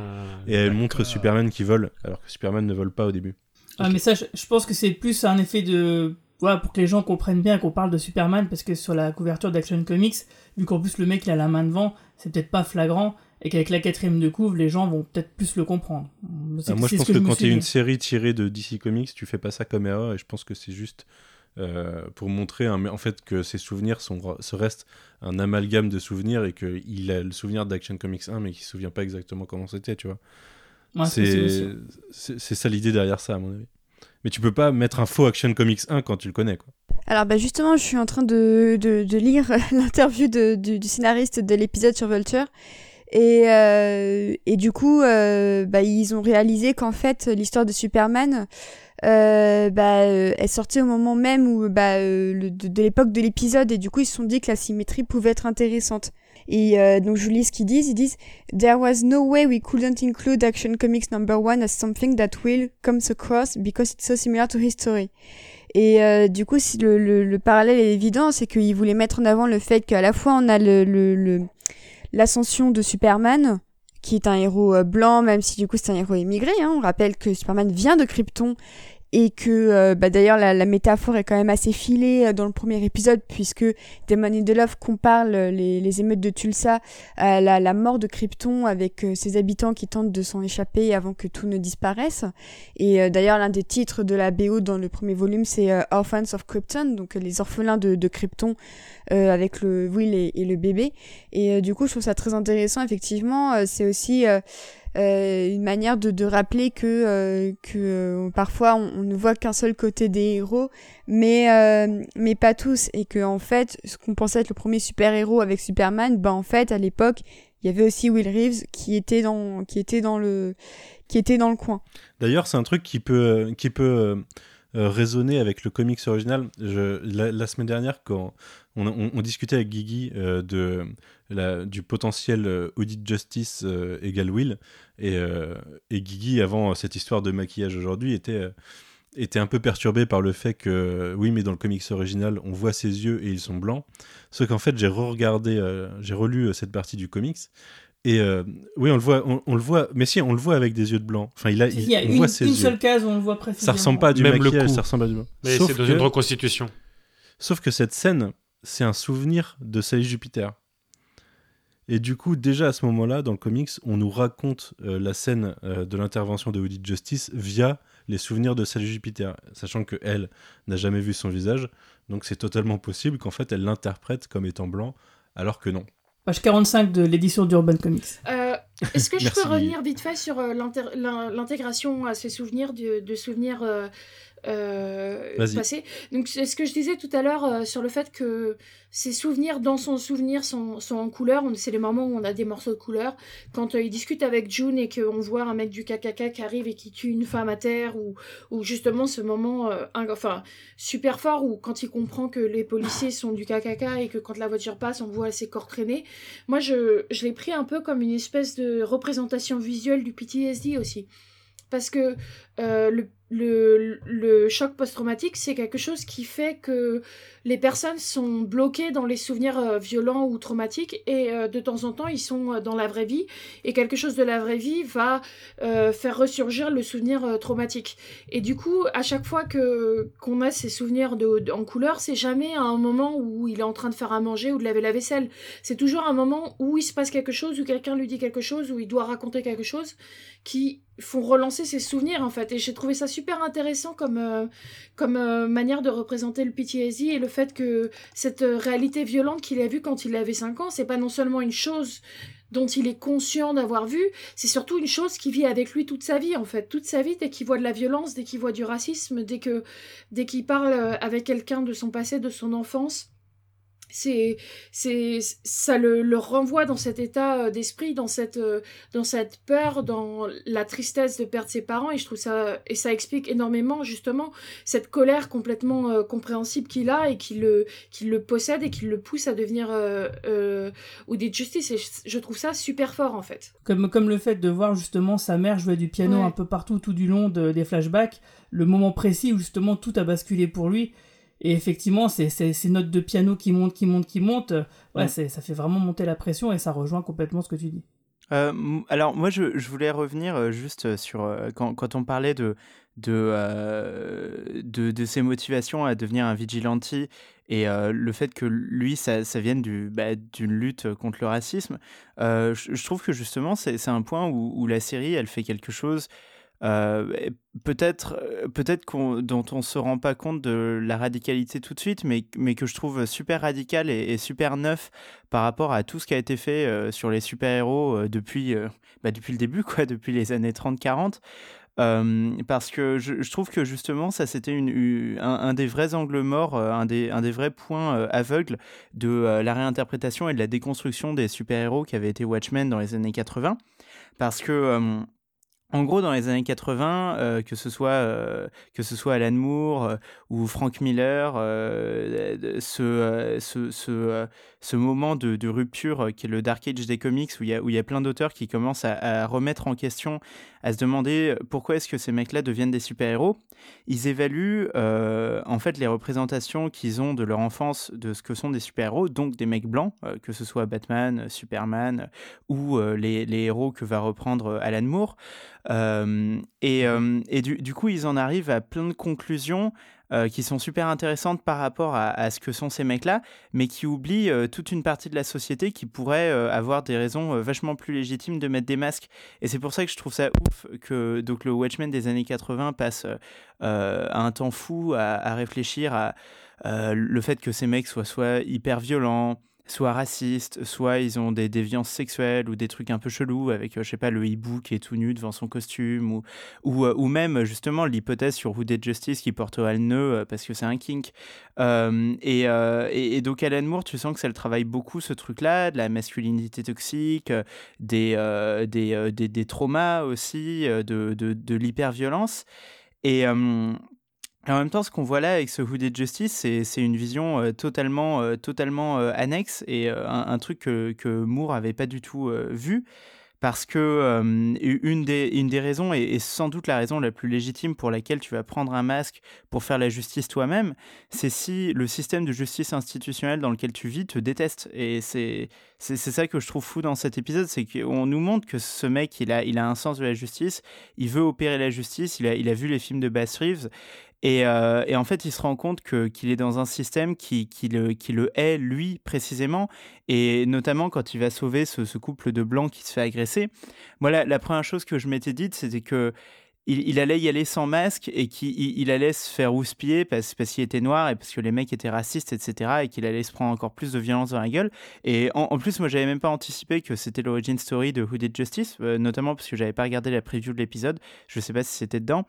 [SPEAKER 1] et elle montre Superman qui vole alors que Superman ne vole pas au début.
[SPEAKER 5] Ah okay. mais ça je, je pense que c'est plus un effet de voilà, pour que les gens comprennent bien qu'on parle de Superman, parce que sur la couverture d'Action Comics, vu qu'en plus le mec il a la main devant, c'est peut-être pas flagrant, et qu'avec la quatrième de couvre, les gens vont peut-être plus le comprendre.
[SPEAKER 1] Ah, moi, je pense que, que quand tu une série tirée de DC Comics, tu fais pas ça comme erreur, et je pense que c'est juste euh, pour montrer un, en fait que ces souvenirs sont, se restent un amalgame de souvenirs et qu'il a le souvenir d'Action Comics 1, mais qu'il se souvient pas exactement comment c'était, tu vois. Ouais, c'est ça l'idée derrière ça, à mon avis. Mais tu peux pas mettre un faux Action Comics 1 quand tu le connais, quoi.
[SPEAKER 4] Alors bah justement, je suis en train de, de, de lire l'interview du, du scénariste de l'épisode sur Vulture. Et, euh, et du coup, euh, bah, ils ont réalisé qu'en fait, l'histoire de Superman, euh, bah, est sortie au moment même où, bah, le, de, de l'époque de l'épisode, et du coup, ils se sont dit que la symétrie pouvait être intéressante. Et euh, donc, je vous lis ce qu'ils disent. Ils disent There was no way we couldn't include Action Comics number one as something that Will comes across because it's so similar to his story. Et euh, du coup, si le, le, le parallèle est évident, c'est qu'ils voulaient mettre en avant le fait qu'à la fois on a le, le, le- l'ascension de Superman, qui est un héros euh, blanc, même si du coup c'est un héros immigré. Hein. On rappelle que Superman vient de Krypton et que euh, bah, d'ailleurs la, la métaphore est quand même assez filée euh, dans le premier épisode puisque Damon Lindelof compare le- les, les émeutes de Tulsa à la, la mort de Krypton avec euh, ses habitants qui tentent de s'en échapper avant que tout ne disparaisse. Et d'ailleurs l'un des titres de la BO dans le premier volume c'est Orphans of Krypton, donc les orphelins de, de Krypton euh, avec le Will et, et le bébé. Et du coup je trouve ça très intéressant effectivement. C'est aussi euh, euh, une manière de, de rappeler que, euh, que euh, parfois on, ne voit qu'un seul côté des héros, mais, mais pas tous, et que en fait, ce qu'on pensait être le premier super-héros avec Superman, ben en fait, à l'époque, il y avait aussi Will Reeves qui était dans, qui était dans, le, qui était dans le coin.
[SPEAKER 1] D'ailleurs, c'est un truc qui peut, qui peut résonner avec le comics original. La, semaine dernière, quand on, discutait avec Guigui de, la, du potentiel euh, Audit Justice euh, égale Will, et, euh, et Guigui, avant cette histoire de maquillage aujourd'hui, était, euh, était un peu perturbé par le fait que, oui, mais dans le comics original, on voit ses yeux et ils sont blancs. Sauf qu'en fait, j'ai re-regardé, euh, j'ai relu euh, cette partie du comics. Et euh, oui, on le voit, on, on le voit, mais si, on le voit avec des yeux de blanc. Enfin, il a,
[SPEAKER 5] Il y a
[SPEAKER 1] on
[SPEAKER 5] une,
[SPEAKER 1] voit ses
[SPEAKER 5] une
[SPEAKER 1] yeux.
[SPEAKER 5] seule case où on le voit précisément.
[SPEAKER 1] Ça ressemble pas à du
[SPEAKER 8] Même le
[SPEAKER 1] maquillage,
[SPEAKER 8] coup.
[SPEAKER 1] ça ressemble à du
[SPEAKER 8] Mais
[SPEAKER 1] Sauf
[SPEAKER 8] c'est dans
[SPEAKER 1] que-
[SPEAKER 8] une reconstitution.
[SPEAKER 1] Sauf que cette scène, c'est un souvenir de Sally Jupiter. Et du coup, déjà à ce moment-là, dans le comics, on nous raconte euh, la scène euh, de l'intervention de Audit Justice via les souvenirs de Sally Jupiter, sachant que elle n'a jamais vu son visage, donc c'est totalement possible qu'en fait elle l'interprète comme étant blanc, alors que non.
[SPEAKER 5] Page 45 de l'édition d'Urban Comics.
[SPEAKER 6] Euh, Est-ce que je peux revenir vite fait sur euh, l'intégration à ces souvenirs de, de souvenirs euh, passés Donc c'est ce que je disais tout à l'heure euh, sur le fait que ces souvenirs dans son souvenir sont, sont en couleur. On- C'est les moments où on a des morceaux de couleur. Quand euh, il discute avec June et qu'on voit un mec du KKK qui arrive et qui tue une femme à terre ou, ou justement ce moment un- enfin super fort où quand il comprend que les policiers sont du KKK et que quand la voiture passe on voit ses corps traîner moi, je, je l'ai pris un peu comme une espèce de représentation visuelle du PTSD aussi. Parce que euh, le, le, choc post-traumatique, c'est quelque chose qui fait que les personnes sont bloquées dans les souvenirs euh, violents ou traumatiques et euh, de temps en temps, ils sont euh, dans la vraie vie et quelque chose de la vraie vie va faire ressurgir le souvenir traumatique. Et du coup, à chaque fois que qu'on a ces souvenirs de- en couleur, c'est jamais à un moment où il est en train de faire à manger ou de laver la vaisselle. C'est toujours un moment où il se passe quelque chose, où quelqu'un lui dit quelque chose, où il doit raconter quelque chose, qui font relancer ses souvenirs en fait. Et j'ai trouvé ça super intéressant comme, euh, comme euh, manière de représenter le PTSD et le fait que cette euh, réalité violente qu'il a vue quand il avait 5 ans, c'est pas non seulement une chose dont il est conscient d'avoir vu, c'est surtout une chose qui vit avec lui toute sa vie en fait, toute sa vie dès qu'il voit de la violence, dès qu'il voit du racisme, dès que dès qu'il parle avec quelqu'un de son passé, de son enfance, c'est c'est ça le, le renvoie dans cet état euh, d'esprit dans cette euh, dans cette peur dans la tristesse de perdre ses parents et je trouve ça et ça explique énormément justement cette colère complètement euh, compréhensible qu'il a et qui le qui le possède et qui le pousse à devenir euh, euh, Audit Justice et je, je trouve ça super fort en fait
[SPEAKER 5] Comme, comme le fait de voir justement sa mère jouer du piano
[SPEAKER 6] Ouais.
[SPEAKER 5] un peu partout tout du long de- des flashbacks, le moment précis où justement tout a basculé pour lui. Et effectivement, c'est ces notes de piano qui montent, qui montent, qui montent. euh, Ouais, ça fait vraiment monter la pression et ça rejoint complètement ce que tu dis.
[SPEAKER 7] Euh, alors moi je, je voulais revenir euh, juste sur quand, quand on parlait de de, euh, de de ses motivations à devenir un vigilante et euh, le fait que lui ça, ça vienne du bah, d'une lutte contre le racisme je, je trouve que justement c'est c'est un point où, où la série elle fait quelque chose euh, peut-être euh, peut-être qu'on dont on se rend pas compte de la radicalité tout de suite mais mais que je trouve super radical et, super neuf par rapport à tout ce qui a été fait euh, sur les super-héros depuis, bah, depuis le début, quoi, depuis les années 30-40. Euh, parce que je, trouve que justement, ça c'était une, un, un des vrais angles morts, un, des, un des vrais points aveugles de la réinterprétation et de la déconstruction des super-héros qui avaient été Watchmen dans les années 80. Parce que. En gros, dans les années 80, euh, que ce soit euh, que ce soit Alan Moore euh, ou Frank Miller, ce, moment de, rupture qui est le Dark Age des comics, où il y a, où il y a plein d'auteurs qui commencent à, remettre en question, à se demander pourquoi est-ce que ces mecs-là deviennent des super-héros, ils évaluent en fait les représentations qu'ils ont de leur enfance de ce que sont des super-héros, donc des mecs blancs, que ce soit Batman, Superman ou les, les héros que va reprendre Alan Moore. Euh, et, euh, et du, du, coup, ils en arrivent à plein de conclusions euh, qui sont super intéressantes par rapport à, ce que sont ces mecs-là, mais qui oublient toute une partie de la société qui pourrait avoir des raisons vachement plus légitimes de mettre des masques. Et c'est pour ça que je trouve ça ouf que donc, le Watchmen des années 80 passe un temps fou à, à réfléchir à le fait que ces mecs soient soit hyper violents, soit racistes, soit ils ont des déviances sexuelles ou des trucs un peu chelous avec, euh, je sais pas, le hibou qui est tout nu devant son costume ou, ou, euh, ou même justement l'hypothèse sur Hooded Justice qui portera le nœud euh, parce que c'est un kink. et, et, donc Alan Moore, tu sens que ça le travaille beaucoup ce truc-là, de la masculinité toxique, des, des, des, des, traumas aussi, de, de, de l'hyperviolence. Et en même temps, ce qu'on voit là avec ce Hooded Justice, c'est une vision euh, totalement, euh, totalement euh, annexe et un, truc que, que Moore avait pas du tout vu parce que une, des, une des raisons, et, sans doute la raison la plus légitime pour laquelle tu vas prendre un masque pour faire la justice toi-même, c'est si le système de justice institutionnelle dans lequel tu vis te déteste. Et c'est ça que je trouve fou dans cet épisode, c'est qu'on nous montre que ce mec, il a, il a un sens de la justice, il veut opérer la justice, il a, il a vu les films de Bass Reeves, euh, et, en fait, il se rend compte qu'il est dans un système qui, qui, le, qui le hait, lui, précisément. Et notamment quand il va sauver ce, couple de blancs qui se fait agresser. Moi, la première chose que je m'étais dite, c'était que il, allait y aller sans masque et qu'il il, allait se faire houspiller parce, parce qu'il était noir et parce que les mecs étaient racistes, etc. et qu'il allait se prendre encore plus de violence dans la gueule. Et en, plus, moi, j'avais même pas anticipé que c'était l'origin story de Who Did Justice, euh, notamment parce que j'avais pas regardé la preview de l'épisode. Je sais pas si c'était dedans.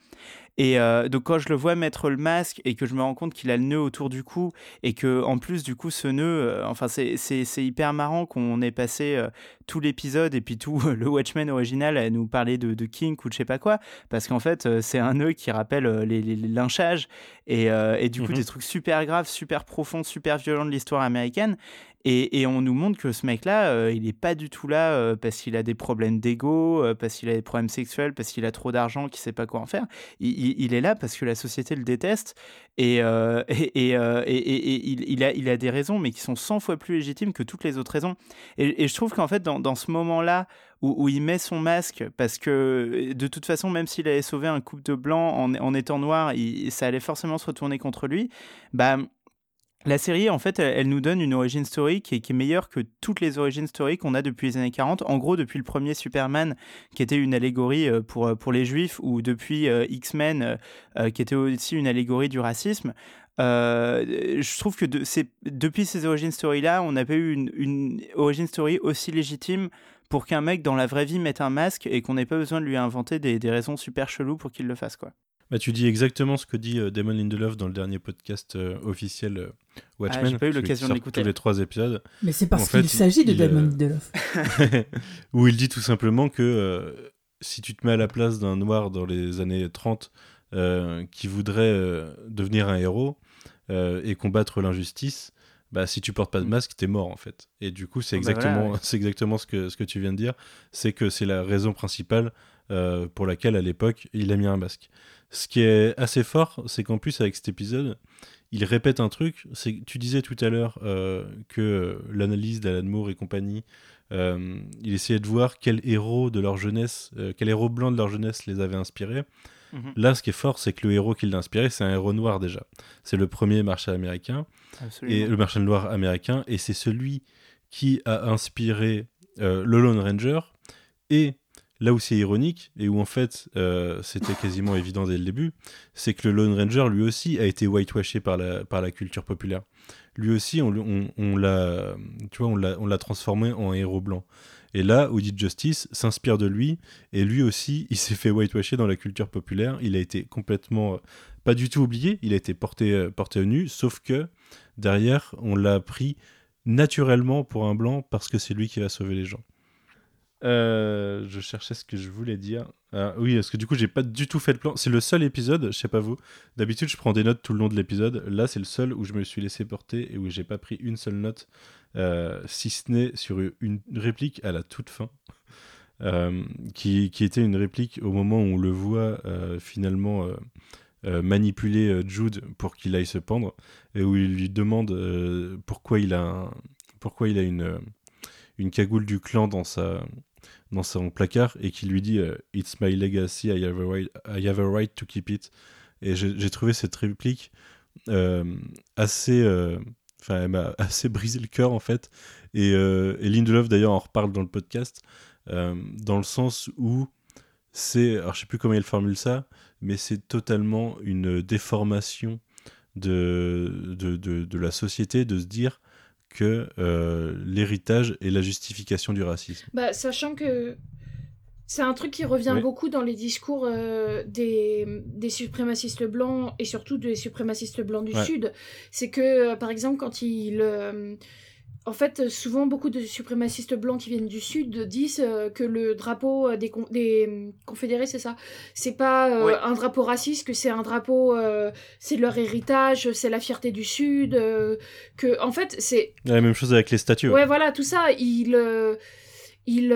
[SPEAKER 7] Et euh, donc quand je le vois mettre le masque et que je me rends compte qu'il a le nœud autour du cou et que en plus du coup ce nœud, euh, enfin c'est hyper marrant qu'on ait passé tout l'épisode et puis tout le Watchmen original à nous parler de, de King ou de je sais pas quoi, parce qu'en fait euh, c'est un nœud qui rappelle euh, les, lynchages et, euh, et du coup mhm. des trucs super graves, super profonds, super violents de l'histoire américaine. Et, on nous montre que ce mec-là, il n'est pas du tout là parce qu'il a des problèmes d'ego, parce qu'il a des problèmes sexuels, parce qu'il a trop d'argent, qu'il sait pas quoi en faire. Il, est là parce que la société le déteste et, il, a, des raisons, mais qui sont 100 fois plus légitimes que toutes les autres raisons. Et, je trouve qu'en fait, dans, ce moment-là où, il met son masque parce que de toute façon, même s'il avait sauvé un couple de blancs en, étant noir, ça allait forcément se retourner contre lui. Bah, la série, en fait, elle, nous donne une origin story qui est, meilleure que toutes les origin stories qu'on a depuis les années 40. En gros, depuis le premier Superman, qui était une allégorie euh, pour, euh, pour les juifs, ou depuis euh, X-Men, qui était aussi une allégorie du racisme. je trouve que de, depuis ces origin stories-là, on n'a pas eu une, une origin story aussi légitime pour qu'un mec dans la vraie vie mette un masque et qu'on n'ait pas besoin de lui inventer des, des raisons super cheloues pour qu'il le fasse, quoi.
[SPEAKER 1] Bah, tu dis exactement ce que dit euh, Damon Lindelof dans le dernier podcast euh, officiel euh, Watchmen. Ah,
[SPEAKER 7] j'ai pas eu l'occasion de l'écouter.
[SPEAKER 1] Tous les trois épisodes.
[SPEAKER 5] Mais c'est parce qu'il s'agit de Damon Lindelof.
[SPEAKER 1] où il dit tout simplement que si tu te mets à la place d'un noir dans les années 30 qui voudrait devenir un héros et combattre l'injustice, bah, si tu portes pas de mm. masque, t'es mort en fait. Et du coup, c'est ah bah exactement, c'est exactement ce que, ce que tu viens de dire. C'est que c'est la raison principale pour laquelle à l'époque il a mis un masque. Ce qui est assez fort, c'est qu'en plus, avec cet épisode, il répète un truc. C'est tu disais tout à l'heure euh, que euh, l'analyse d'Alan Moore et compagnie, euh, il essayait de voir quel héros de leur jeunesse, quel héros blanc de leur jeunesse les avait inspirés. Mhm. Là, ce qui est fort, c'est que le héros qui l'a inspiré, c'est un héros noir déjà. C'est le premier marshal américain, et le marshal noir américain, et c'est celui qui a inspiré le Lone Ranger et Là où c'est ironique, et où en fait euh, c'était quasiment évident dès le début, c'est que le Lone Ranger lui aussi a été whitewashé par la, par la culture populaire. Lui aussi, on, l'a, tu vois, on l'a transformé en héros blanc. Et là, Audit Justice s'inspire de lui, et lui aussi, il s'est fait whitewasher dans la culture populaire. Il a été complètement, euh, pas du tout oublié, il a été porté, euh, porté au nu, sauf que derrière, on l'a pris naturellement pour un blanc parce que c'est lui qui va sauver les gens. Euh, je cherchais ce que je voulais dire. Ah, oui, parce que du coup, j'ai pas du tout fait le plan. C'est le seul épisode, je sais pas vous. D'habitude, je prends des notes tout le long de l'épisode. Là, c'est le seul où je me suis laissé porter et où j'ai pas pris une seule note, euh, si ce n'est sur une réplique à la toute fin. Euh, qui, qui, était une réplique au moment où on le voit euh, finalement manipuler Jude pour qu'il aille se pendre et où il lui demande pourquoi il a, pourquoi il a une, une cagoule du clan dans sa, dans son placard et qui lui dit euh, It's my legacy, I have, a right, I have a right to keep it. Et j'ai trouvé cette réplique euh, assez. Euh, enfin, elle m'a assez brisé le cœur en fait. Et, et Lindelof d'ailleurs en reparle dans le podcast, dans le sens où c'est. Alors je sais plus comment il formule ça, mais c'est totalement une déformation de, de, de, de, la société de se dire que euh, l'héritage est la justification du racisme.
[SPEAKER 6] Bah, sachant que c'est un truc qui revient beaucoup dans les discours euh, des, des, suprémacistes blancs et surtout des suprémacistes blancs du Sud. C'est que, euh, par exemple, quand ils en fait, souvent, beaucoup de suprémacistes blancs qui viennent du Sud disent euh, que le drapeau euh, des, des hum, confédérés, c'est ça? C'est pas euh, un drapeau raciste, que c'est un drapeau, c'est leur héritage, c'est la fierté du Sud. que, en fait, c'est.
[SPEAKER 1] La même chose avec les statues.
[SPEAKER 6] Ouais, voilà, tout ça. Il. il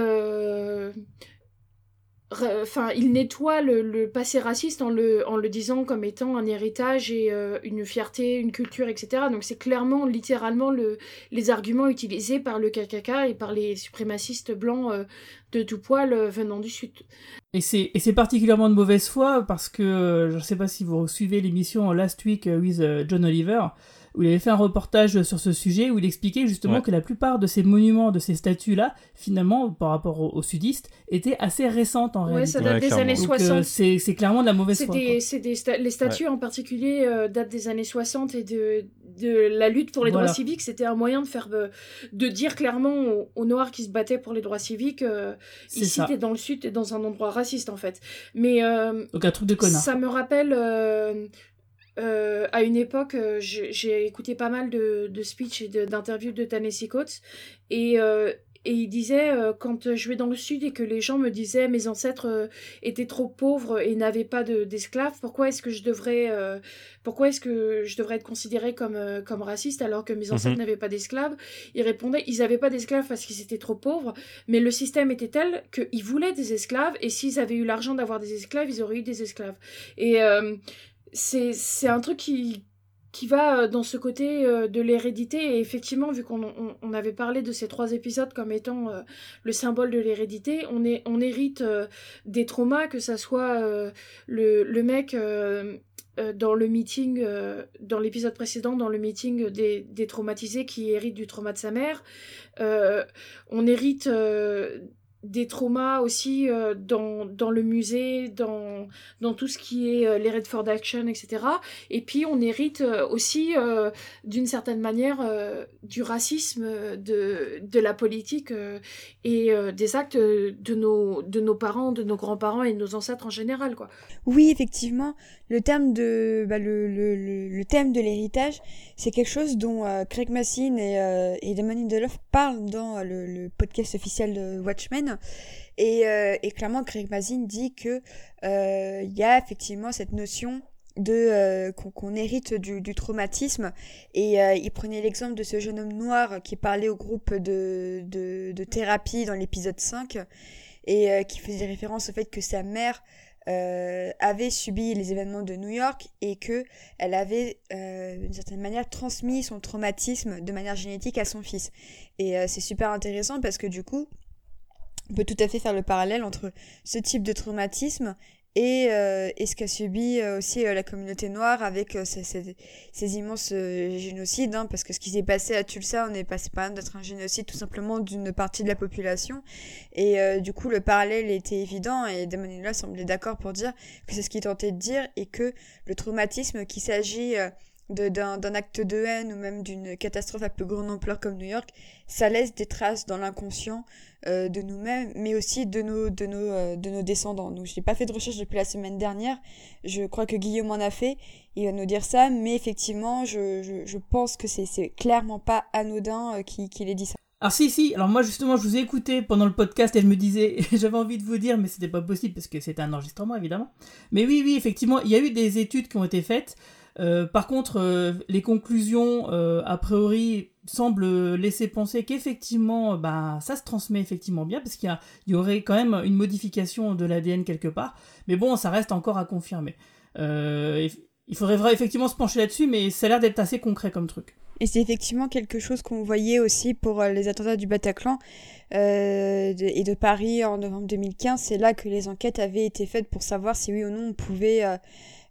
[SPEAKER 6] enfin, il nettoie le, passé raciste en le, disant comme étant un héritage et euh, une fierté, une culture, etc. Donc c'est clairement, littéralement, le, les arguments utilisés par le KKK et par les suprémacistes blancs euh, de tout poil euh, venant du Sud.
[SPEAKER 5] Et c'est particulièrement de mauvaise foi parce que, je ne sais pas si vous suivez l'émission Last Week with John Oliver, où il avait fait un reportage sur ce sujet où il expliquait justement que la plupart de ces monuments, de ces statues-là, finalement, par rapport aux, sudistes, étaient assez récentes en
[SPEAKER 6] ouais,
[SPEAKER 5] réalité.
[SPEAKER 6] ça date des années 60. Euh,
[SPEAKER 5] c'est clairement de la mauvaise foi.
[SPEAKER 6] Des, les statues en particulier euh, datent des années 60 et de, de la lutte pour les droits civiques. C'était un moyen de faire euh, de dire clairement aux, Noirs qui se battaient pour les droits civiques ici, t'es dans le Sud, t'es dans un endroit raciste en fait. Mais
[SPEAKER 5] Donc un truc de connard.
[SPEAKER 6] Ça me rappelle euh, à une époque, euh, j'ai écouté pas mal de, de speeches et d'interviews de, de Coates et, euh, et il disait quand je vais dans le sud et que les gens me disaient mes ancêtres étaient trop pauvres et n'avaient pas d'esclaves, pourquoi est-ce que je devrais pourquoi est-ce que je devrais être considéré comme comme raciste alors que mes mhm. ancêtres n'avaient pas d'esclaves? Il répondait ils n'avaient pas d'esclaves parce qu'ils étaient trop pauvres, mais le système était tel qu'ils voulaient des esclaves et s'ils avaient eu l'argent d'avoir des esclaves, ils auraient eu des esclaves. Et c'est un truc qui, qui va euh, dans ce côté euh, de l'hérédité. Et effectivement, vu qu'on on, avait parlé de ces trois épisodes comme étant euh, le symbole de l'hérédité, on, on hérite des traumas, que ça soit le, le mec dans le meeting, dans l'épisode précédent, dans le meeting des, des, traumatisés qui hérite du trauma de sa mère. on hérite des traumas aussi euh, dans, dans, le musée, dans, dans tout ce qui est euh, les Redford Action, etc. Et puis on hérite euh, aussi d'une certaine manière du racisme, de, de la politique et des actes de nos, de nos parents, de nos grands-parents et de nos ancêtres en général. Quoi.
[SPEAKER 4] Oui, effectivement, le terme de, bah, le, le, le, thème de l'héritage, c'est quelque chose dont Craig Massin et, et Damon parlent dans le podcast officiel de Watchmen. Et, euh, et clairement, Craig Mazin dit que euh, il y a effectivement cette notion de euh, qu'on hérite du, traumatisme. Et il prenait l'exemple de ce jeune homme noir qui parlait au groupe de thérapie dans l'épisode 5 et qui faisait référence au fait que sa mère avait subi les événements de New York et que elle avait d'une certaine manière transmis son traumatisme de manière génétique à son fils. Et c'est super intéressant parce que du coup on peut tout à fait faire le parallèle entre ce type de traumatisme et, euh, ce qu'a subi euh, aussi euh, la communauté noire avec ces, immenses génocides, hein, parce que ce qui s'est passé à Tulsa, on est passé par d'être un génocide tout simplement d'une partie de la population, et du coup le parallèle était évident, et Damon semblait d'accord pour dire que c'est ce qu'il tentait de dire, et que le traumatisme, qu'il s'agit d'un acte de haine ou même d'une catastrophe à plus grande ampleur comme New York, ça laisse des traces dans l'inconscient euh, de nous-mêmes, mais aussi de nos, de nos, euh, de nos descendants. Donc, je n'ai pas fait de recherche depuis la semaine dernière. Je crois que Guillaume en a fait. Il va nous dire ça, mais effectivement, je, je, pense que c'est clairement pas anodin euh, qu'il ait dit ça.
[SPEAKER 5] Alors si, si, alors moi justement je vous ai écouté pendant le podcast et je me disais, j'avais envie de vous dire, mais c'était pas possible parce que c'était un enregistrement évidemment. Mais oui, oui, effectivement, il y a eu des études qui ont été faites. Euh, par contre, euh, les conclusions, euh, a priori, semblent laisser penser qu'effectivement, bah, ça se transmet effectivement bien, parce qu'il y, aurait quand même une modification de l'ADN quelque part. Mais bon, ça reste encore à confirmer. il faudrait effectivement se pencher là-dessus, mais ça a l'air d'être assez concret comme truc.
[SPEAKER 4] Et c'est effectivement quelque chose qu'on voyait aussi pour les attentats du Bataclan et de Paris en novembre 2015. C'est là que les enquêtes avaient été faites pour savoir si oui ou non on pouvait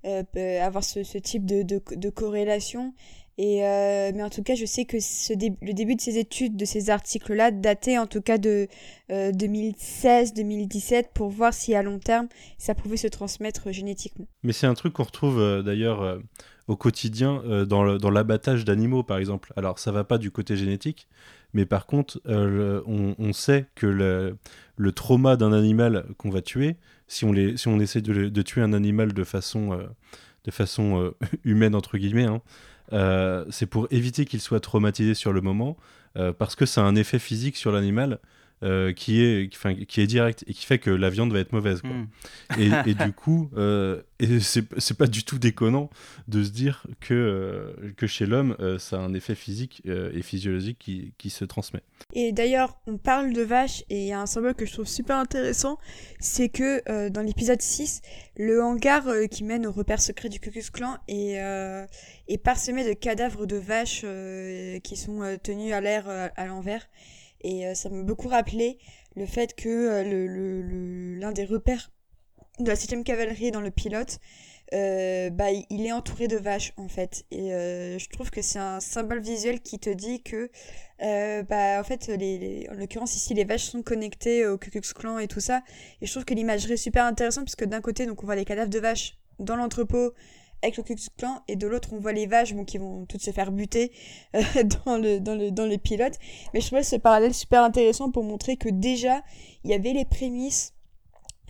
[SPEAKER 4] avoir ce, type de, de, corrélation. Et euh, mais en tout cas, je sais que ce le début de ces études, de ces articles-là, datait en tout cas de 2016-2017 pour voir si à long terme ça pouvait se transmettre génétiquement.
[SPEAKER 1] Mais c'est un truc qu'on retrouve d'ailleurs au quotidien euh, dans l'abattage d'animaux, par exemple. Alors, ça va pas du côté génétique, mais par contre, euh, on, sait que le, trauma d'un animal qu'on va tuer, si on, si on essaie de, tuer un animal de façon, euh, de façon humaine, entre guillemets, hein, c'est pour éviter qu'il soit traumatisé sur le moment, parce que ça a un effet physique sur l'animal euh, qui, est, qui, est direct et qui fait que la viande va être mauvaise. Hmm. Et, du coup, euh, c'est pas du tout déconnant de se dire que, euh, que chez l'homme, euh, ça a un effet physique et physiologique qui, qui, se transmet.
[SPEAKER 4] Et d'ailleurs, on parle de vaches et il y a un symbole que je trouve super intéressant, c'est que dans l'épisode 6, le hangar qui mène au repère secret du Cucus Clan est, est parsemé de cadavres de vaches qui sont tenus à l'air à l'envers. Et euh, ça m'a beaucoup rappelé le fait que euh, l'un des repères de la 7 cavalerie dans le pilote, euh, bah, il est entouré de vaches en fait. Et je trouve que c'est un symbole visuel qui te dit que, bah, en fait, les, en l'occurrence ici, les vaches sont connectées au Ku Klan et tout ça. Et je trouve que l'imagerie est super intéressante puisque d'un côté, donc on voit les cadavres de vaches dans l'entrepôt avec le Ku Clan et de l'autre on voit les vaches qui vont toutes se faire buter euh, dans, le, dans, le, dans les pilotes. Mais je trouvais ce parallèle super intéressant pour montrer que déjà il y avait les prémices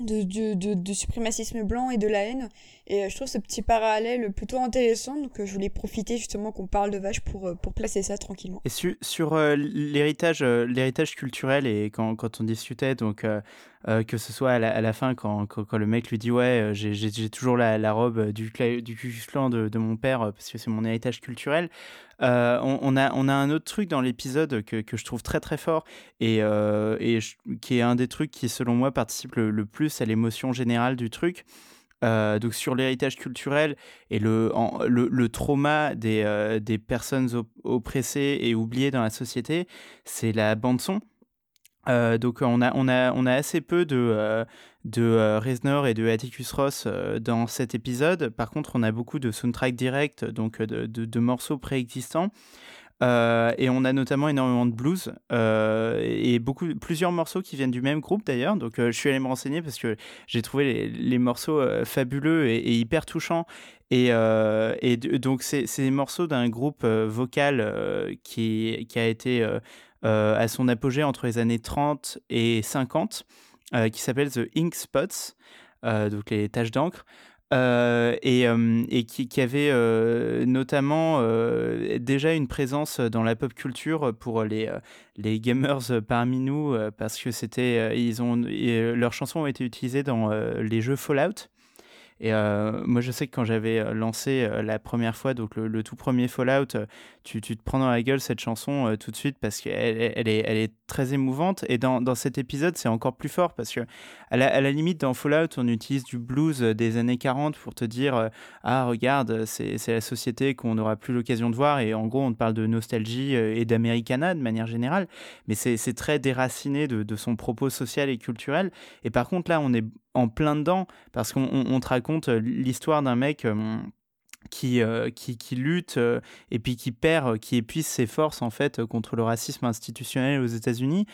[SPEAKER 4] de, de, de, suprémacisme blanc et de la haine. Et euh, je trouve ce petit parallèle plutôt intéressant. Donc euh, je voulais profiter justement qu'on parle de vaches pour, pour placer ça tranquillement.
[SPEAKER 7] Et sur, l'héritage culturel, et quand, quand on discutait, donc que ce soit à la, fin, quand, quand, le mec lui dit Ouais, j'ai toujours la, la, robe du, du clan de, de mon père parce que c'est mon héritage culturel. on, a, on a un autre truc dans l'épisode que, que, je trouve très très fort et, et qui est un des trucs qui, selon moi, participe le, plus à l'émotion générale du truc. Euh, donc sur l'héritage culturel et le, le, le, trauma des, euh, des personnes oppressées et oubliées dans la société, c'est la bande son. Euh, donc on a, on, a, on a assez peu de, de Reznor et de Atticus Ross dans cet épisode. Par contre, on a beaucoup de soundtrack direct, donc de, de, morceaux préexistants. Euh, et on a notamment énormément de blues euh, et beaucoup, plusieurs morceaux qui viennent du même groupe d'ailleurs. Donc euh, je suis allé me renseigner parce que j'ai trouvé les, les morceaux fabuleux et, hyper touchants. Et, et donc c'est des morceaux d'un groupe vocal qui, qui a été à son apogée entre les années 30 et 50, qui s'appelle The Ink Spots, donc les taches d'encre. Euh, et, euh, qui, avait euh, notamment déjà une présence dans la pop culture pour les, les gamers parmi nous parce que c'était ils ont leurs chansons ont été utilisées dans les jeux Fallout et euh, moi, je sais que quand j'avais euh, lancé euh, la première fois, donc le, tout premier Fallout, tu, te prends dans la gueule cette chanson tout de suite parce qu'elle elle est, très émouvante. Et dans, dans cet épisode, c'est encore plus fort parce que, à la, limite, dans Fallout, on utilise du blues des années 40 pour te dire Ah, regarde, c'est la société qu'on n'aura plus l'occasion de voir. Et en gros, on te parle de nostalgie et d'Americana de manière générale. Mais c'est très déraciné de, son propos social et culturel. Et par contre, là, on est en plein dedans parce qu'on te raconte euh, l'histoire d'un mec euh, qui, euh, qui, qui, lutte et puis qui perd, qui épuise ses forces en fait contre le racisme institutionnel aux États-Unis.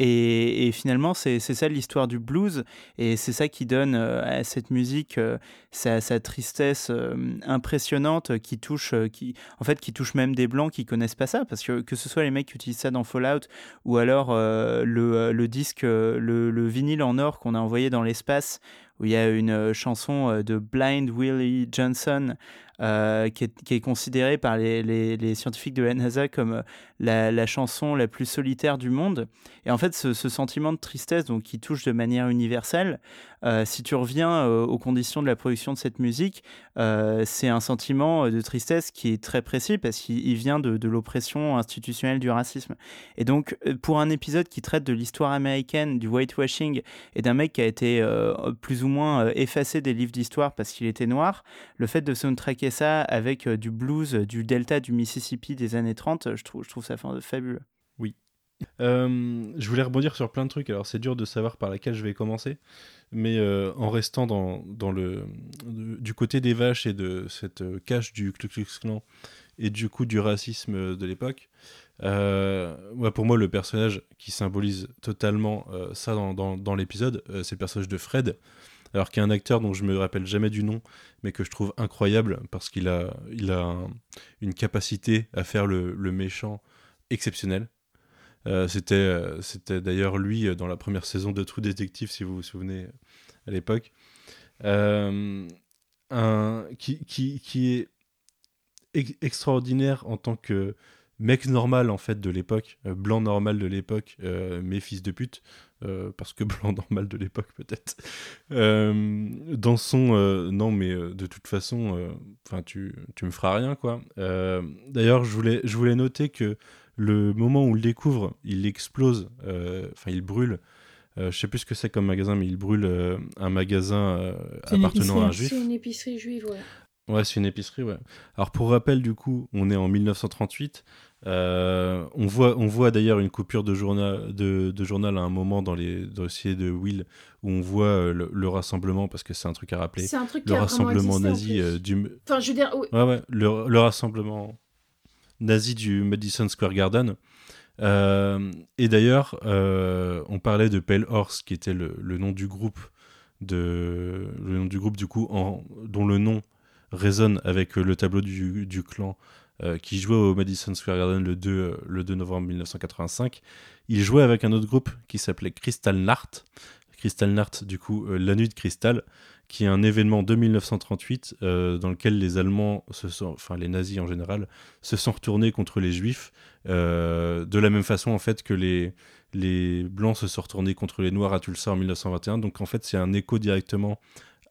[SPEAKER 7] Et, finalement, c'est ça l'histoire du blues, et c'est ça qui donne euh, à cette musique euh, sa, tristesse euh, impressionnante qui touche, qui, en fait, qui touche même des blancs qui connaissent pas ça, parce que que ce soit les mecs qui utilisent ça dans Fallout, ou alors le, le, disque, le vinyle en or qu'on a envoyé dans l'espace, où il y a une chanson de Blind Willie Johnson euh, qui, est, considérée par les, scientifiques de la NASA comme la, la, chanson la plus solitaire du monde. Et en fait, ce, ce sentiment de tristesse donc, qui touche de manière universelle, euh, si tu reviens euh, aux conditions de la production de cette musique, euh, c'est un sentiment de tristesse qui est très précis parce qu'il vient de, l'oppression institutionnelle du racisme. Et donc, pour un épisode qui traite de l'histoire américaine, du whitewashing et d'un mec qui a été plus ou moins effacé des livres d'histoire parce qu'il était noir, le fait de soundtracker ça avec du blues du delta du Mississippi des années 30, je trouve, je trouve ça fabuleux.
[SPEAKER 1] Oui. Euh, je voulais rebondir sur plein de trucs, alors c'est dur de savoir par laquelle je vais commencer, mais euh, en restant dans, le, du côté des vaches et de cette euh, cache du Ku Klux Klan et du coup du racisme de l'époque, ouais, pour moi le personnage qui symbolise totalement ça dans, l'épisode, c'est le personnage de Fred, alors qu'il y a un acteur dont je me rappelle jamais du nom, mais que je trouve incroyable parce qu'il a, une capacité à faire le, le méchant exceptionnel. Euh, c'était, euh, c'était d'ailleurs lui euh, dans la première saison de True Detective, si vous vous souvenez à l'époque. Un, qui, qui, qui est ex extraordinaire en tant que mec normal en fait de l'époque, blanc normal de l'époque, euh, mais fils de pute, parce que blanc normal de l'époque peut-être. dans son non mais de toute façon, enfin tu, tu me feras rien quoi. D'ailleurs je voulais je voulais noter que le moment où on le découvre, il explose, enfin il brûle. je sais plus ce que c'est comme magasin, mais il brûle un magasin appartenant à un juif.
[SPEAKER 6] C'est une épicerie juive, ouais.
[SPEAKER 1] Ouais, c'est une épicerie, ouais. Alors pour rappel, du coup, on est en 1938. Euh, on voit, on voit d'ailleurs une coupure de journal, de, de, journal à un moment dans les dossiers de Will où on voit euh, le, le, rassemblement parce que c'est un truc à rappeler.
[SPEAKER 6] C'est un truc
[SPEAKER 1] le rassemblement nazi
[SPEAKER 6] euh,
[SPEAKER 1] du.
[SPEAKER 6] Enfin, je veux dire. Oui.
[SPEAKER 1] Ouais, ouais. Le, le, rassemblement nazi du Madison Square Garden. Euh, et d'ailleurs, on parlait de Pale Horse qui était le, nom du groupe du coup dont le nom résonne avec le tableau du, clan euh, qui jouait au Madison Square Garden le 2, euh, le 2 novembre 1985. Il jouait avec un autre groupe qui s'appelait Crystal Nart. Crystal Nart, du coup, euh, La Nuit de Cristal, qui est un événement de 1938 euh, dans lequel les Allemands, enfin les nazis en général, se sont retournés contre les Juifs, euh, de la même façon en fait que les, les Blancs se sont retournés contre les Noirs à Tulsa en 1921. Donc en fait c'est un écho directement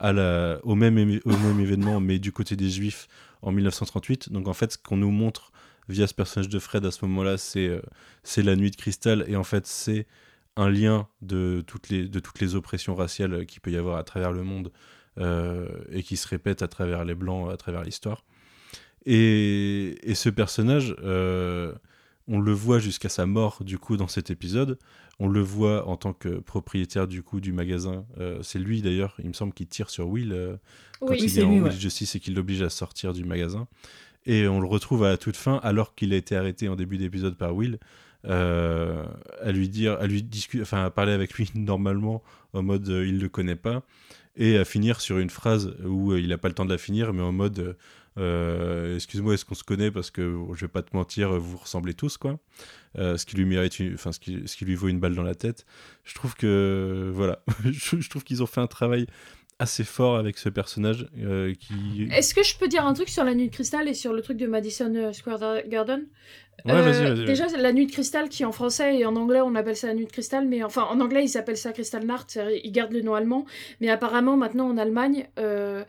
[SPEAKER 1] au même événement, mais du côté des Juifs en 1938. Donc en fait, ce qu'on nous montre via ce personnage de Fred à ce moment-là, c'est euh, c'est la nuit de cristal, et en fait, c'est un lien de toutes les, de toutes les oppressions raciales qu'il peut y avoir à travers le monde euh, et qui se répètent à travers les Blancs, à travers l'histoire. Et, et, ce personnage, euh, on le voit jusqu'à sa mort du coup dans cet épisode. On le voit en tant que propriétaire du coup du magasin. Euh, c'est lui d'ailleurs, il me semble, qui tire sur Will euh, quand
[SPEAKER 6] oui,
[SPEAKER 1] il est en
[SPEAKER 5] lui, ouais.
[SPEAKER 1] Justice et qu'il l'oblige à sortir du magasin. Et on le retrouve à la toute fin, alors qu'il a été arrêté en début d'épisode par Will, euh, à lui dire, à lui discuter, enfin à parler avec lui normalement en mode euh, il le connaît pas, et à finir sur une phrase où euh, il a pas le temps de la finir, mais en mode euh, excuse-moi, est-ce qu'on se connaît? Parce que je vais pas te mentir, vous ressemblez tous quoi. Ce qui lui mérite, enfin ce qui lui vaut une balle dans la tête. Je trouve que voilà, je, je trouve qu'ils ont fait un travail assez fort avec ce personnage euh, qui.
[SPEAKER 6] Est-ce que je peux dire un truc sur la nuit de cristal et sur le truc de Madison Square Garden?
[SPEAKER 1] Ouais, vas-y, vas-y.
[SPEAKER 6] Déjà, la nuit de cristal qui en français et en anglais on appelle ça la nuit de cristal, mais enfin en anglais ils appellent ça Crystal Nart, ils gardent le nom allemand, mais apparemment maintenant en Allemagne. Euh,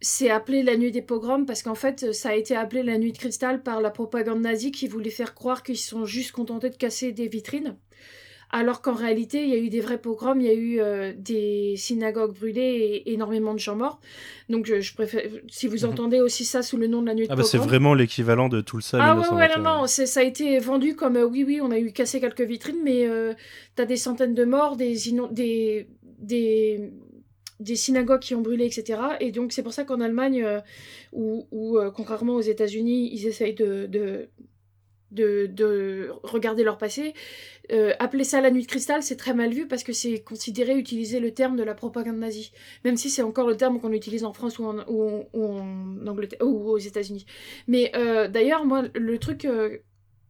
[SPEAKER 6] c'est appelé la nuit des pogroms parce qu'en fait ça a été appelé la nuit de cristal par la propagande nazie qui voulait faire croire qu'ils sont juste contentés de casser des vitrines alors qu'en réalité, il y a eu des vrais pogroms, il y a eu euh, des synagogues brûlées et énormément de gens morts. Donc, je, je préfère, si vous
[SPEAKER 1] Mhm.
[SPEAKER 6] entendez aussi ça sous le nom de la nuit de
[SPEAKER 1] Ah bah c'est vraiment l'équivalent de tout le ça.
[SPEAKER 6] Ah ouais, ouais, non, non, ça a été vendu comme euh, oui, oui, on a eu cassé quelques vitrines, mais euh, t'as des centaines de morts, des, des, des, des synagogues qui ont brûlé, etc. Et donc, c'est pour ça qu'en Allemagne, euh, où, où, euh, contrairement aux États-Unis, ils essayent de. de de, de regarder leur passé. Euh, appeler ça la nuit de cristal, c'est très mal vu parce que c'est considéré utiliser le terme de la propagande nazie. Même si c'est encore le terme qu'on utilise en France ou en, ou Angleterre ou aux États-Unis. Mais euh, d'ailleurs, moi, le truc euh,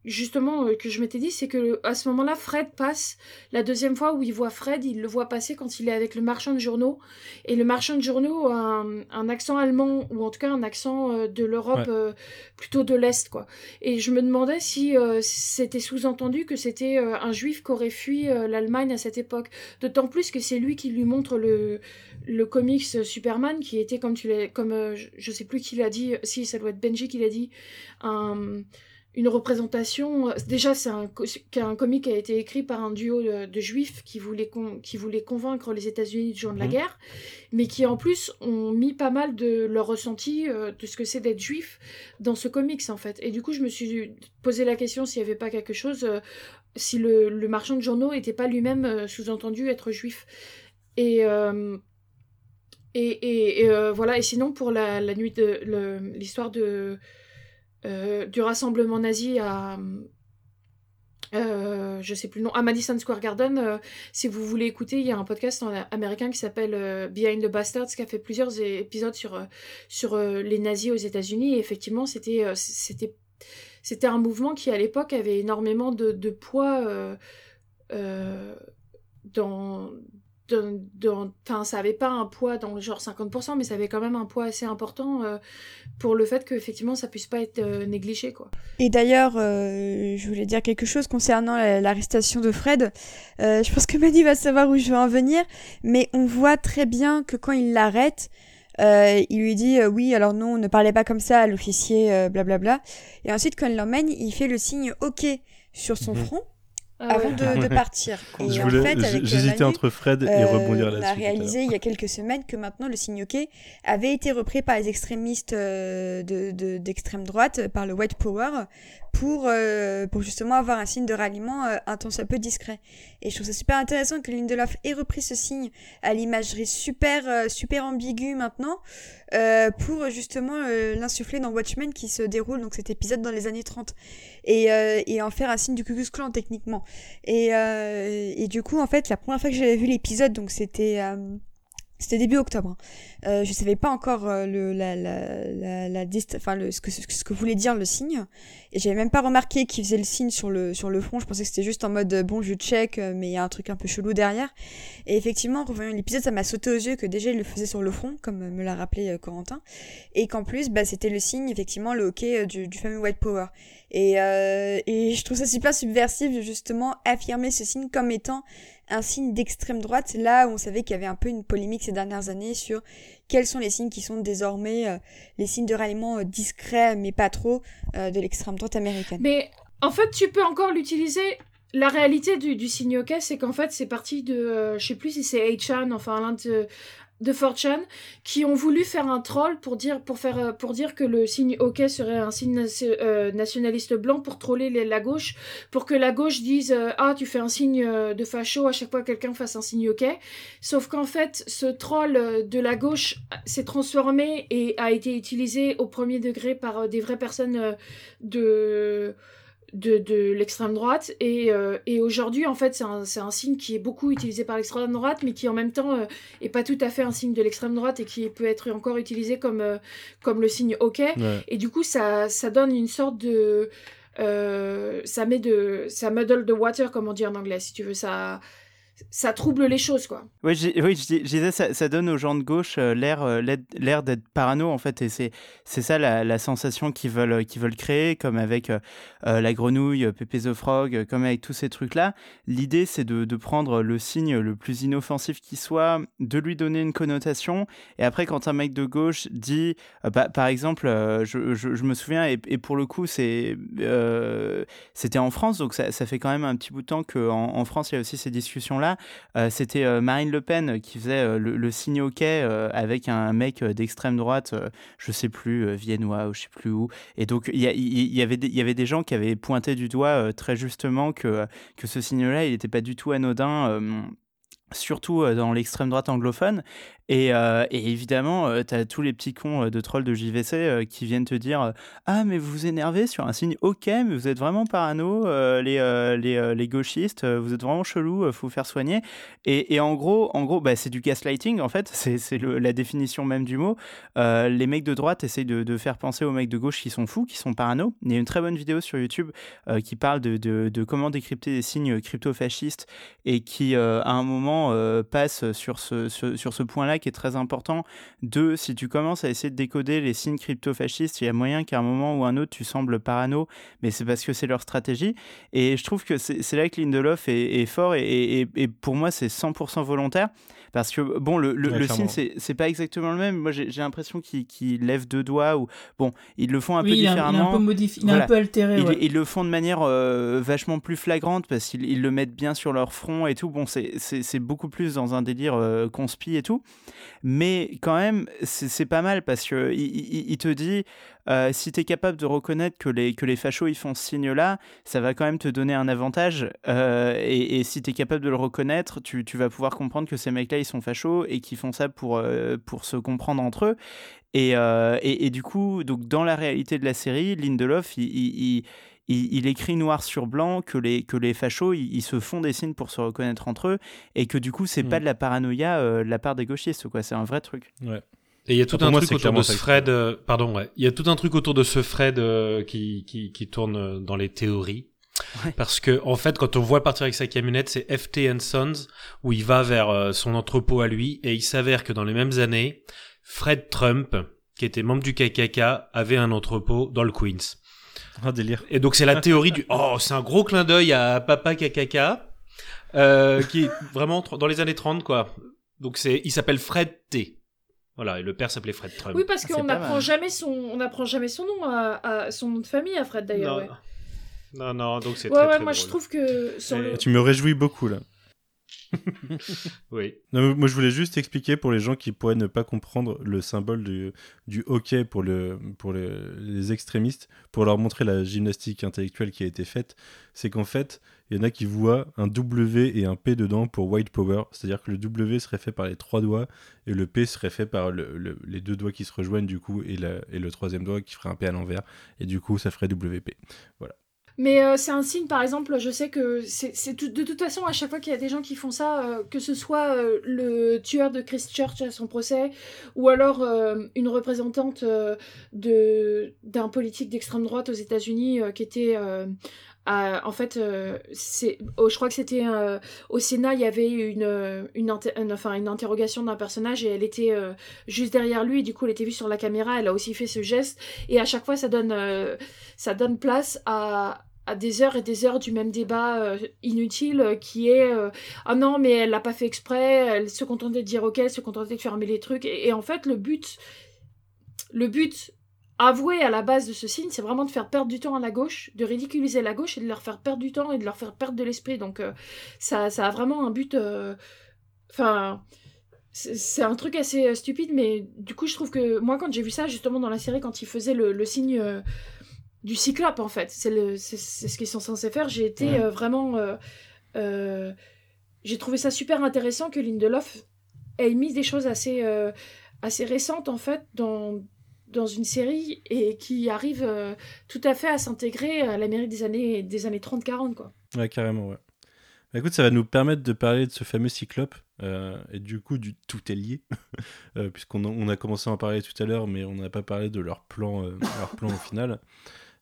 [SPEAKER 6] justement euh, que je m'étais dit, c'est que à ce moment-là, Fred passe la deuxième fois où il voit Fred, il le voit passer quand il est avec le marchand de journaux. Et le marchand de journaux a un, un accent allemand, ou en tout cas un accent euh, de l'Europe
[SPEAKER 1] Ouais.
[SPEAKER 6] euh, plutôt de l'Est, quoi. Et je me demandais si euh, c'était sous-entendu que c'était euh, un juif qui aurait fui l'Allemagne à cette époque. D'autant plus que c'est lui qui lui montre le, le comics Superman, qui était, comme tu l'as, comme je, je sais plus qui l'a dit, si ça doit être Benji qui l'a dit, un une représentation. Déjà, c'est un, co- qu'un comic qui a été écrit par un duo de, de juifs qui voulaient, con- qui voulaient convaincre les États-Unis du jour de la
[SPEAKER 1] Mhm.
[SPEAKER 6] guerre, mais qui en plus ont mis pas mal de leur ressenti euh, de ce que c'est d'être juif dans ce comics en fait. Et du coup, je me suis posé la question s'il n'y avait pas quelque chose, euh, si le, le marchand de journaux n'était pas lui-même euh, sous-entendu être juif. Et. euh, et, euh, voilà, et sinon pour la, la nuit de l'histoire de euh, du rassemblement nazi à euh, je sais plus le nom, à Madison Square Garden. euh, si vous voulez écouter, il y a un podcast américain qui s'appelle Behind the Bastards qui a fait plusieurs épisodes sur, sur les nazis aux États-Unis. Et effectivement, c'était c'était c'était un mouvement qui à l'époque avait énormément de, poids dans- enfin ça avait pas un poids dans le genre 50% mais ça avait quand même un poids assez important euh, pour le fait que effectivement ça puisse pas être euh, négligé quoi
[SPEAKER 4] Et d'ailleurs, euh, je voulais dire quelque chose concernant la- l'arrestation de Fred. Euh, je pense que Manu va savoir où je veux en venir, mais on voit très bien que quand il l'arrête, euh, il lui dit euh, oui, alors non, ne parlez pas comme ça à l'officier, euh, blablabla. Et ensuite, quand il l'emmène, il fait le signe OK sur son
[SPEAKER 1] Mhm.
[SPEAKER 4] front
[SPEAKER 6] Ah
[SPEAKER 4] avant
[SPEAKER 6] ouais.
[SPEAKER 4] de, de
[SPEAKER 1] Ouais.
[SPEAKER 4] partir. Et
[SPEAKER 1] Je
[SPEAKER 4] en
[SPEAKER 1] voulais-
[SPEAKER 4] fait,
[SPEAKER 1] j-
[SPEAKER 4] avec euh,
[SPEAKER 1] J'hésitais
[SPEAKER 4] Manu,
[SPEAKER 1] entre Fred et
[SPEAKER 4] euh,
[SPEAKER 1] rebondir
[SPEAKER 4] on a
[SPEAKER 1] là-dessus. à l'heure.
[SPEAKER 4] réalisé il y a quelques semaines que maintenant le signe OK avait été repris par les extrémistes euh, de- de- d'extrême droite, par le White Power, pour, euh, pour justement avoir un signe de ralliement euh, un tant soit peu discret. Et je trouve ça super intéressant que Lindelof ait repris ce signe à l'imagerie super, super ambiguë maintenant, euh, pour justement euh, l'insuffler dans Watchmen qui se déroule, donc cet épisode dans les années 30, et, euh, et en faire un signe du Ku Klan techniquement. Et, euh, et du coup, en fait, la première fois que j'avais vu l'épisode, donc c'était euh, c'était début octobre. hein. Euh, je savais pas encore euh, le la la la, la enfin le ce que ce que voulait dire le signe et j'avais même pas remarqué qu'il faisait le signe sur le sur le front. Je pensais que c'était juste en mode euh, bon je check euh, mais il y a un truc un peu chelou derrière. Et effectivement, en revoyant l'épisode, ça m'a sauté aux yeux que déjà il le faisait sur le front comme me l'a rappelé Corentin et qu'en plus bah c'était le signe effectivement le hockey du, du fameux White Power. Et, et je trouve ça super subversif de justement affirmer ce signe comme étant un signe d'extrême droite, là où on savait qu'il y avait un peu une polémique ces dernières années sur quels sont les signes qui sont désormais euh, les signes de ralliement euh, discrets, mais pas trop, euh, de l'extrême droite américaine.
[SPEAKER 6] Mais en fait, tu peux encore l'utiliser. La réalité du, du signe OK, c'est qu'en fait, c'est parti de. euh, je sais plus si c'est 8chan, enfin l'un de. De 4chan, qui ont voulu faire un troll pour dire, pour faire, euh, pour dire que le signe OK serait un signe euh, nationaliste blanc pour troller les- la gauche, pour que la gauche dise euh, Ah, tu fais un signe de facho à chaque fois que quelqu'un fasse un signe OK. Sauf qu'en fait, ce troll de la gauche s'est transformé et a été utilisé au premier degré par des vraies personnes de de, de l'extrême droite et, euh, et aujourd'hui en fait c'est un, un signe qui est beaucoup utilisé par l'extrême droite mais qui en même temps euh, est pas tout à fait un signe de l'extrême droite et qui peut être encore utilisé comme, euh, comme le signe OK
[SPEAKER 1] Ouais.
[SPEAKER 6] et du coup ça, ça donne une sorte de euh, ça met de ça muddle the water comme on dit en anglais si tu veux ça ça trouble les choses quoi
[SPEAKER 7] Oui, j'ai- oui, je, dis- je disais, ça, ça donne aux gens de gauche euh, l'air, euh, l'air- d'être parano, en fait, et c'est, ça la, sensation qu'ils veulent, euh, qu'ils veulent créer, comme avec la grenouille, Pepe the Frog, comme avec tous ces trucs-là. L'idée, c'est de, prendre le signe le plus inoffensif qui soit, de lui donner une connotation, et après, quand un mec de gauche dit, bah, par exemple, je, je- je me souviens, et, pour le coup, c'était en France, donc ça, ça fait quand même un petit bout de temps qu'en en France, il y a aussi ces discussions-là. Euh, c'était euh, Marine Le Pen qui faisait euh, le, signe OK euh, avec un mec d'extrême droite, je sais plus, viennois ou je sais plus où. Et donc, il y, y- avait des- gens qui avaient pointé du doigt très justement que, que ce signe-là, il n'était pas du tout anodin. surtout dans l'extrême droite anglophone. Et, euh, et évidemment, euh, tous les petits cons euh, de trolls de JVC euh, qui viennent te dire Ah, mais vous vous énervez sur un signe OK, mais vous êtes vraiment parano, les, les, les gauchistes, vous êtes vraiment chelou, faut vous faire soigner. Et, et en gros, en gros bah, c'est du gaslighting, en fait, c'est la définition même du mot. Les mecs de droite essayent de, faire penser aux mecs de gauche qui sont fous, qui sont parano. Il y a une très bonne vidéo sur YouTube qui parle de, de, comment décrypter des signes crypto-fascistes et qui, à un moment, passe sur sur ce point-là qui est très important. De, si tu commences à essayer de décoder les signes crypto-fascistes, il y a moyen qu'à un moment ou un autre, tu sembles parano, mais c'est parce que c'est leur stratégie. Et je trouve que c'est là que Lindelof est, est fort et, et- et pour moi, c'est 100% volontaire. Parce que, bon, le, le,
[SPEAKER 1] Ouais,
[SPEAKER 7] le signe, c'est pas exactement le même. Moi, j'ai l'impression qu'ils qu'ils lèvent deux doigts ou, bon, ils le font un
[SPEAKER 5] oui,
[SPEAKER 7] peu
[SPEAKER 5] il, a, il a
[SPEAKER 7] différemment.
[SPEAKER 5] un peu modifié, il a
[SPEAKER 7] Voilà.
[SPEAKER 5] un peu altéré.
[SPEAKER 7] Ils,
[SPEAKER 5] ouais.
[SPEAKER 7] ils le font de manière euh, vachement plus flagrante parce qu'ils ils le mettent bien sur leur front et tout. Bon, c'est beaucoup plus dans un délire euh, conspi et tout. Mais quand même, c'est pas mal parce que il, te dit euh, si tu es capable de reconnaître que les, que les fachos ils font ce signe-là, ça va quand même te donner un avantage. Euh, et, si tu es capable de le reconnaître, tu, tu vas pouvoir comprendre que ces mecs-là ils sont fachos et qu'ils font ça pour, euh, pour se comprendre entre eux. Et, et, du coup, donc dans la réalité de la série, Lindelof, il, il- écrit noir sur blanc que les, que les fachos, ils, ils se font des signes pour se reconnaître entre eux, et que du coup, c'est
[SPEAKER 1] Mm.
[SPEAKER 7] pas de la paranoïa euh, de la part des gauchistes, quoi. C'est un vrai truc.
[SPEAKER 1] Ouais.
[SPEAKER 8] Et il y a tout
[SPEAKER 1] Pour
[SPEAKER 8] un
[SPEAKER 1] moi,
[SPEAKER 8] truc autour de ce Fred. euh, pardon, ouais. Il y a tout un truc autour de ce Fred euh, qui, qui, qui tourne dans les théories.
[SPEAKER 7] Ouais.
[SPEAKER 8] Parce que en fait, quand on voit partir avec sa camionnette, c'est FT and Sons où il va vers euh, son entrepôt à lui, et il s'avère que dans les mêmes années, Fred Trump, qui était membre du KKK, avait un entrepôt dans le Queens.
[SPEAKER 1] Un délire.
[SPEAKER 8] Et donc c'est la théorie du oh c'est un gros clin d'œil à Papa KKK euh, qui est vraiment dans les années 30 quoi. Donc c'est il s'appelle Fred T. Voilà et le père s'appelait Fred Trump.
[SPEAKER 6] Oui, parce
[SPEAKER 7] C'est
[SPEAKER 6] qu'on n'apprend jamais son, on n'apprend jamais son nom à, à- son nom de famille à Fred d'ailleurs.
[SPEAKER 8] non,
[SPEAKER 6] Ouais,
[SPEAKER 8] non non donc c'est
[SPEAKER 6] ouais,
[SPEAKER 8] très
[SPEAKER 6] ouais,
[SPEAKER 8] très
[SPEAKER 6] moi
[SPEAKER 8] drôle.
[SPEAKER 6] je trouve que sur
[SPEAKER 8] Et-
[SPEAKER 6] le...
[SPEAKER 1] Tu me réjouis beaucoup là.
[SPEAKER 8] Oui.
[SPEAKER 1] Moi, je voulais juste expliquer pour les gens qui pourraient ne pas comprendre le symbole du, du hockey pour, le, pour le- les extrémistes, pour leur montrer la gymnastique intellectuelle qui a été faite, c'est qu'en fait, il y en a qui voient un W et un P dedans pour white power, c'est-à-dire que le W serait fait par les trois doigts et le P serait fait par le- le- les deux doigts qui se rejoignent du coup et, et le troisième doigt qui ferait un P à l'envers et du coup ça ferait WP.
[SPEAKER 6] Mais euh, c'est un signe, par exemple, je sais que c'est tout- de toute façon, à chaque fois qu'il y a des gens qui font ça, euh, que ce soit euh, le tueur de Christchurch à son procès, ou alors une représentante d'un politique d'extrême droite aux États-Unis qui était. Euh, en fait, euh, oh, je crois que c'était euh, au Sénat, il y avait une, une, inter- enfin, une interrogation d'un personnage et elle était juste derrière lui. Du coup, elle était vue sur la caméra. Elle a aussi fait ce geste. Et à chaque fois, ça donne, ça donne place à, des heures et des heures du même débat inutile qui est ah non mais elle l'a pas fait exprès elle se contentait de dire ok elle se contentait de fermer les trucs et, et en fait le but le but avoué à la base de ce signe c'est vraiment de faire perdre du temps à la gauche de ridiculiser la gauche et de leur faire perdre du temps et de leur faire perdre de l'esprit donc euh, ça, ça a vraiment un but euh, enfin c'est c'est un truc assez euh, stupide mais du coup je trouve que moi quand j'ai vu ça justement dans la série quand il faisait le, le signe euh, du cyclope en fait. C'est ce qu'ils sont censés faire. J'ai été
[SPEAKER 1] Ouais.
[SPEAKER 6] vraiment. J'ai trouvé ça super intéressant que Lindelof ait mis des choses assez, assez récentes en fait dans, dans une série et qui arrive euh, tout à fait à s'intégrer à l'Amérique des années, des années 30-40 quoi.
[SPEAKER 1] Ouais, carrément, ouais. Bah, écoute, ça va nous permettre de parler de ce fameux cyclope, euh, et du coup, du tout est lié, euh, puisqu'on a, on a commencé à en parler tout à l'heure, mais on n'a pas parlé de leur plan, leur plan au final.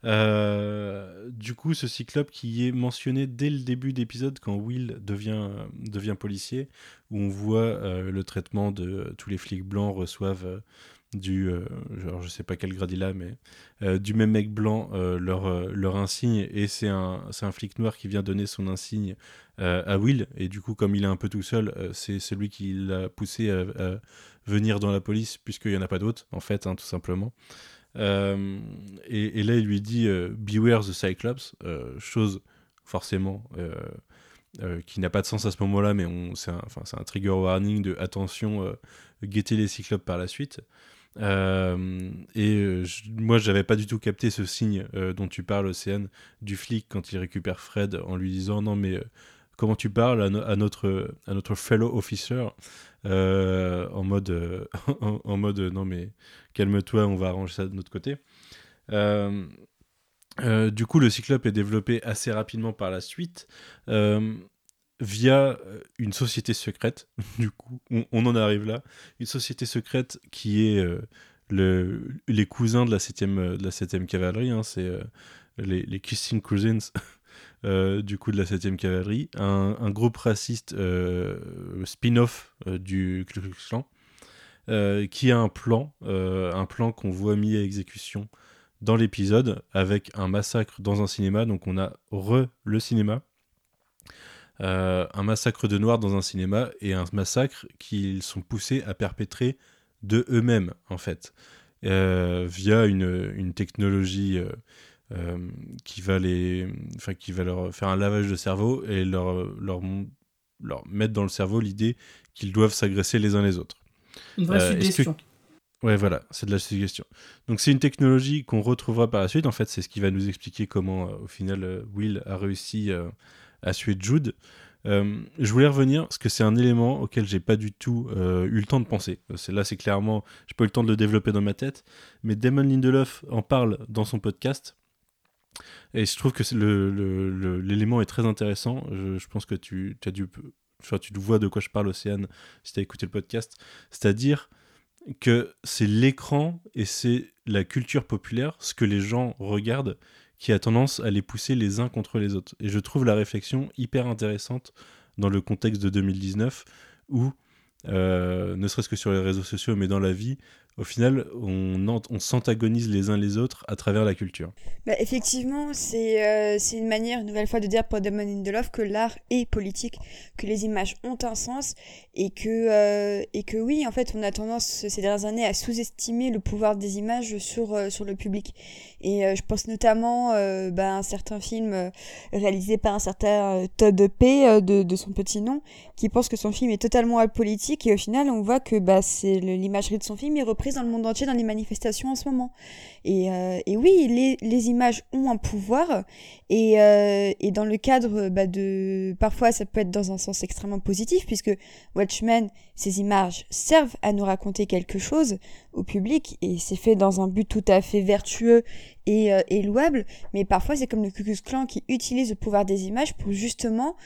[SPEAKER 1] Du coup, ce cyclope qui est mentionné dès le début d'épisode, quand Will devient, devient policier, où on voit le traitement de tous les flics blancs reçoivent du, euh, je sais pas quel grade il a, mais euh, du même mec blanc euh, leur, euh, leur insigne. Et c'est un, un flic noir qui vient donner son insigne à Will. Et du coup comme il est un peu tout seul c'est celui qui l'a poussé à, venir dans la police puisqu'il n'y en a pas d'autres en fait hein, tout simplement. Et, là il lui dit Beware the Cyclops. Chose forcément qui n'a pas de sens à ce moment-là mais c'est, un, un trigger warning de attention euh, guetter les cyclopes par la suite euh, et euh, je- moi, j'avais pas du tout capté ce signe euh, dont tu parles, Océane, du flic quand il récupère Fred en lui disant non mais euh, comment tu parles à, notre, à notre fellow officer en mode, en, mode non mais calme-toi, on va arranger ça de notre côté. du coup, le Cyclope est développé assez rapidement par la suite via une société secrète. du coup, on, en arrive là. Une société secrète qui est le, les cousins de la 7e, de la 7 cavalerie. Hein, c'est les, Kissing Cousins. Euh, du coup de la 7ème cavalerie, un, groupe raciste euh, spin-off euh, du Ku Klux Klan, qui a un plan, un plan qu'on voit mis à exécution dans l'épisode avec un massacre dans un cinéma. Donc on a re le cinéma, un massacre de noirs dans un cinéma et un massacre qu'ils sont poussés à perpétrer de eux-mêmes en fait, via une, une technologie euh, qui va les, enfin qui va leur faire un lavage de cerveau et leur leur, leur mettre dans le cerveau l'idée qu'ils doivent s'agresser les uns les autres.
[SPEAKER 5] Une vraie euh, suggestion.
[SPEAKER 1] Ouais, voilà, c'est de la suggestion. Donc c'est une technologie qu'on retrouvera par la suite. En fait, c'est ce qui va nous expliquer comment, euh, au final, Will a réussi à tuer Jude. je voulais revenir parce que c'est un élément auquel j'ai pas du tout eu le temps de penser. C'est là, c'est clairement, j'ai pas eu le temps de le développer dans ma tête, mais Damon Lindelof en parle dans son podcast. Et je trouve que l'élément est très intéressant. Je, pense que tu, as dû, enfin, tu vois de quoi je parle, Océane, si tu as écouté le podcast. C'est-à-dire que c'est l'écran et c'est la culture populaire, ce que les gens regardent, qui a tendance à les pousser les uns contre les autres. Et je trouve la réflexion hyper intéressante dans le contexte de 2019 où, euh, ne serait-ce que sur les réseaux sociaux, mais dans la vie, au final, on, on s'antagonise les uns les autres à travers la culture.
[SPEAKER 4] Bah, effectivement, c'est euh, c'est une manière, une nouvelle fois, de dire pour Damon Lindelof que l'art est politique, que les images ont un sens et que, euh, et que oui, en fait, on a tendance ces dernières années à sous-estimer le pouvoir des images sur, euh, sur le public. Et je pense notamment bah, à un certain film réalisé par un certain Todd P. de, son petit nom, qui pense que son film est totalement apolitique et au final, on voit que bah, c'est l'imagerie de son film est dans le monde entier dans les manifestations en ce moment. Et, euh, oui, les, images ont un pouvoir. Et, euh, dans le cadre bah, de... Parfois, ça peut être dans un sens extrêmement positif, puisque Watchmen, ces images servent à nous raconter quelque chose au public, et c'est fait dans un but tout à fait vertueux et, euh, et louable. Mais parfois, c'est comme le Ku Klux Klan qui utilise le pouvoir des images pour justement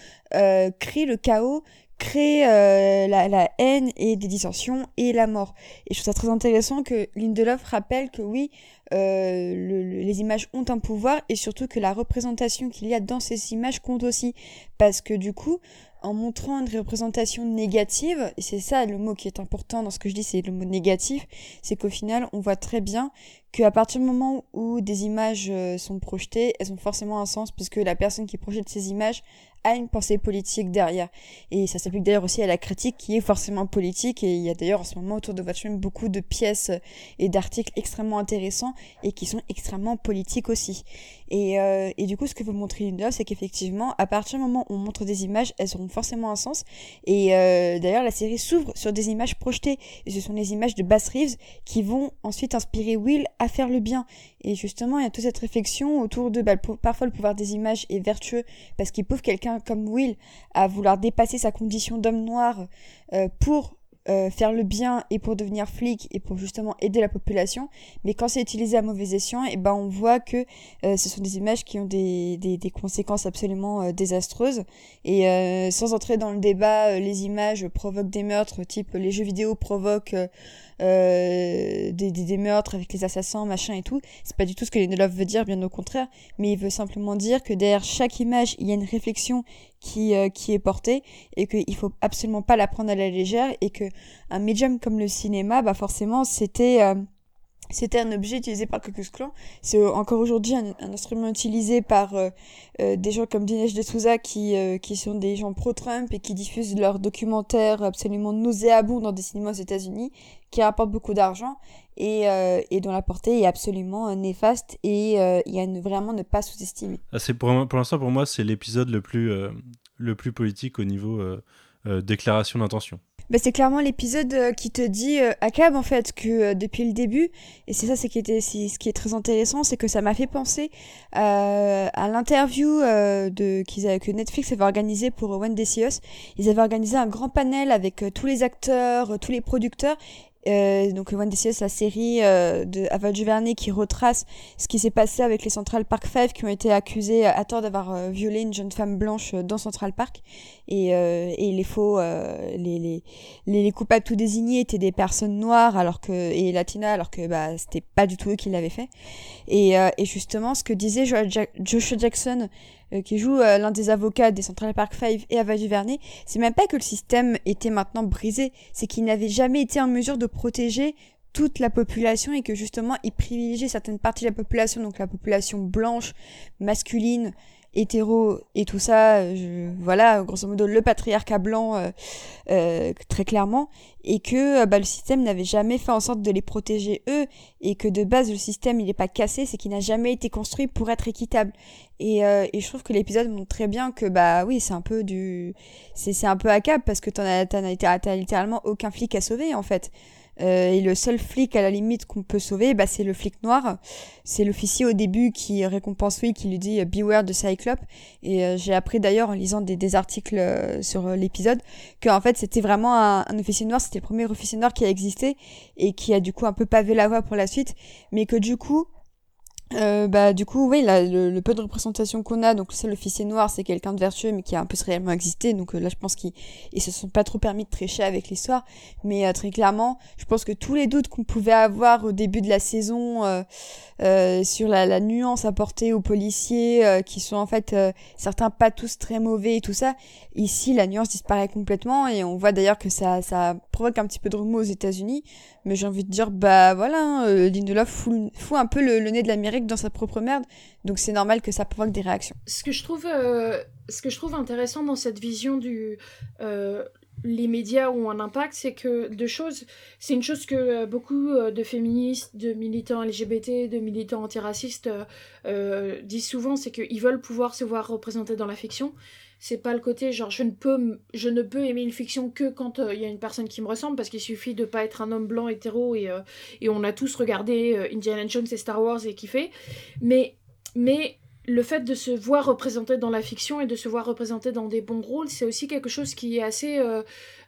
[SPEAKER 4] créer le chaos, créer euh, la, haine et des dissensions et la mort. Et je trouve ça très intéressant que Lindelof rappelle que oui, euh, les images ont un pouvoir et surtout que la représentation qu'il y a dans ces images compte aussi. Parce que du coup, en montrant une représentation négative, et c'est ça le mot qui est important dans ce que je dis, c'est le mot négatif, c'est qu'au final, on voit très bien qu'à partir du moment où des images euh, sont projetées, elles ont forcément un sens puisque la personne qui projette ces images une pensée politique derrière. Et ça s'applique d'ailleurs aussi à la critique qui est forcément politique. Et il y a d'ailleurs en ce moment autour de Watchmen beaucoup de pièces et d'articles extrêmement intéressants et qui sont extrêmement politiques aussi. Et, euh, et du coup, ce que veut montrer Lindelof, c'est qu'effectivement, à partir du moment où on montre des images, elles auront forcément un sens. Et euh, d'ailleurs, la série s'ouvre sur des images projetées. Et ce sont les images de Bass Reeves qui vont ensuite inspirer Will à faire le bien. Et justement, il y a toute cette réflexion autour de bah, parfois le pouvoir des images est vertueux parce qu'il prouve quelqu'un comme Will à vouloir dépasser sa condition d'homme noir euh, pour euh, faire le bien et pour devenir flic et pour justement aider la population. Mais quand c'est utilisé à mauvais escient, et eh ben on voit que euh, ce sont des images qui ont des, conséquences absolument désastreuses. Et sans entrer dans le débat, les images provoquent des meurtres, type les jeux vidéo provoquent des, des, des, meurtres avec les assassins, machin et tout. C'est pas du tout ce que Lindelof veut dire, bien au contraire. Mais il veut simplement dire que derrière chaque image, il y a une réflexion qui, euh, qui est portée et qu'il faut absolument pas la prendre à la légère et que un médium comme le cinéma, bah forcément, c'était euh, c'était un objet utilisé par Cocus Clan. C'est encore aujourd'hui un, instrument utilisé par euh, des gens comme Dinesh D'Souza qui, qui sont des gens pro-Trump et qui diffusent leurs documentaires absolument nauséabonds dans des cinémas aux États-Unis, qui rapportent beaucoup d'argent et, et, dont la portée est absolument néfaste et il y a vraiment ne pas sous-estimer.
[SPEAKER 1] Ah, pour, pour l'instant pour moi c'est l'épisode le plus le plus politique au niveau euh, euh, déclaration d'intention.
[SPEAKER 4] Bah, c'est clairement l'épisode euh, qui te dit euh, à Cab en fait que euh, depuis le début et c'est ça c'est qui était ce qui est très intéressant c'est que ça m'a fait penser euh, à l'interview de qu'ils que Netflix avait organisé pour One Us. Ils avaient organisé un grand panel avec tous les acteurs, tous les producteurs. Euh, donc One Us, la série euh, de Ava DuVernay qui retrace ce qui s'est passé avec les Central Park Five qui ont été accusés à tort d'avoir euh, violé une jeune femme blanche euh, dans Central Park. Et, euh, et les faux les, les, les, les coupables tout désignés étaient des personnes noires alors que et latinas alors que bah c'était pas du tout eux qui l'avaient fait. Et, et justement ce que disait Joshua Jackson euh, qui joue euh, l'un des avocats des Central Park Five et Ava DuVernay c'est même pas que le système était maintenant brisé c'est qu'il n'avait jamais été en mesure de protéger toute la population et que justement il privilégiait certaines parties de la population donc la population blanche masculine hétéro et tout ça, voilà, grosso modo le patriarcat blanc euh, euh, très clairement, et que euh, bah, le système n'avait jamais fait en sorte de les protéger eux, et que de base le système il n'est pas cassé, c'est qu'il n'a jamais été construit pour être équitable. Et, et je trouve que l'épisode montre très bien que bah oui c'est un peu du, c'est un peu à cap parce que t'en as, littéralement aucun flic à sauver en fait. Euh, et le seul flic à la limite qu'on peut sauver, bah, c'est le flic noir. C'est l'officier au début qui récompense lui, qui lui dit euh, Beware de Cyclope. Et euh, j'ai appris d'ailleurs en lisant des, articles euh, sur l'épisode que en fait c'était vraiment un, un officier noir, c'était le premier officier noir qui a existé et qui a du coup un peu pavé la voie pour la suite, mais que du coup euh, bah du coup oui là, le, peu de représentation qu'on a donc c'est l'officier noir c'est quelqu'un de vertueux mais qui a un peu réellement existé. Donc euh, là je pense qu'ils ils se sont pas trop permis de tricher avec l'histoire. Mais euh, très clairement je pense que tous les doutes qu'on pouvait avoir au début de la saison euh, sur la, nuance apportée aux policiers euh, qui sont en fait euh, certains pas tous très mauvais et tout ça. Ici la nuance disparaît complètement et on voit d'ailleurs que ça ça provoque un petit peu de remous aux États-Unis. Mais j'ai envie de dire bah voilà hein, Lindelof fout, fout un peu le, le nez de l'Amérique dans sa propre merde. Donc c'est normal que ça provoque des réactions.
[SPEAKER 6] Ce que je trouve ce que je trouve intéressant dans cette vision du les médias ont un impact, c'est que deux choses. C'est une chose que euh, beaucoup euh, de féministes, de militants LGBT, de militants antiracistes euh, disent souvent, c'est qu'ils veulent pouvoir se voir représentés dans la fiction. C'est pas le côté genre je ne peux je ne peux aimer une fiction que quand il y a une personne qui me ressemble parce qu'il suffit de pas être un homme blanc hétéro et et on a tous regardé Indiana Jones et Star Wars et kiffé. Mais mais le fait de se voir représenté dans la fiction et de se voir représenté dans des bons rôles, c'est aussi quelque chose qui est assez euh,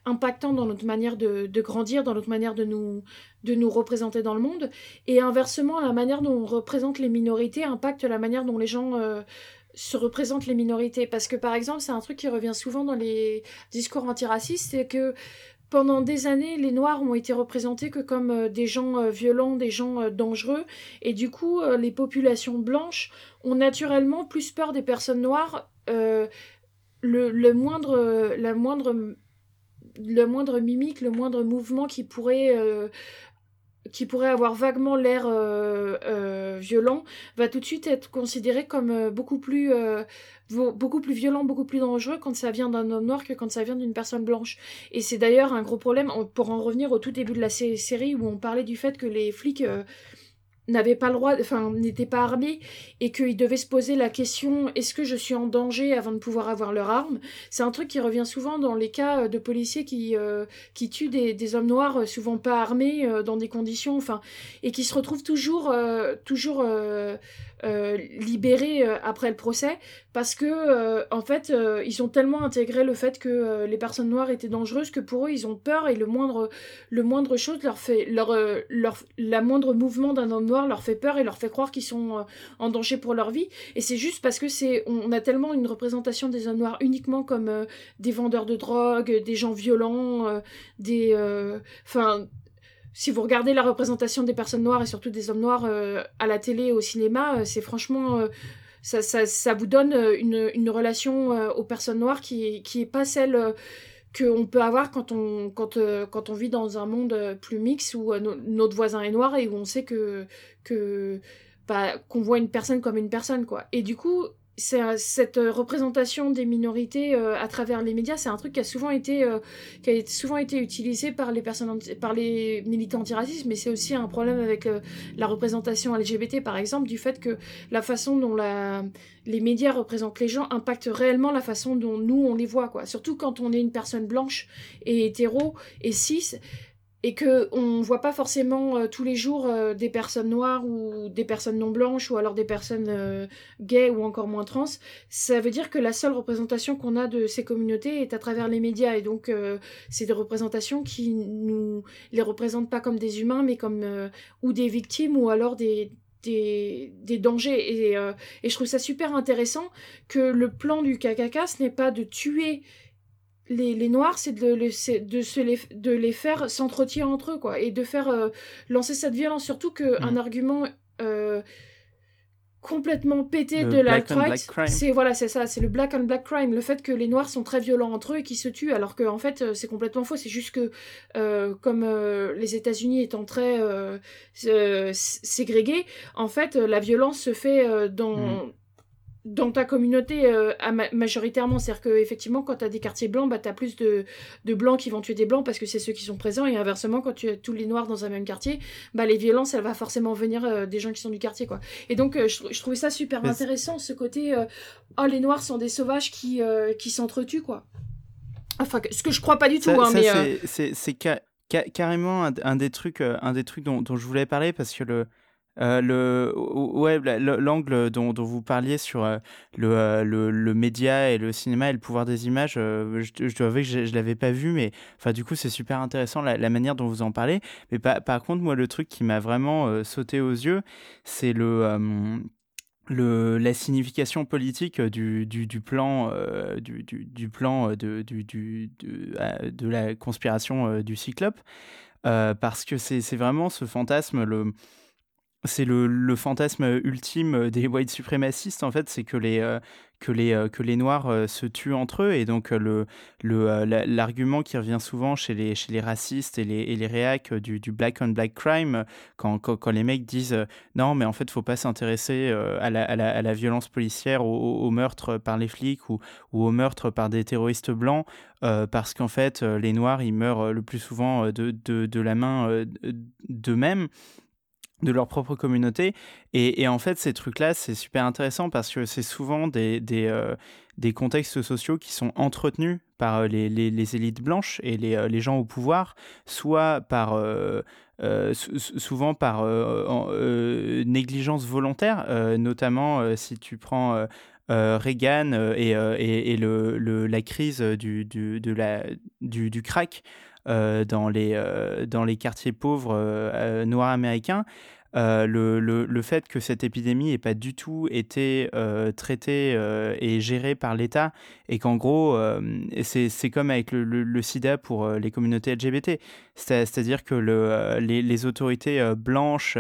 [SPEAKER 6] impactant dans notre manière de, grandir, dans notre manière de nous, de nous représenter dans le monde. Et inversement, la manière dont on représente les minorités impacte la manière dont les gens euh, se représentent les minorités. Parce que par exemple, c'est un truc qui revient souvent dans les discours antiracistes, c'est que pendant des années, les Noirs ont été représentés que comme euh, des gens euh, violents, des gens euh, dangereux, et du coup, les populations blanches ont naturellement plus peur des personnes noires. le, moindre, mimique, le moindre mouvement qui pourrait avoir vaguement l'air violent, va tout de suite être considéré comme beaucoup plus beaucoup plus violent, beaucoup plus dangereux quand ça vient d'un homme noir que quand ça vient d'une personne blanche. Et c'est d'ailleurs un gros problème pour en revenir au tout début de la sé- série où on parlait du fait que les flics euh, n'avaient pas le droit, enfin n'étaient pas armés et qu'ils devaient se poser la question est-ce que je suis en danger avant de pouvoir avoir leur arme? C'est un truc qui revient souvent dans les cas euh, de policiers qui euh, qui tuent des, hommes noirs souvent pas armés dans des conditions enfin et qui se retrouvent toujours toujours euh, libérés euh, après le procès parce que euh, en fait ils ont tellement intégré le fait que les personnes noires étaient dangereuses que pour eux ils ont peur et le moindre le moindre chose leur fait leur leur la moindre mouvement d'un homme noir leur fait peur et leur fait croire qu'ils sont en danger pour leur vie. Et c'est juste parce que c'est on, a tellement une représentation des hommes noirs uniquement comme des vendeurs de drogue des gens violents des enfin si vous regardez la représentation des personnes noires et surtout des hommes noirs euh, à la télé et au cinéma, euh, c'est franchement. euh, ça, ça, ça vous donne une, une relation aux personnes noires qui, est- qui est pas celle qu'on peut avoir quand on, quand, quand on vit dans un monde plus mix où no- notre voisin est noir et où on sait que, que bah, qu'on voit une personne comme une personne quoi. Et du coup, cette représentation des minorités à travers les médias, c'est un truc qui a souvent été qui a souvent été utilisé par les personnes par les militants antiracistes, mais c'est aussi un problème avec la représentation LGBT par exemple du fait que la façon dont les médias représentent les gens impactent réellement la façon dont nous on les voit quoi. Surtout quand on est une personne blanche et hétéro et cis et que on voit pas forcément euh, tous les jours euh, des personnes noires ou des personnes non blanches ou alors des personnes euh, gays ou encore moins trans, ça veut dire que la seule représentation qu'on a de ces communautés est à travers les médias. Et donc c'est des représentations qui nous les représentent pas comme des humains mais comme ou des victimes ou alors des des, des dangers. Et, et je trouve ça super intéressant que le plan du KKK ce n'est pas de tuer les, noirs, c'est de, de, se les, de les faire s'entretenir entre eux, quoi, et de faire euh, lancer cette violence. Surtout qu'un mm. argument euh, complètement pété de la c'est voilà, c'est ça, c'est le black and black crime, le fait que les noirs sont très violents entre eux et qu'ils se tuent, alors qu'en en fait euh, c'est complètement faux. C'est juste que comme les États-Unis étant très ségrégés, en fait la violence se fait dans mm dans ta communauté euh, majoritairement. C'est-à-dire que effectivement quand tu as des quartiers blancs bah tu as plus de, de, blancs qui vont tuer des blancs parce que c'est ceux qui sont présents. Et inversement quand tu as tous les noirs dans un même quartier bah les violences elles va forcément venir euh, des gens qui sont du quartier quoi. Et donc euh, je, je, trouvais ça super intéressant ce côté oh les noirs sont des sauvages qui qui s'entretuent quoi. Enfin ce que je crois pas du tout hein, mais
[SPEAKER 7] c'est carrément un, des trucs un des trucs dont, dont je voulais parler parce que le euh, le ouais l'angle dont, vous parliez sur euh, le, euh, le, le, média et le cinéma et le pouvoir des images je, dois avouer que je, je l'avais pas vu mais enfin du coup c'est super intéressant la, manière dont vous en parlez. Mais par, contre moi le truc qui m'a vraiment sauté aux yeux c'est le le, la signification politique du, du, du plan, du, du, du, plan de, du, du, de, la conspiration du Cyclope, parce que c'est vraiment ce fantasme, c'est le, le, fantasme ultime des white suprémacistes en fait c'est que les euh, que les euh, que les noirs euh, se tuent entre eux. Et donc le le l'argument qui revient souvent chez les chez les racistes et les et les réacs du, du black on black crime quand, quand, quand les mecs disent non mais en fait faut pas s'intéresser à la, à, la, à la violence policière au, au, meurtre par les flics ou ou au meurtre par des terroristes blancs parce qu'en fait les noirs ils meurent le plus souvent de de, de la main d'eux-mêmes de leur propre communauté. Et, en fait, ces trucs-là, c'est super intéressant parce que c'est souvent des, des, euh, contextes sociaux qui sont entretenus par euh, les, les, élites blanches et les, euh, les, gens au pouvoir, soit par... Souvent par négligence volontaire, notamment si tu prends Reagan et, et, et le, le, la crise du, du, de la, du, du crack dans, les, dans les quartiers pauvres noirs américains. Euh, le, le, le, fait que cette épidémie n'ait pas du tout été euh, traitée euh, et gérée par l'État et qu'en gros, c'est comme avec le, le, sida pour les communautés LGBT. C'est-à-dire que les, les, autorités blanches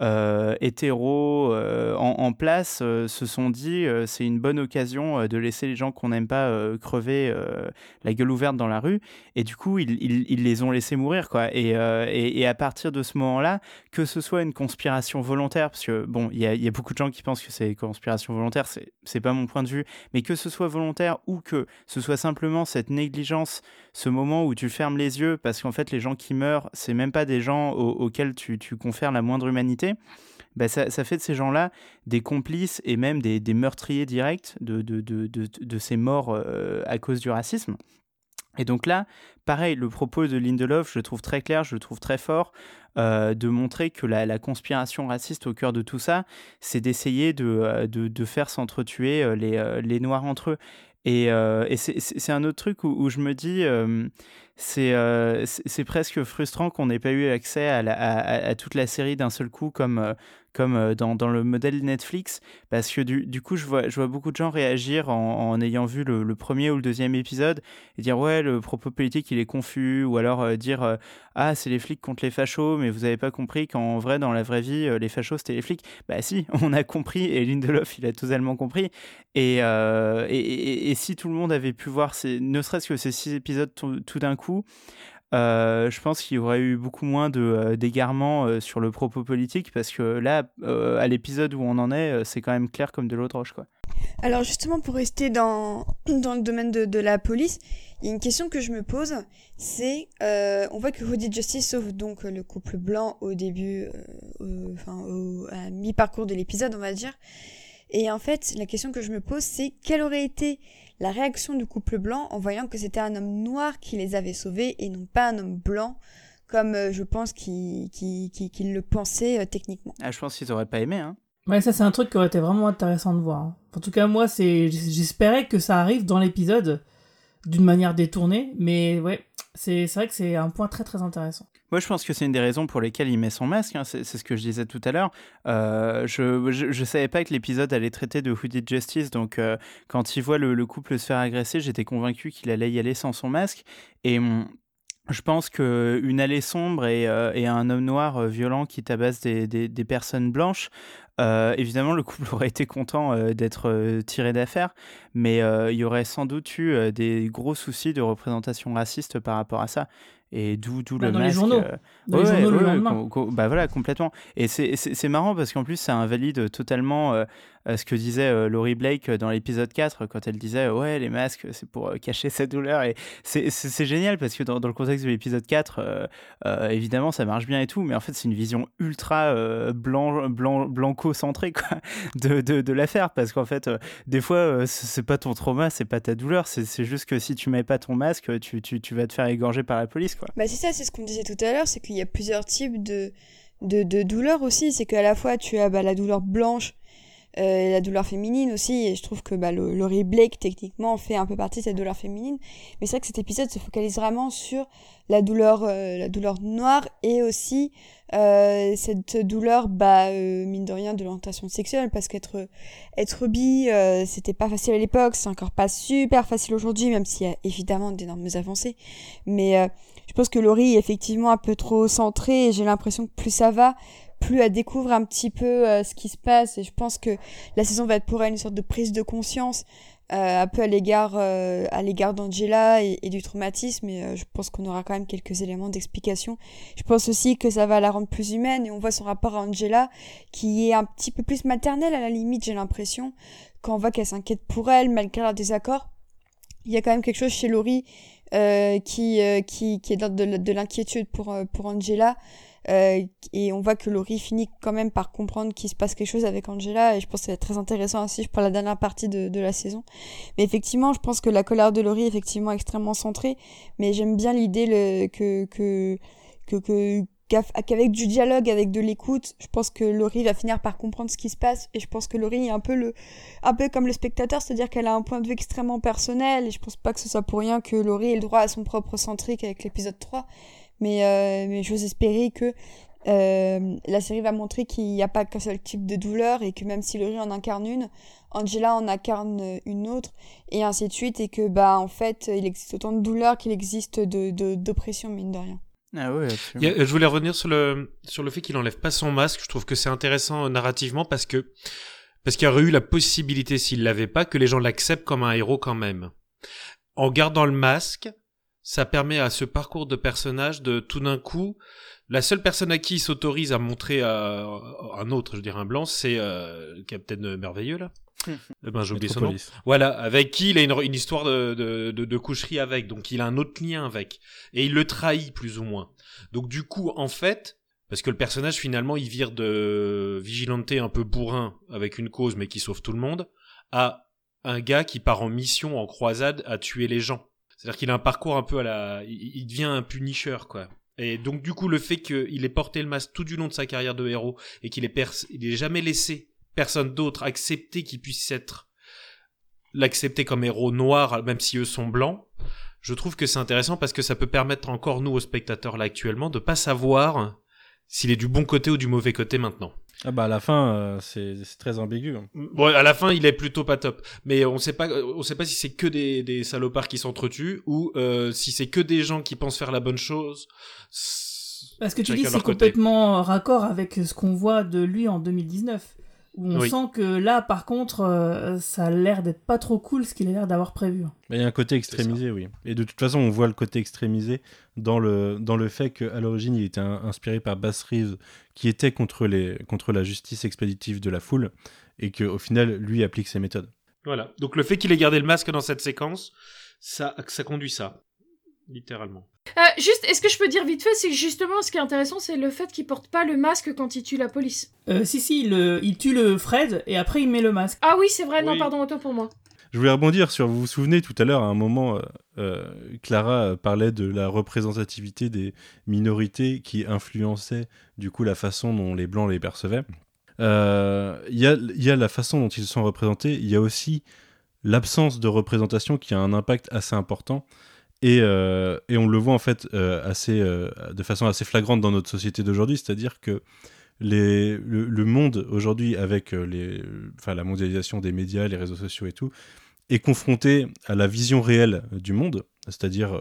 [SPEAKER 7] euh, hétéros euh, en, place euh, se sont dit c'est une bonne occasion de laisser les gens qu'on n'aime pas crever la gueule ouverte dans la rue. Et du coup ils, ils, les ont laissés mourir quoi. Et, et, à partir de ce moment-là que ce soit une conspiration volontaire parce que bon il y y a, beaucoup de gens qui pensent que c'est conspiration volontaire c'est pas mon point de vue mais que ce soit volontaire ou que ce soit simplement cette négligence ce moment où tu fermes les yeux parce qu'en fait les gens qui meurent c'est même pas des gens auxquels tu, confères la moindre humanité bah ça, fait de ces gens-là des complices et même des, meurtriers directs de ces morts euh, à cause du racisme. Et donc là, pareil, le propos de Lindelof, je le trouve très clair, je le trouve très fort, euh, de montrer que la, conspiration raciste au cœur de tout ça, c'est d'essayer de, euh, de, faire s'entretuer les, les Noirs entre eux. Et, c'est un autre truc où, je me dis, euh, c'est presque frustrant qu'on n'ait pas eu accès à, la, à, toute la série d'un seul coup comme, euh, comme euh, dans, dans, le modèle Netflix, parce que du, du, coup, je vois, je vois beaucoup de gens réagir en, en ayant vu le, premier ou le deuxième épisode et dire ouais, le propos politique il est confus, ou alors dire ah, c'est les flics contre les fachos, mais vous n'avez pas compris qu'en vrai, dans la vraie vie, les fachos c'était les flics. Bah si, on a compris, et Lindelof il a totalement compris. Et, et, et, si tout le monde avait pu voir, ces, ne serait-ce que ces six épisodes tout d'un coup, euh, je pense qu'il y aurait eu beaucoup moins de euh, d'égarements euh, sur le propos politique parce que là, à l'épisode où on en est, c'est quand même clair comme de l'eau de roche, quoi.
[SPEAKER 4] Alors justement, pour rester dans, dans le domaine de, de la police, il y a une question que je me pose, c'est, euh, on voit que Hoodie Justice sauve donc le couple blanc au début, enfin à mi-parcours de l'épisode, on va dire. Et en fait, la question que je me pose, c'est quelle aurait été la réaction du couple blanc en voyant que c'était un homme noir qui les avait sauvés et non pas un homme blanc, comme euh, je pense qu'il qu'il- qu'il- qu'il le pensait euh, techniquement.
[SPEAKER 7] Ah, je pense qu'ils auraient pas aimé. Hein.
[SPEAKER 5] Ouais, ça c'est un truc qui aurait été vraiment intéressant de voir. hein. En tout cas, moi, c'est j'espérais que ça arrive dans l'épisode d'une manière détournée, mais ouais, c'est c'est vrai que c'est un point très très intéressant.
[SPEAKER 7] Moi, je pense que c'est une des raisons pour lesquelles il met son masque. hein. C'est ce que je disais tout à l'heure. Euh, je, je, je savais pas que l'épisode allait traiter de Who Justice. Donc, euh, quand il voit le, le couple se faire agresser, j'étais convaincu qu'il allait y aller sans son masque. Et hum, je pense que une allée sombre et, euh, et un homme noir violent qui tabasse des, personnes blanches, évidemment, le couple aurait été content d'être tiré d'affaire, mais il y aurait sans doute eu des gros soucis de représentation raciste par rapport à ça. Et d'où d'où
[SPEAKER 5] Bah,
[SPEAKER 7] le
[SPEAKER 5] dans les
[SPEAKER 7] masque.
[SPEAKER 5] journaux.
[SPEAKER 7] euh,
[SPEAKER 5] Dans les
[SPEAKER 7] Ouais,
[SPEAKER 5] journaux le
[SPEAKER 7] ouais, ouais,
[SPEAKER 5] lendemain.
[SPEAKER 7] com- com- bah voilà, complètement. Et c'est- marrant parce qu'en plus, ça invalide totalement euh, ce que disait euh, Laurie Blake dans l'épisode 4 quand elle disait euh, Ouais, les masques, c'est pour euh, cacher sa douleur. Et c'est- génial parce que dans, dans le contexte de l'épisode 4, euh, euh, évidemment, ça marche bien et tout, mais en fait, c'est une vision ultra euh, blanc, blanc, blanco-centrée de, de, de l'affaire parce qu'en fait, euh, des fois, euh, c'est pas ton trauma, c'est pas ta douleur, c'est c'est juste que si tu mets pas ton masque, tu, tu, tu vas te faire égorger par la police. quoi.
[SPEAKER 4] Bah c'est ça, c'est ce qu'on disait tout à l'heure, c'est qu'il y a plusieurs types de, de, de douleurs aussi. C'est qu'à la fois tu as bah, la douleur blanche euh, la douleur féminine aussi. Et je trouve que bah, le- Blake techniquement fait un peu partie de cette douleur féminine. Mais c'est vrai que cet épisode se focalise vraiment sur la douleur, euh, la douleur noire et aussi euh, cette douleur, bah, euh, mine de rien, de l'orientation sexuelle. Parce qu'être être bi, euh, c'était pas facile à l'époque, c'est encore pas super facile aujourd'hui, même s'il y a évidemment d'énormes avancées. Mais euh, je pense que Laurie est effectivement un peu trop centrée et j'ai l'impression que plus ça va, plus elle découvre un petit peu euh, ce qui se passe et je pense que la saison va être pour elle une sorte de prise de conscience euh, un peu à l'égard euh, à l'égard d'Angela et, du traumatisme et je pense qu'on aura quand même quelques éléments d'explication. Je pense aussi que ça va la rendre plus humaine et on voit son rapport à Angela qui est un petit peu plus maternel à la limite j'ai l'impression quand on voit qu'elle s'inquiète pour elle malgré leur désaccord. Il y a quand même quelque chose chez Laurie euh, qui, euh, qui, qui est d'ordre de, de l'inquiétude pour, euh, pour Angela. Euh, et on voit que Laurie finit quand même par comprendre qu'il se passe quelque chose avec Angela. Et je pense que c'est très intéressant aussi pour la dernière partie de, de la saison. Mais effectivement, je pense que la colère de Laurie est effectivement extrêmement centrée. Mais j'aime bien l'idée que, que, que, que qu'avec du dialogue, avec de l'écoute, je pense que Laurie va finir par comprendre ce qui se passe. Et je pense que Laurie est un peu le, un peu comme le spectateur, c'est-à-dire qu'elle a un point de vue extrêmement personnel, et je pense pas que ce soit pour rien que Laurie ait le droit à son propre centrique avec l'épisode 3, mais, euh, mais j'ose espérer que euh, la série va montrer qu'il n'y a pas qu'un seul type de douleur, et que même si Laurie en incarne une, Angela en incarne une autre, et ainsi de suite, et que, bah, en fait, il existe autant de douleurs qu'il existe de, de, d'oppression, mine de rien.
[SPEAKER 7] Ah absolument.
[SPEAKER 8] a- je voulais revenir sur le sur le fait qu'il enlève pas son masque. Je trouve que c'est intéressant euh, narrativement parce que parce qu'il y aurait eu la possibilité s'il l'avait pas que les gens l'acceptent comme un héros quand même. En gardant le masque, ça permet à ce parcours de personnage de tout d'un coup la seule personne à qui il s'autorise à montrer à un autre, je dire un blanc, c'est euh, le Capitaine Merveilleux là. Eh ben j'ai oublié son nom. Voilà, avec qui il a une, une histoire de, de, de, de coucherie avec, donc il a un autre lien avec. Et il le trahit plus ou moins. Donc du coup, en fait, parce que le personnage finalement, il vire de vigilanté un peu bourrin avec une cause mais qui sauve tout le monde, à un gars qui part en mission, en croisade, à tuer les gens. C'est-à-dire qu'il a un parcours un peu à la... Il, devient un punisseur, quoi. Et donc du coup, le fait qu'il ait porté le masque tout du long de sa carrière de héros et qu'il ait, pers- il ait jamais laissé personne d'autre accepter qu'il puisse être l'accepter comme héros noir, même si eux sont blancs, je trouve que c'est intéressant parce que ça peut permettre encore nous, aux spectateurs là actuellement, de pas savoir s'il est du bon côté ou du mauvais côté maintenant.
[SPEAKER 1] Ah bah à la fin, euh, c'est très ambigu. hein.
[SPEAKER 8] Bon, à la fin, il est plutôt pas top, mais on sait pas, on sait pas si c'est que des, des salopards qui s'entretuent ou euh, si c'est que des gens qui pensent faire la bonne chose.
[SPEAKER 5] Parce que tu dis c'est complètement raccord avec ce qu'on voit de lui en 2019. Où on
[SPEAKER 8] Oui.
[SPEAKER 5] sent que là, par contre, euh, ça a l'air d'être pas trop cool ce qu'il a l'air d'avoir prévu.
[SPEAKER 1] Mais il y a un côté extrémisé, oui. Et de toute façon, on voit le côté extrémisé dans le, dans le fait qu'à l'origine, il était un- inspiré par Bass Reeves, qui était contre, les, contre la justice expéditive de la foule, et qu'au final, lui applique ses méthodes.
[SPEAKER 8] Voilà. Donc le fait qu'il ait gardé le masque dans cette séquence, ça, ça conduit ça. Littéralement.
[SPEAKER 6] Euh, juste, est-ce que je peux dire vite fait, c'est que justement, ce qui est intéressant, c'est le fait qu'il porte pas le masque quand il tue la police.
[SPEAKER 5] Euh, si, si, il, euh, il tue le Fred et après il met le masque.
[SPEAKER 6] Ah oui, c'est vrai, non, pardon, autant pour moi.
[SPEAKER 1] Je voulais rebondir sur, vous vous souvenez tout à l'heure, à un moment, euh, Clara parlait de la représentativité des minorités qui influençait du coup la façon dont les Blancs les percevaient. Euh, Il y, a, y a la façon dont ils se sont représentés, il y a aussi l'absence de représentation qui a un impact assez important. Et, euh, et on le voit en fait euh, assez, euh, de façon assez flagrante dans notre société d'aujourd'hui, c'est-à-dire que le, monde aujourd'hui, avec la mondialisation des médias, les réseaux sociaux et tout, est confronté à la vision réelle du monde, c'est-à-dire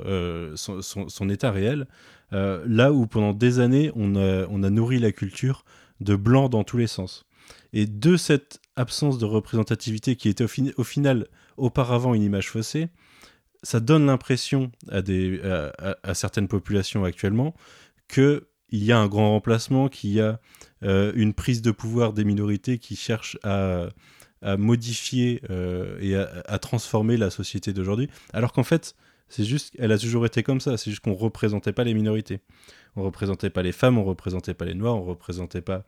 [SPEAKER 1] son, état réel, là où pendant des années, on a, nourri la culture de blanc dans tous les sens. Et de cette absence de représentativité qui était au final auparavant une image faussée, ça donne l'impression à, à, certaines populations actuellement qu'il y a un grand remplacement, qu'il y a euh, une prise de pouvoir des minorités qui cherchent à, à modifier euh, et à, à transformer la société d'aujourd'hui, alors qu'en fait, c'est juste, elle a toujours été comme ça, c'est juste qu'on représentait pas les minorités. On représentait pas les femmes, on représentait pas les noirs, on représentait pas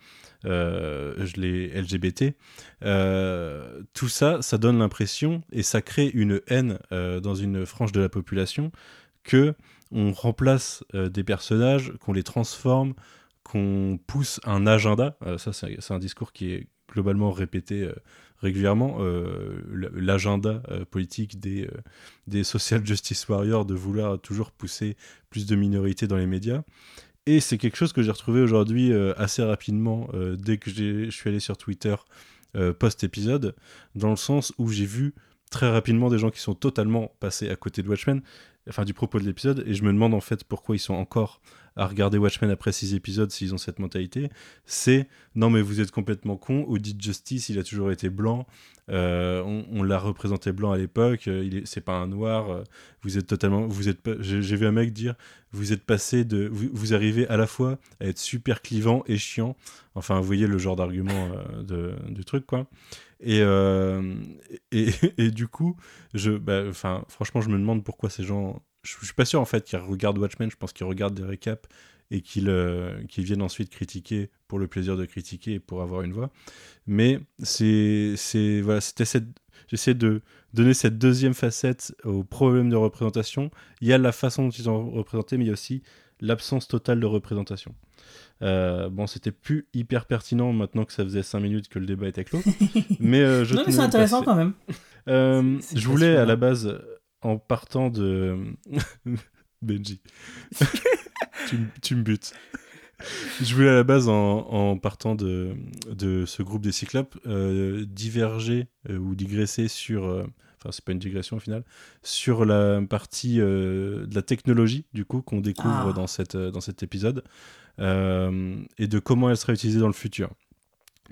[SPEAKER 1] euh, les LGBT. Euh, tout ça, ça donne l'impression et ça crée une haine euh, dans une frange de la population que on remplace des personnages, qu'on les transforme, qu'on pousse un agenda. Ça, c'est un discours qui est globalement répété régulièrement. euh, L'agenda euh, politique des, euh, des social justice warriors de vouloir toujours pousser plus de minorités dans les médias. Et c'est quelque chose que j'ai retrouvé aujourd'hui assez rapidement dès que je suis allé sur Twitter post-épisode, dans le sens où j'ai vu très rapidement des gens qui sont totalement passés à côté de Watchmen, enfin du propos de l'épisode, et je me demande en fait pourquoi ils sont encore à regarder Watchmen après six épisodes s'ils ont cette mentalité. C'est non mais vous êtes complètement con, Audit Justice il a toujours été blanc, euh, on, l'a représenté blanc à l'époque, euh, il est- c'est pas un noir, euh, vous êtes totalement, vous êtes, j'ai vu un mec dire vous êtes passé de, vous, arrivez à la fois à être super clivant et chiant, enfin vous voyez le genre d'argument euh, du truc quoi. Et, euh, et, et du coup, je, bah, franchement, je me demande pourquoi ces gens. Je, je suis pas sûr en fait qu'ils regardent Watchmen. Je pense qu'ils regardent des récaps et qu'ils euh, viennent ensuite critiquer pour le plaisir de critiquer et pour avoir une voix. Mais c'est, voilà. J'essaie de donner cette deuxième facette au problème de représentation. Il y a la façon dont ils sont représentés, mais il y a aussi l'absence totale de représentation. Euh, bon, c'était plus hyper pertinent maintenant que ça faisait 5 minutes que le débat était clos. mais euh, je
[SPEAKER 5] non, mais c'est intéressant quand même.
[SPEAKER 1] Euh, je voulais à la base, en partant de. Benji. tu, me- tu me butes. Je voulais à la base, en, en partant de, de ce groupe des Cyclopes, diverger ou digresser sur. Enfin, c'est pas une digression au final, sur la partie euh, de la technologie, du coup, qu'on découvre
[SPEAKER 5] Ah.
[SPEAKER 1] dans, cette, dans cet épisode, et de comment elle sera utilisée dans le futur.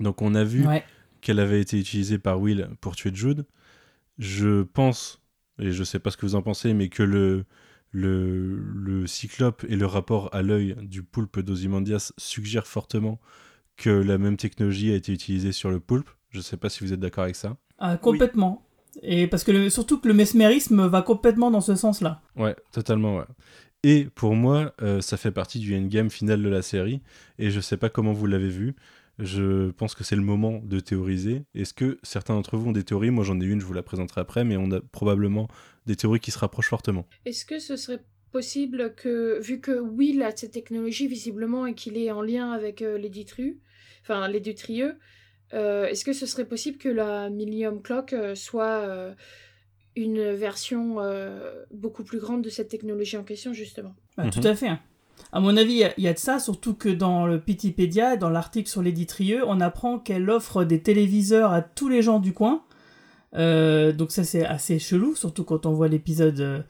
[SPEAKER 1] Donc, on a vu
[SPEAKER 5] Ouais.
[SPEAKER 1] qu'elle avait été utilisée par Will pour tuer Jude. Je pense, et je sais pas ce que vous en pensez, mais que le, le, le cyclope et le rapport à l'œil du poulpe d'Ozymandias suggèrent fortement que la même technologie a été utilisée sur le poulpe. Je sais pas si vous êtes d'accord avec ça.
[SPEAKER 5] Ah, complètement. Et parce que le- surtout que le mesmérisme va complètement dans ce sens-là.
[SPEAKER 1] Ouais, totalement, ouais. Et pour moi, euh, ça fait partie du endgame final de la série, et je sais pas comment vous l'avez vu. Je pense que c'est le moment de théoriser. Est-ce que certains d'entre vous ont des théories? Moi, j'en ai une, je vous la présenterai après, mais on a probablement des théories qui se rapprochent fortement.
[SPEAKER 6] Est-ce que ce serait possible que, vu que Will a cette technologie visiblement et qu'il est en lien avec les Dutrieux, euh, est-ce que ce serait possible que la Millennium Clock euh, soit euh, une version euh, beaucoup plus grande de cette technologie en question, justement
[SPEAKER 5] Bah,
[SPEAKER 1] Mhm.
[SPEAKER 5] Tout à fait. À mon avis, il y a- il y, a de ça, surtout que dans le Pitipédia, dans l'article sur Lady Trieux, on apprend qu'elle offre des téléviseurs à tous les gens du coin. Euh, donc ça, c'est assez chelou, surtout quand on voit l'épisode euh,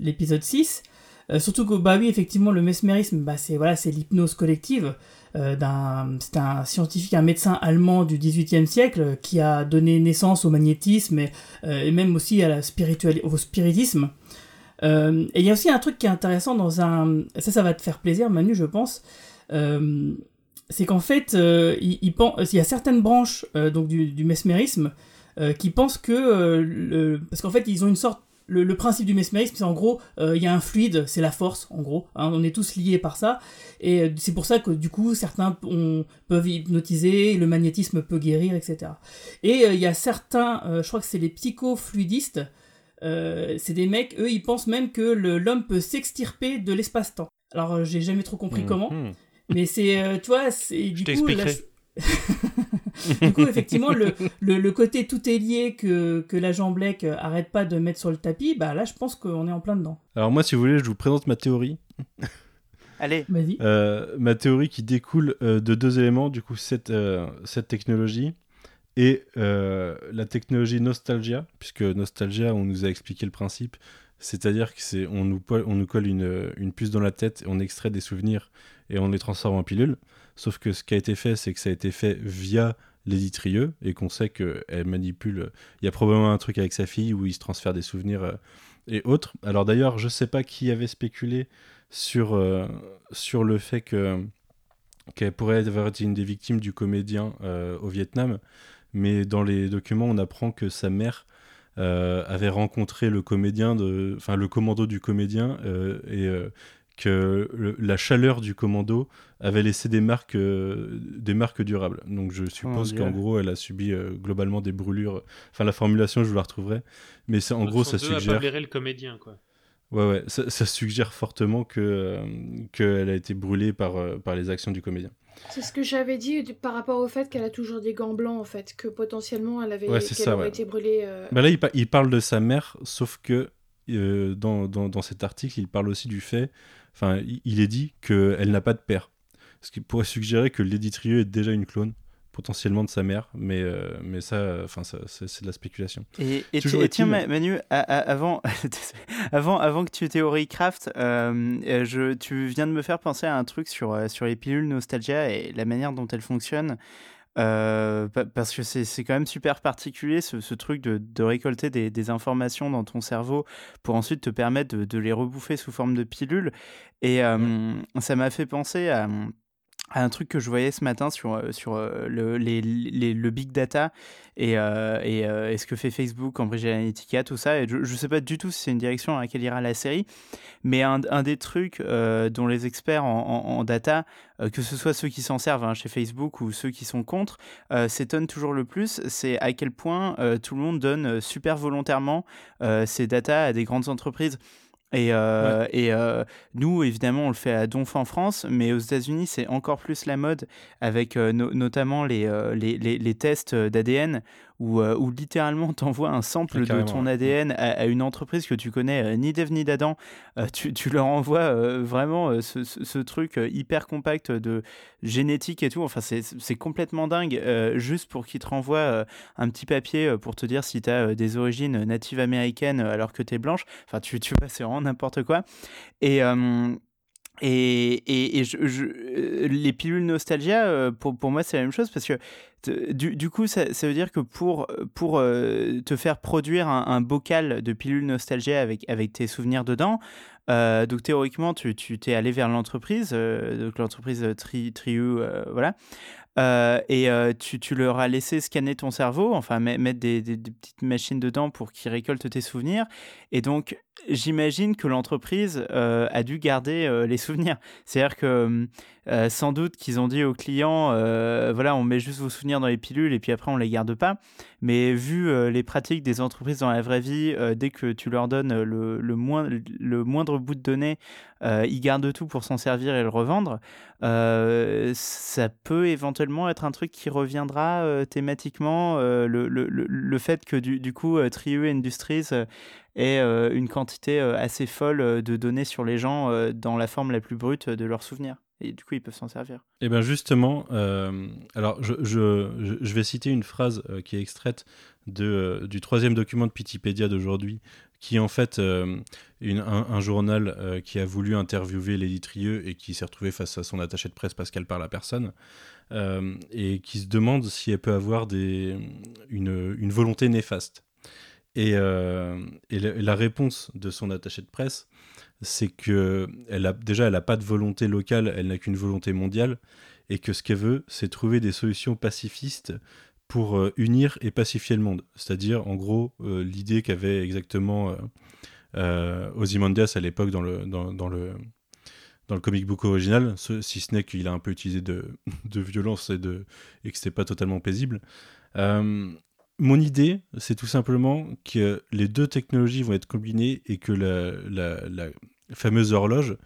[SPEAKER 5] l'épisode 6. Euh, surtout que, bah oui, effectivement, le mesmérisme, bah, c'est voilà, c'est l'hypnose collective. Euh, d'un, c'est un scientifique, un médecin allemand du XVIIIe siècle qui a donné naissance au magnétisme et, euh, même aussi à la au spiritisme. Euh, et il y a aussi un truc qui est intéressant dans un... Ça, ça va te faire plaisir, Manu, je pense. C'est qu'en fait, il, il y a certaines branches donc du, du mesmérisme qui pensent que parce qu'en fait ils ont une sorte le, le principe du mesmérisme, c'est en gros, euh, il y a un fluide, c'est la force, en gros. hein, on est tous liés par ça. Et euh, c'est pour ça que, du coup, certains on- peuvent hypnotiser, le magnétisme peut guérir, etc. Et euh, il y a certains, euh, je crois que c'est les psychofluidistes, c'est des mecs, eux, ils pensent même que l'homme peut s'extirper de l'espace-temps. Alors, j'ai jamais trop compris comment,
[SPEAKER 1] Mhm.
[SPEAKER 5] mais c'est, tu vois, c'est du
[SPEAKER 8] Je
[SPEAKER 5] coup... du coup, effectivement, le, le, le côté tout est lié que, que l'agent euh, arrête pas de mettre sur le tapis, bah là, je pense qu'on est en plein dedans.
[SPEAKER 1] Alors moi, si vous voulez, je vous présente ma théorie.
[SPEAKER 7] Allez,
[SPEAKER 5] Vas-y.
[SPEAKER 1] Euh, ma théorie qui découle euh, de deux éléments, du coup, cette, euh, cette technologie et euh, la technologie Nostalgia, puisque Nostalgia, on nous a expliqué le principe, c'est-à-dire que c'est on nous, on nous colle une, une puce dans la tête, on extrait des souvenirs et on les transforme en pilules. Sauf que ce qui a été fait, c'est que ça a été fait via Lady Trieux et qu'on sait qu'elle manipule. Il y a probablement un truc avec sa fille où il se transfère des souvenirs euh, et autres. Alors d'ailleurs, je sais pas qui avait spéculé sur, euh, sur le fait que qu'elle pourrait avoir été une des victimes du comédien euh, au Vietnam, mais dans les documents, on apprend que sa mère avait rencontré le comédien, enfin le commando du comédien, et que le- la chaleur du commando avait laissé des marques, euh, des marques durables. Donc je suppose
[SPEAKER 7] Dieu.
[SPEAKER 1] qu'en gros, elle a subi euh, globalement des brûlures. Enfin, la formulation, je vous la retrouverai, mais c'est en gros, ça suggère.
[SPEAKER 8] le comédien, quoi.
[SPEAKER 1] Ouais, ouais, ça, ça suggère fortement que euh, qu'elle a été brûlée par, euh, par les actions du comédien.
[SPEAKER 6] C'est ce que j'avais dit par rapport au fait qu'elle a toujours des gants blancs, en fait, que potentiellement elle avait
[SPEAKER 1] Ouais, ça, ouais.
[SPEAKER 6] été brûlée. euh,
[SPEAKER 1] Bah là, il, pa- il parle de sa mère, sauf que euh, dans, dans, dans cet article, il parle aussi du fait, enfin, il, est dit qu'elle n'a pas de père. Ce qui pourrait suggérer que Lady Trieux est déjà une clone, potentiellement de sa mère, mais, euh, mais ça, enfin, ça, c'est de la spéculation.
[SPEAKER 7] Et, tiens, Manu, avant, avant, avant que tu théories Craft, euh, euh, je, tu viens de me faire penser à un truc sur, euh, sur les pilules Nostalgia et la manière dont elles fonctionnent. Euh, pa- parce que c'est quand même super particulier ce, ce truc de, de récolter des, des informations dans ton cerveau pour ensuite te permettre de, de les rebouffer sous forme de pilules. Et euh, ça m'a fait penser à un truc que je voyais ce matin sur, euh, sur euh, le, le big data et, euh, et, ce que fait Facebook, Cambridge Analytica, tout ça. Et je ne sais pas du tout si c'est une direction à laquelle ira la série, mais un, un des trucs dont les experts en, data, que ce soit ceux qui s'en servent hein, chez Facebook ou ceux qui sont contre, s'étonnent toujours le plus, c'est à quel point tout le monde donne super volontairement ces data à des grandes entreprises. Et, euh, et euh, nous, évidemment, on le fait à Donf en France, mais aux États-Unis, c'est encore plus la mode, avec euh, no- notamment les, les, les, les tests d'ADN, où, euh, où littéralement, tu envoies un sample de ton. ADN à, à une entreprise que tu connais euh, ni d'Ève ni d'Adam. Euh, tu, tu leur envoies euh, vraiment ce, ce- ce truc hyper compact de génétique et tout. Enfin, c'est complètement dingue, juste pour qu'ils te renvoient un petit papier pour te dire si tu as des origines natives américaines alors que tu es blanche. Enfin, tu, tu vois, c'est vraiment n'importe quoi. Et. Et, et, euh, les pilules nostalgia, euh, pour, pour moi, c'est la même chose parce que du, du coup, ça, veut dire que pour, pour euh, te faire produire un, bocal de pilules nostalgia avec, avec tes souvenirs dedans, donc théoriquement, tu tu t'es allé vers l'entreprise, donc l'entreprise Tri, Triu, voilà. Et tu, tu leur as laissé scanner ton cerveau, enfin met- mettre des, des- des petites machines dedans pour qu'ils récoltent tes souvenirs. Et donc, j'imagine que l'entreprise euh, a dû garder euh, les souvenirs. C'est-à-dire que euh, sans doute qu'ils ont dit aux clients, voilà, on met juste vos souvenirs dans les pilules et puis après on les garde pas. Mais vu les pratiques des entreprises dans la vraie vie, dès que tu leur donnes le, le, moindre bout de données, ils gardent tout pour s'en servir et le revendre. Ça peut éventuellement être un truc qui reviendra thématiquement. le, le, fait que du, du coup, Trieu Industries ait euh, une quantité euh, assez folle euh, de données sur les gens dans la forme la plus brute de leurs souvenirs. Et du coup, ils peuvent s'en servir.
[SPEAKER 1] Et bien justement, alors je, je, je- vais citer une phrase qui est extraite de, du troisième document de Pitipédia d'aujourd'hui, qui est en fait une- un, journal qui a voulu interviewer Lady Trieux et qui s'est retrouvé face à son attaché de presse qu'elle parle à personne, et qui se demande si elle peut avoir des, une, une volonté néfaste. Et, euh, la, réponse de son attaché de presse, c'est que elle a, déjà, elle n'a pas de volonté locale, elle n'a qu'une volonté mondiale, et que ce qu'elle veut, c'est trouver des solutions pacifistes pour euh, unir et pacifier le monde. C'est-à-dire, en gros, euh, l'idée qu'avait exactement Ozymandias à l'époque dans le, dans, le, dans le comic book original, ce- si ce n'est qu'il a un peu utilisé de, de violence et, de, et que c'était pas totalement paisible. Mon idée, c'est tout simplement que les deux technologies vont être combinées et que la, fameuse horloge,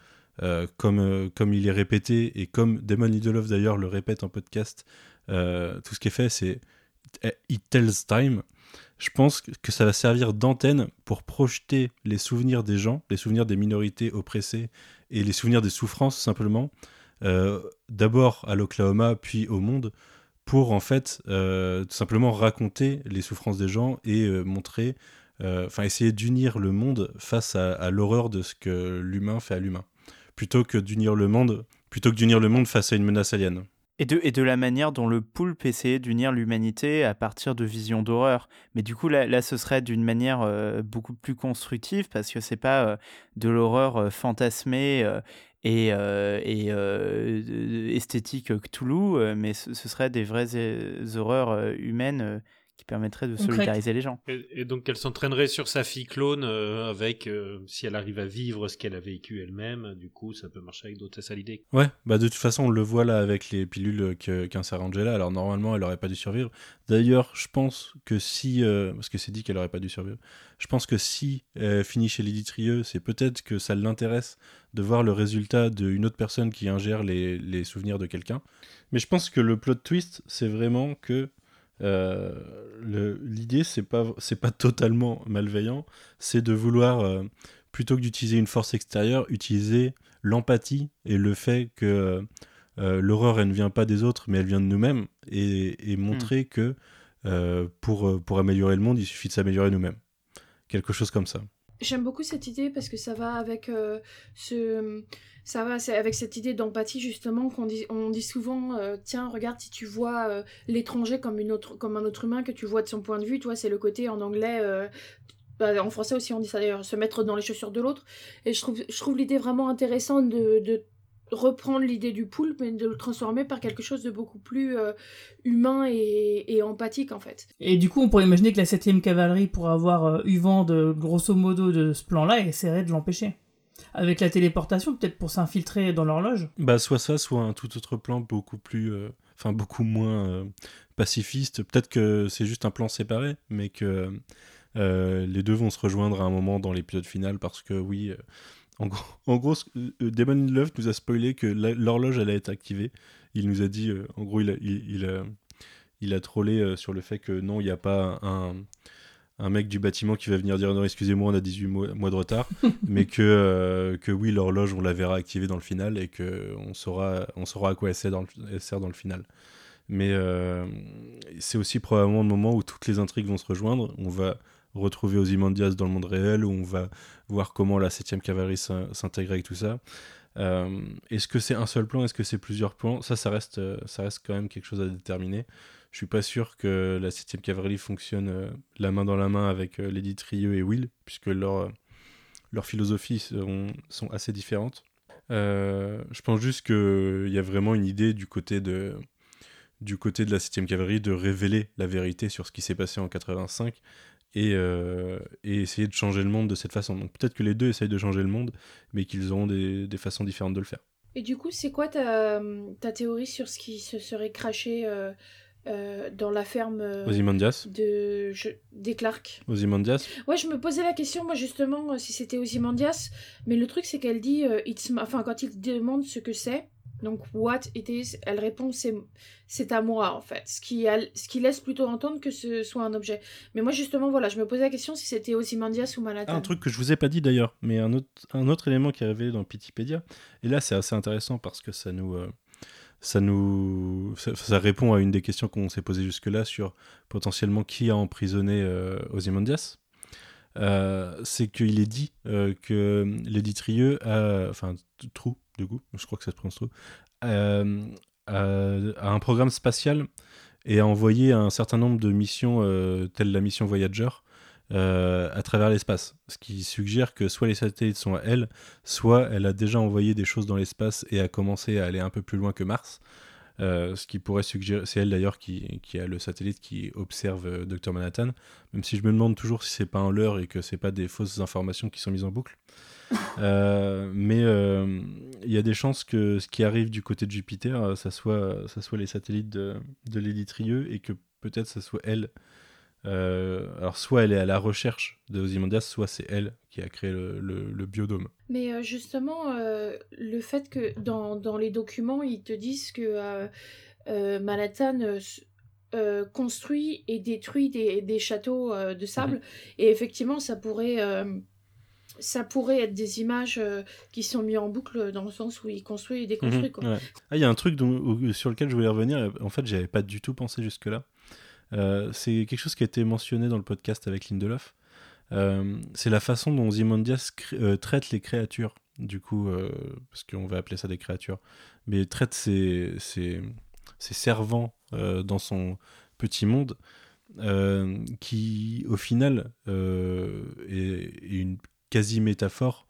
[SPEAKER 1] euh, comme, euh, comme il est répété et comme Damon Lindelof d'ailleurs le répète en podcast, euh, tout ce qui est fait, c'est It Tells Time. Je pense que ça va servir d'antenne pour projeter les souvenirs des gens, les souvenirs des minorités oppressées et les souvenirs des souffrances simplement, d'abord à l'Oklahoma puis au monde, pour en fait euh, tout simplement raconter les souffrances des gens et euh, montrer, euh, enfin essayer d'unir le monde face à, l'horreur de ce que l'humain fait à l'humain, plutôt que d'unir le monde, plutôt que d'unir le monde face à une menace alien.
[SPEAKER 7] Et de, et de la manière dont le poulpe essayait d'unir l'humanité à partir de visions d'horreur. Mais du coup, là, là ce serait d'une manière beaucoup plus constructive parce que c'est pas de l'horreur fantasmée et, euh, et euh, esthétique Cthulhu, euh, mais ce, ce serait des vraies horreurs humaines qui permettraient de solidariser les gens.
[SPEAKER 8] Et, et donc elle s'entraînerait sur sa fille clone euh, avec, euh, si elle arrive à vivre ce qu'elle a vécu elle-même, du coup ça peut marcher avec d'autres, c'est ça l'idée.
[SPEAKER 1] Ouais, bah de toute façon, on le voit là avec les pilules qu'insère Angela. Alors normalement, elle aurait pas dû survivre. D'ailleurs, je pense que si, euh, parce que c'est dit qu'elle aurait pas dû survivre, je pense que si elle finit chez Lydie Trieux, c'est peut-être que ça l'intéresse de voir le résultat d'une autre personne qui ingère les, les souvenirs de quelqu'un. Mais je pense que le plot twist, c'est vraiment que euh, l'idée, c'est pas, c'est pas totalement malveillant, c'est de vouloir, euh, plutôt que d'utiliser une force extérieure, utiliser l'empathie et le fait que euh, l'horreur, elle ne vient pas des autres, mais elle vient de nous-mêmes, et, et montrer que euh, pour, pour améliorer le monde, il suffit de s'améliorer nous-mêmes. Quelque chose comme ça.
[SPEAKER 6] J'aime beaucoup cette idée parce que ça va avec euh, ce ça va avec cette idée d'empathie justement qu'on dit on dit souvent euh, tiens regarde si tu vois euh, l'étranger comme une autre comme un autre humain que tu vois de son point de vue toi c'est le côté en anglais bah, en français aussi on dit ça d'ailleurs se mettre dans les chaussures de l'autre. Et je trouve je trouve l'idée vraiment intéressante de reprendre l'idée du poulpe mais de le transformer par quelque chose de beaucoup plus euh, humain et, et empathique en fait
[SPEAKER 5] Et du coup, on pourrait imaginer que la 7ème cavalerie, pour avoir euh, eu vent de grosso modo de ce plan-là, essaierait de l'empêcher. Avec la téléportation, peut-être pour s'infiltrer dans l'horloge.
[SPEAKER 1] Bah, soit ça, soit un tout autre plan beaucoup plus. euh, Enfin, beaucoup moins euh, pacifiste. Peut-être que c'est juste un plan séparé, mais que euh, les deux vont se rejoindre à un moment dans l'épisode final parce que, oui. En gros, en gros euh, Damon Love nous a spoilé que l'horloge allait être activée. Il nous a dit, euh, en gros, il a, il, il a, il a trollé euh, sur le fait que non, il n'y a pas un, un mec du bâtiment qui va venir dire non, excusez-moi, on a 18 mois, mois de retard, mais que, euh, que oui, l'horloge, on la verra activée dans le final et que on saura, on saura à quoi elle sert dans le, elle sert dans le final. Mais c'est aussi probablement le moment où toutes les intrigues vont se rejoindre. On va retrouver Ozymandias dans le monde réel, où on va voir comment la 7ème cavalerie s'in- s'intègre avec tout ça. Euh, Est-ce que c'est un seul plan? Est-ce que c'est plusieurs plans? Ça, ça reste, euh, ça reste quand même quelque chose à déterminer. Je suis pas sûr que la 7ème cavalerie fonctionne euh, la main dans la main avec euh, Lady Trieux et Will, puisque leur, leurs philosophies sont, assez différentes. Je pense juste qu'il y a vraiment une idée du côté de, du côté de la 7ème cavalerie de révéler la vérité sur ce qui s'est passé en 85 et, euh, et essayer de changer le monde de cette façon. Donc peut-être que les deux essayent de changer le monde, mais qu'ils auront des, des façons différentes de le faire.
[SPEAKER 6] Et du coup, c'est quoi ta, ta théorie sur ce qui se serait craché euh, euh, dans la ferme
[SPEAKER 1] Ozymandias
[SPEAKER 6] de, je- des Clark
[SPEAKER 1] Ozymandias
[SPEAKER 6] Ouais, je me posais la question, moi, justement, si c'était Ozymandias. Mais le truc, c'est qu'elle dit, It's my- enfin, quand il demande ce que c'est, donc what it is, elle répond, c'est à moi, en fait. Ce qui, ce qui laisse plutôt entendre que ce soit un objet. Mais moi, justement, voilà, je me posais la question si c'était Ozymandias ou Manhattan.
[SPEAKER 1] Ah, un truc que je vous ai pas dit d'ailleurs, mais un autre, un autre élément qui est révélé dans Wikipédia, et là c'est assez intéressant parce que ça nous, euh, ça nous, ça, répond à une des questions qu'on s'est posées jusque-là sur potentiellement qui a emprisonné euh, Ozymandias. Euh, c'est qu'il est dit euh, que Lady Trieux a, enfin Trou, du coup, je crois que ça se prononce Trou, euh, a, a un programme spatial et a envoyé un certain nombre de missions, euh, telles la mission Voyager, euh, à travers l'espace. Ce qui suggère que soit les satellites sont à elle, soit elle a déjà envoyé des choses dans l'espace et a commencé à aller un peu plus loin que Mars. Euh, ce qui pourrait suggérer, c'est elle d'ailleurs qui, a le satellite qui observe euh, Dr Manhattan, même si je me demande toujours si c'est pas un leurre et que c'est pas des fausses informations qui sont mises en boucle. Euh, mais il y a des chances que ce qui arrive du côté de Jupiter, ça soit, ça soit les satellites de, de Lady Trieux et que peut-être ça soit elle. alors soit elle est à la recherche de Ozymandias, soit c'est elle qui a créé le, le, biodôme.
[SPEAKER 6] Mais justement, le fait que dans, dans, les documents, ils te disent que Manhattan construit et détruit des, des châteaux de sable, mhm. et effectivement, ça pourrait ça pourrait être des images euh, qui sont mises en boucle dans le sens où il construit et déconstruit.
[SPEAKER 1] Mhm, ah, il y a un truc dont, sur lequel je voulais revenir, en fait, j'avais pas du tout pensé jusque-là. Euh, c'est quelque chose qui a été mentionné dans le podcast avec Lindelof. Euh, c'est la façon dont Zimondias traite les créatures, du coup, parce qu'on va appeler ça des créatures, mais traite ses, ses, ses servants dans son petit monde. qui au final est, est, une quasi-métaphore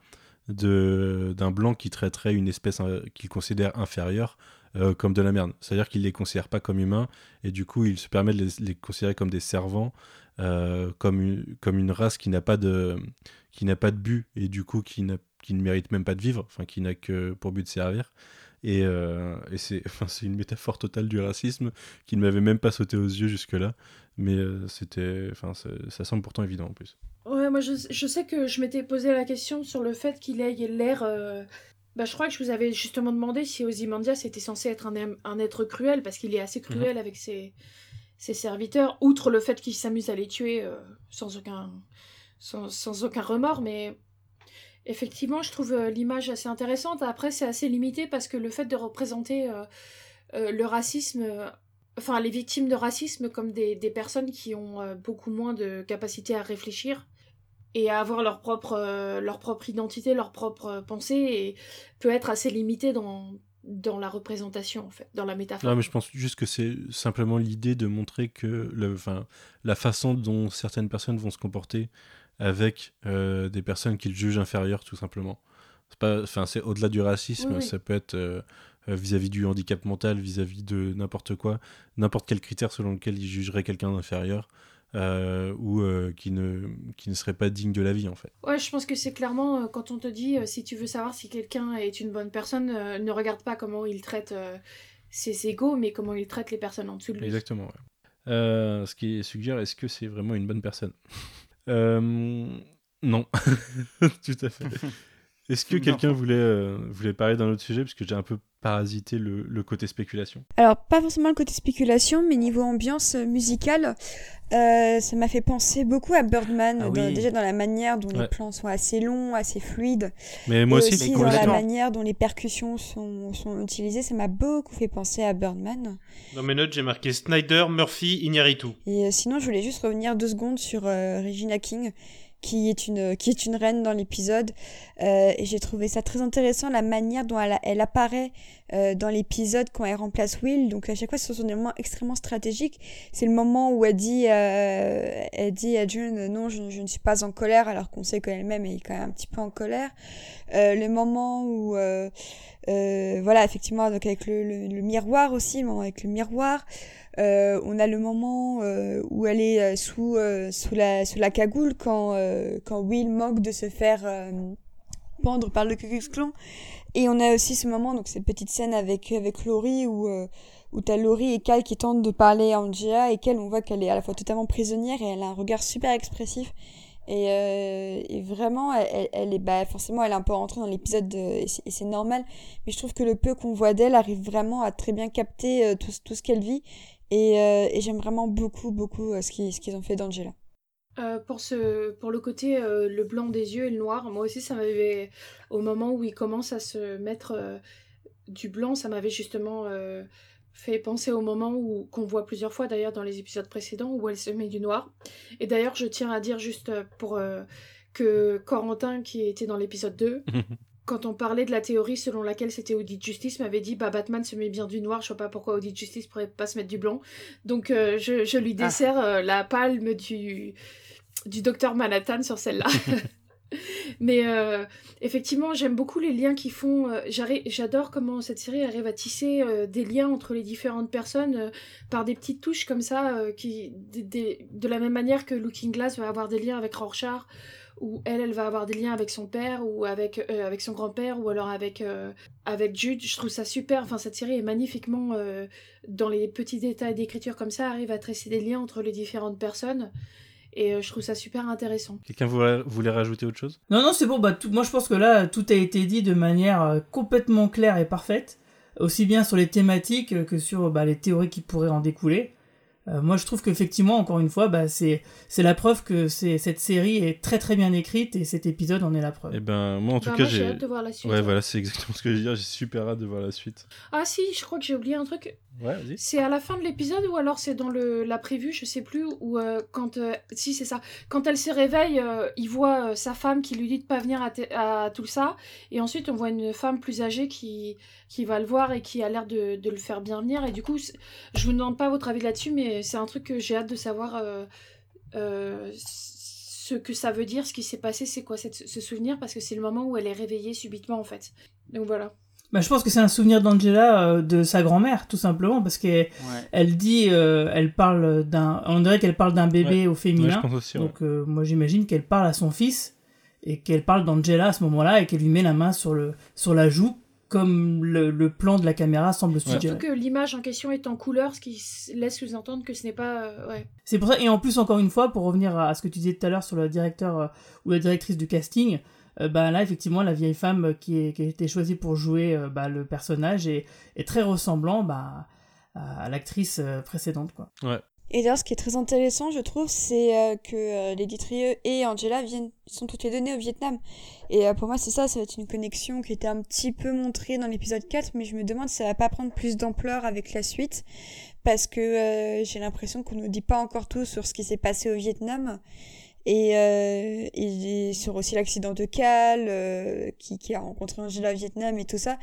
[SPEAKER 1] d'un blanc qui traiterait une espèce euh, qu'il considère inférieure euh, comme de la merde. C'est-à-dire qu'il les considère pas comme humains et du coup il se permet de les, considérer comme des servants, euh, comme, une, comme une race qui n'a pas de qui pas de but et du coup qui, qui ne mérite même pas de vivre, enfin qui n'a que pour but de servir. Et, c'est une métaphore totale du racisme qui ne m'avait même pas sauté aux yeux jusque-là, mais c'était enfin ça semble pourtant évident en plus.
[SPEAKER 6] Ouais, moi je, je, sais que je m'étais posé la question sur le fait qu'il ait l'air. Euh, bah, je crois que je vous avais justement demandé si Ozymandias était censé être un, un être cruel, parce qu'il est assez cruel mhm. avec ses, ses, serviteurs, outre le fait qu'il s'amuse à les tuer euh, sans, aucun, sans, sans, aucun remords, mais effectivement, je trouve euh, l'image assez intéressante. Après, c'est assez limité parce que le fait de représenter le racisme enfin les victimes de racisme comme des, des personnes qui ont beaucoup moins de capacité à réfléchir et à avoir leur propre, euh, leur propre identité, leur propre pensée, et peut être assez limité dans, dans la représentation, en fait, dans la métaphore.
[SPEAKER 1] Non, mais je pense juste que c'est simplement l'idée de montrer que le, la façon dont certaines personnes vont se comporter avec euh, des personnes qu'ils jugent inférieures, tout simplement. C'est au-delà du racisme, ça peut être euh, vis-à-vis du handicap mental, vis-à-vis de n'importe quoi, n'importe quel critère selon lequel ils jugeraient quelqu'un d'inférieur. Euh, ou euh, qui, ne, qui ne serait pas digne de la vie en fait.
[SPEAKER 6] Ouais, je pense que c'est clairement euh, quand on te dit si tu veux savoir si quelqu'un est une bonne personne, ne regarde pas comment il traite ses égaux, mais comment il traite les personnes en dessous de lui.
[SPEAKER 1] Exactement. ce qui suggère est-ce que c'est vraiment une bonne personne? Non, tout à fait. Est-ce que quelqu'un voulait, voulait parler d'un autre sujet? Parce que j'ai un peu parasiter le, côté spéculation
[SPEAKER 4] Alors, pas forcément le côté spéculation, mais niveau ambiance musicale, euh, ça m'a fait penser beaucoup à Birdman, ah déjà dans la manière dont les plans sont assez longs, assez fluides.
[SPEAKER 1] Mais moi aussi,
[SPEAKER 4] aussi dans la manière dont les percussions sont, sont utilisées, ça m'a beaucoup fait penser à Birdman.
[SPEAKER 8] Dans mes notes, j'ai marqué Snyder, Murphy, Iñárritu.
[SPEAKER 4] Et euh, sinon, je voulais juste revenir deux secondes sur euh, Regina King qui est une qui est une reine dans l'épisode. Euh, et j'ai trouvé ça très intéressant la manière dont elle, elle apparaît euh, dans l'épisode quand elle remplace Will. Donc à chaque fois ce sont des moments extrêmement stratégiques. C'est le moment où elle dit euh, elle dit à June non je, je, ne suis pas en colère alors qu'on sait qu'elle-même est quand même un petit peu en colère. Euh, le moment où euh, euh, voilà effectivement donc avec le, le, le miroir aussi avec le miroir euh, on a le moment euh, où elle est euh, sous, sous, la, sous la cagoule quand, quand Will manque de se faire pendre par le Ku Clan. Et on a aussi ce moment, donc cette petite scène avec, avec Laurie où, où t'as Laurie et Cal qui tentent de parler à Angela et qu'elle, on voit qu'elle est à la fois totalement prisonnière et elle a un regard super expressif. Et, et vraiment, elle, elle, est bah, forcément, elle est un peu rentrée dans l'épisode et c'est normal. Mais je trouve que le peu qu'on voit d'elle arrive vraiment à très bien capter tout, tout ce qu'elle vit euh, et, j'aime vraiment beaucoup, beaucoup euh, ce qu'ils ce qu'ils ont fait d'Angela.
[SPEAKER 6] Euh, pour, ce, pour le côté le blanc des yeux et le noir, moi aussi ça m'avait, au moment où il commence à se mettre du blanc, ça m'avait justement fait penser au moment où qu'on voit plusieurs fois d'ailleurs dans les épisodes précédents où elle se met du noir. Et d'ailleurs je tiens à dire juste pour que Corentin qui était dans l'épisode 2 quand on parlait de la théorie selon laquelle c'était Audit Justice, m'avait dit bah Batman se met bien du noir, je sais pas pourquoi Audit Justice pourrait pas se mettre du blanc. Donc euh, je, je, lui ah. dessert euh, la palme du du docteur Manhattan sur celle-là. Mais euh, effectivement, j'aime beaucoup les liens qu'ils font. euh, J'adore comment cette série arrive à tisser euh, des liens entre les différentes personnes euh, par des petites touches comme ça, qui, des- des- de la même manière que Looking Glass va avoir des liens avec Rorschach, ou elle, elle va avoir des liens avec son père, ou avec, euh, avec son grand-père, ou alors avec, euh, avec Jude. Je trouve ça super. Enfin, cette série est magnifiquement, euh, dans les petits détails d'écriture comme ça, arrive à tresser des liens entre les différentes personnes. Et euh, je trouve ça super intéressant.
[SPEAKER 1] Quelqu'un voulait, voulait rajouter autre chose?
[SPEAKER 5] Non, non, c'est bon. Bah, tout- moi, je pense que là, tout a été dit de manière complètement claire et parfaite, aussi bien sur les thématiques que sur bah, les théories qui pourraient en découler. Euh, moi, je trouve qu'effectivement, encore une fois, bah, c'est c'est la preuve que c'est cette série est très très bien écrite et cet épisode en est la preuve.
[SPEAKER 1] Eh ben, moi en tout
[SPEAKER 6] Bah,
[SPEAKER 1] cas,
[SPEAKER 6] j'ai
[SPEAKER 1] j'ai.
[SPEAKER 6] hâte de voir la suite.
[SPEAKER 1] Ouais, voilà, c'est exactement ce que je veux dire. J'ai super hâte de voir la suite.
[SPEAKER 6] Ah si, je crois que j'ai oublié un truc. C'est à la fin de l'épisode ou alors c'est dans le la prévue, je sais plus, ou euh, quand euh, si c'est ça, quand elle se réveille, euh, il voit sa femme qui lui dit de pas venir à, tout ça, et ensuite on voit une femme plus âgée qui qui va le voir et qui a l'air de, de le faire bien venir, et du coup je vous demande pas votre avis là-dessus, mais c'est un truc que j'ai hâte de savoir ce que ça veut dire, ce qui s'est passé, c'est quoi cette- ce souvenir, parce que c'est le moment où elle est réveillée subitement en fait. Donc voilà.
[SPEAKER 5] Bah, je pense que c'est un souvenir d'Angela euh, de sa grand-mère, tout simplement, parce qu'elle
[SPEAKER 7] Ouais.
[SPEAKER 5] elle dit, euh, elle parle d'un, on dirait qu'elle parle d'un bébé au
[SPEAKER 1] Ouais,
[SPEAKER 5] féminin.
[SPEAKER 1] je pense aussi. ouais.
[SPEAKER 5] Donc euh, moi j'imagine qu'elle parle à son fils et qu'elle parle d'Angela à ce moment-là et qu'elle lui met la main sur le sur la joue comme le, le plan de la caméra semble suggérer.
[SPEAKER 6] Surtout que l'image en question est en couleur, ce qui laisse sous-entendre que ce n'est pas... euh, ouais.
[SPEAKER 5] C'est pour ça et en plus encore une fois pour revenir à ce que tu disais tout à l'heure sur le directeur euh, ou la directrice du casting, euh, bah là effectivement la vieille femme qui, est, qui a été choisie pour jouer euh, bah, le personnage est, est très ressemblant bah, à, l'actrice euh, précédente quoi.
[SPEAKER 4] Et d'ailleurs, ce qui est très intéressant, je trouve, c'est euh, que euh, Lady Trieux et Angela viennent, sont toutes les deux nées au Vietnam. Et euh, pour moi, c'est ça, ça va être une connexion qui était un petit peu montrée dans l'épisode 4, mais je me demande si ça va pas prendre plus d'ampleur avec la suite, parce que euh, j'ai l'impression qu'on nous dit pas encore tout sur ce qui s'est passé au Vietnam. Et, euh, et sur aussi l'accident de Cal, euh, qui, qui a rencontré Angela Vietnam et tout ça.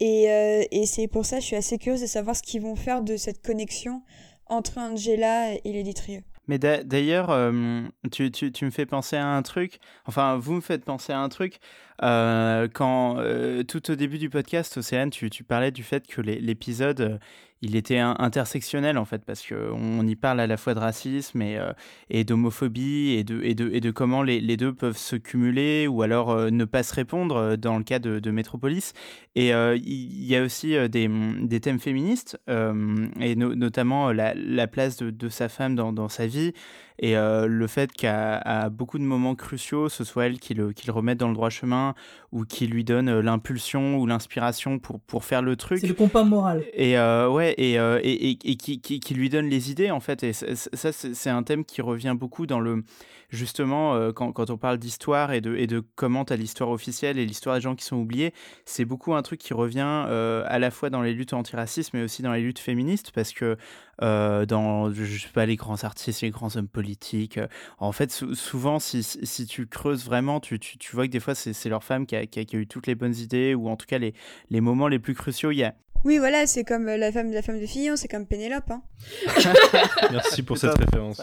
[SPEAKER 4] Et, euh, et c'est pour ça que je suis assez curieuse de savoir ce qu'ils vont faire de cette connexion entre Angela et Lady Trieux.
[SPEAKER 7] Mais d'a- d'ailleurs, euh, tu, tu, tu me fais penser à un truc, enfin, vous me faites penser à un truc. Euh, quand, euh, tout au début du podcast, Océane, tu, parlais du fait que l'é- l'épisode, euh, il était intersectionnel, en fait, parce qu'on y parle à la fois de racisme et, d'homophobie et de, comment les, deux peuvent se cumuler ou alors ne pas se répondre dans le cas de, Metropolis. Et il y a aussi des, thèmes féministes, et no- notamment la, la place de, sa femme dans sa vie, et euh, le fait qu'à beaucoup de moments cruciaux, ce soit elle qui le, qui le remette dans le droit chemin, ou qui lui donne euh, l'impulsion ou l'inspiration pour, pour faire le truc.
[SPEAKER 5] C'est le compas moral.
[SPEAKER 7] Et euh, ouais, et, euh, et, et, et qui, qui, qui lui donne les idées en fait. Et ça, c'est un thème qui revient beaucoup dans le justement quand, quand on parle d'histoire et de, et de comment l'histoire officielle et l'histoire des gens qui sont oubliés. C'est beaucoup un truc qui revient euh, à la fois dans les luttes antiracistes mais aussi dans les luttes féministes parce que dans je sais pas les grands artistes, les grands hommes politiques, en fait sou- souvent si, si tu creuses vraiment, tu, tu, tu vois que des fois c'est c'est leur femme qui a, qui, a, qui a eu toutes les bonnes idées ou en tout cas les, les moments les plus cruciaux. Il y a
[SPEAKER 4] Oui, voilà, c'est comme euh, la femme, la femme de Fillon, c'est comme Pénélope. Hein.
[SPEAKER 1] Merci pour cette référence.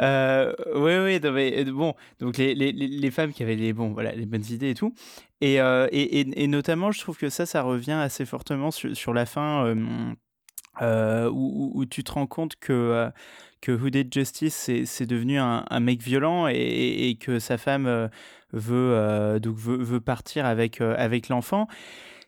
[SPEAKER 7] Euh, oui, oui, non, mais, euh, bon, donc les, les, les femmes qui avaient les, bon, voilà, les bonnes idées et tout. Et, euh, et, et, et notamment, je trouve que ça, ça revient assez fortement sur, sur la fin euh, euh, où, où, où tu te rends compte que, euh, que Who Did Justice, c'est c'est devenu un, un mec violent et, et, et que sa femme euh, veut, euh, donc veut, veut partir avec, euh, avec l'enfant.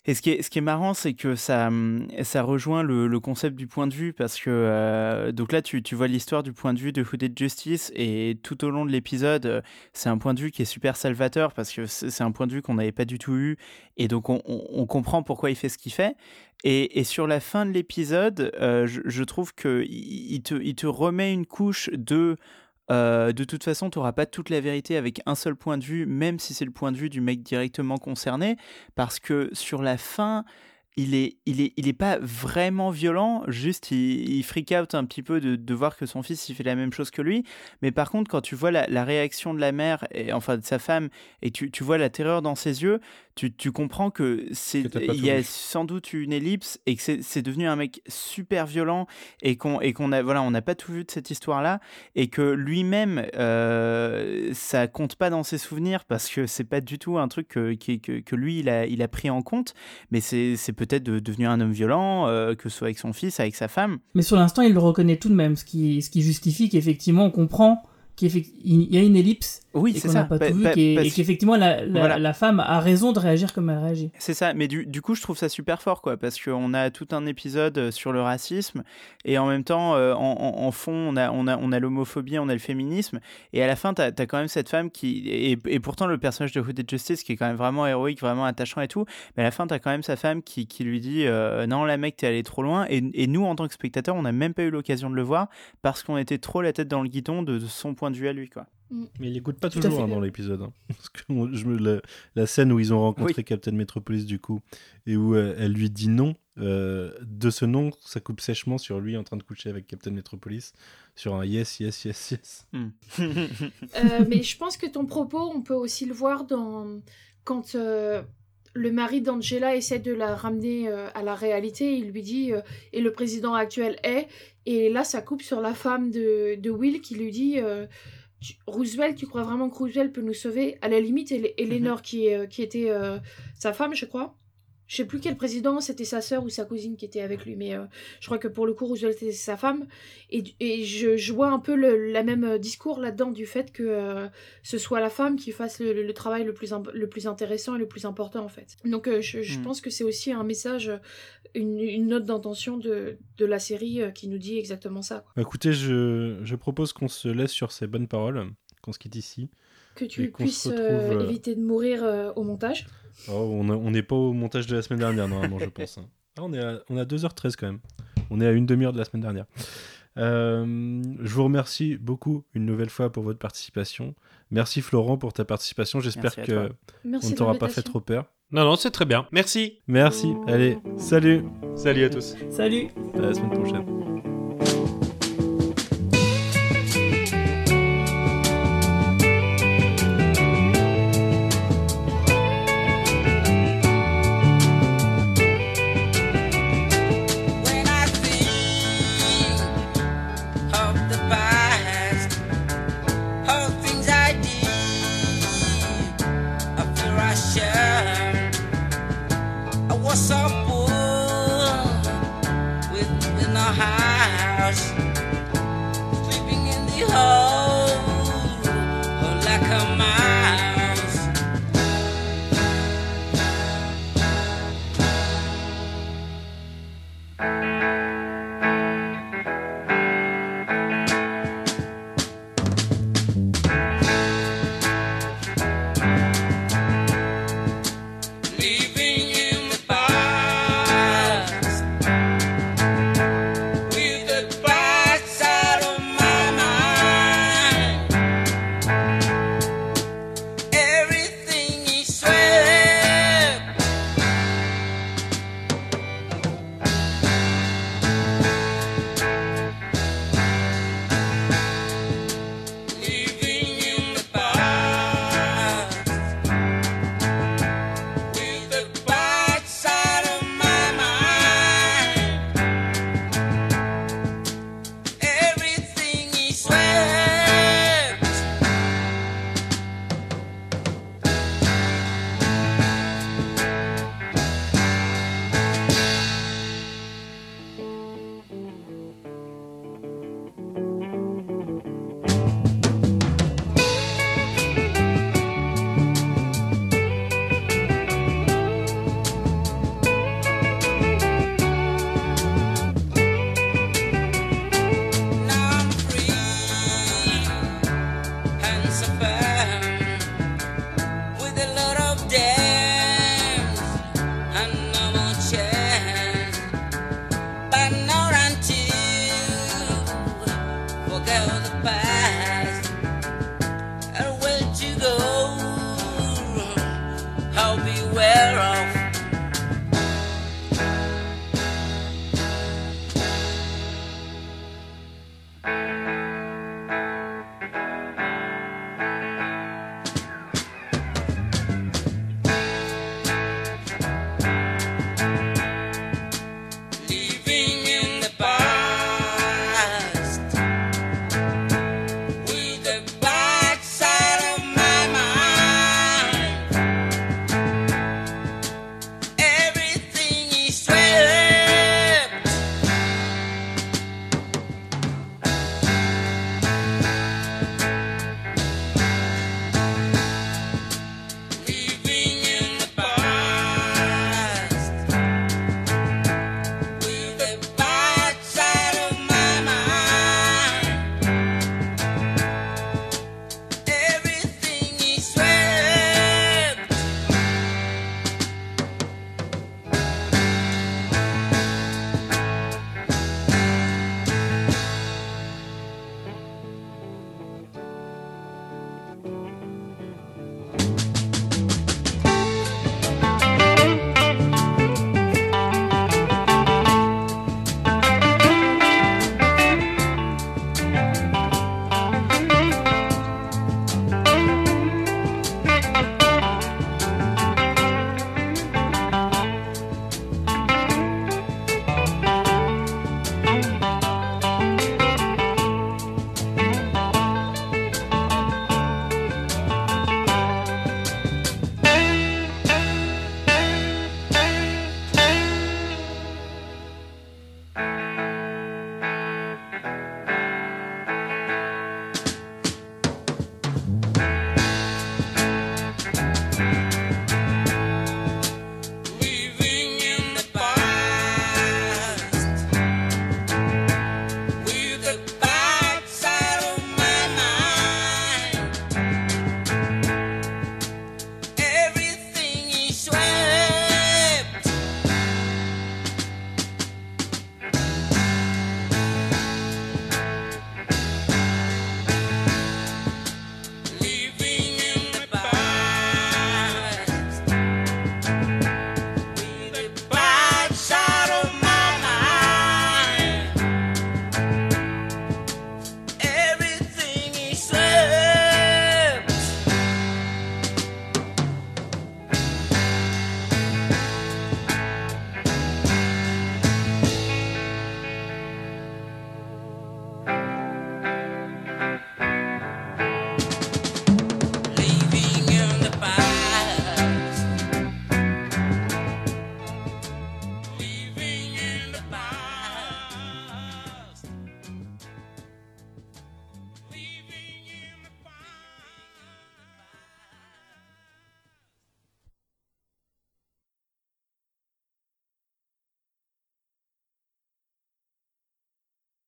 [SPEAKER 7] Et ce qui est, ce qui est marrant, c'est que ça, hum, ça rejoint le, concept du point de vue, parce que euh, donc là, tu, tu vois l'histoire du point de vue de Who Did Justice, et tout au long de l'épisode, c'est un point de vue qui est super salvateur, parce que c'est un point de vue qu'on n'avait pas du tout eu, et donc on, on- comprend pourquoi il fait ce qu'il fait. Et, et sur la fin de l'épisode, je, je trouve qu'il il te, il te remet une couche de... euh, de toute façon, tu n'auras pas toute la vérité avec un seul point de vue, même si c'est le point de vue du mec directement concerné, parce que sur la fin, il est, il est, il est pas vraiment violent, juste il, il freak out un petit peu de, de, voir que son fils il fait la même chose que lui. Mais par contre, quand tu vois la, la réaction de la mère, et, enfin de sa femme, et tu, tu vois la terreur dans ses yeux, tu, tu comprends que c'est, il y a sans doute une ellipse et que c'est devenu un mec super violent et qu'on et qu'on a voilà, on n'a pas tout vu de cette histoire-là et que lui-même, euh, ça compte pas dans ses souvenirs parce que c'est pas du tout un truc que, que, que, lui il a, il a pris en compte, mais c'est peut-être de, devenu un homme violent, euh, que ce soit avec son fils, avec sa femme.
[SPEAKER 5] Mais sur l'instant, il le reconnaît tout de même, ce qui, ce qui justifie qu'effectivement on comprend qu'il y a une ellipse
[SPEAKER 7] oui, c'est ça.
[SPEAKER 5] Pas tout vu, et qu'effectivement la, la, femme a raison de réagir comme elle réagit.
[SPEAKER 7] C'est ça, mais du, du, coup je trouve ça super fort quoi, parce qu'on a tout un épisode euh, sur le racisme et en même temps euh, en, en, fond on a, on a, on a l'homophobie, on a le féminisme et à la fin tu as, quand même cette femme qui, et, et pourtant le personnage de Hooded Justice qui est quand même vraiment héroïque, vraiment attachant et tout, mais à la fin tu as quand même sa femme qui, qui lui dit euh, non la mec t'es allé trop loin et, et, nous en tant que spectateurs on n'a même pas eu l'occasion de le voir parce qu'on était trop la tête dans le guidon de, de son point de vue à lui quoi.
[SPEAKER 1] Mm. Mais il écoute pas toujours hein, dans l'épisode. Hein. je me, la, scène où ils ont rencontré Captain Metropolis, du coup, et où euh, elle lui dit non, euh, de ce nom, ça coupe sèchement sur lui en train de coucher avec Captain Metropolis, sur un yes, yes, yes, yes.
[SPEAKER 6] Mm. Euh, mais je pense que ton propos, on peut aussi le voir dans quand le mari d'Angela essaie de la ramener à la réalité, il lui dit et le président actuel est, et là ça coupe sur la femme de, de Will qui lui dit Roosevelt, tu crois vraiment que Roosevelt peut nous sauver? À la limite, Eleanor, qui, euh, qui était euh, sa femme, je crois, je sais plus quel président, c'était sa sœur ou sa cousine qui était avec lui, mais euh, je crois que pour le coup, Roosevelt était sa femme. Et, et je, vois un peu le la même euh, discours là-dedans du fait que euh, ce soit la femme qui fasse le, travail le plus, le plus intéressant et le plus important en fait. Donc je, hmm. pense que c'est aussi un message, une, note d'intention de, de, la série qui nous dit exactement ça.
[SPEAKER 1] Bah, écoutez, je, je propose qu'on se laisse sur ces bonnes paroles, qu'on se quitte ici.
[SPEAKER 6] Que tu puisses éviter de mourir au montage.
[SPEAKER 1] Oh, on n'est pas au montage de la semaine dernière, normalement, je pense. Hein. Ah, on, est à, on 2h13 quand même. On est à une demi-heure de la semaine dernière. Euh, je vous remercie beaucoup une nouvelle fois pour votre participation. Merci Florent pour ta participation. J'espère que on ne t'aura pas fait trop peur.
[SPEAKER 8] Non, non, c'est très bien. Merci.
[SPEAKER 1] Merci. Allez, salut.
[SPEAKER 8] Salut à tous.
[SPEAKER 5] Salut.
[SPEAKER 1] À la semaine prochaine.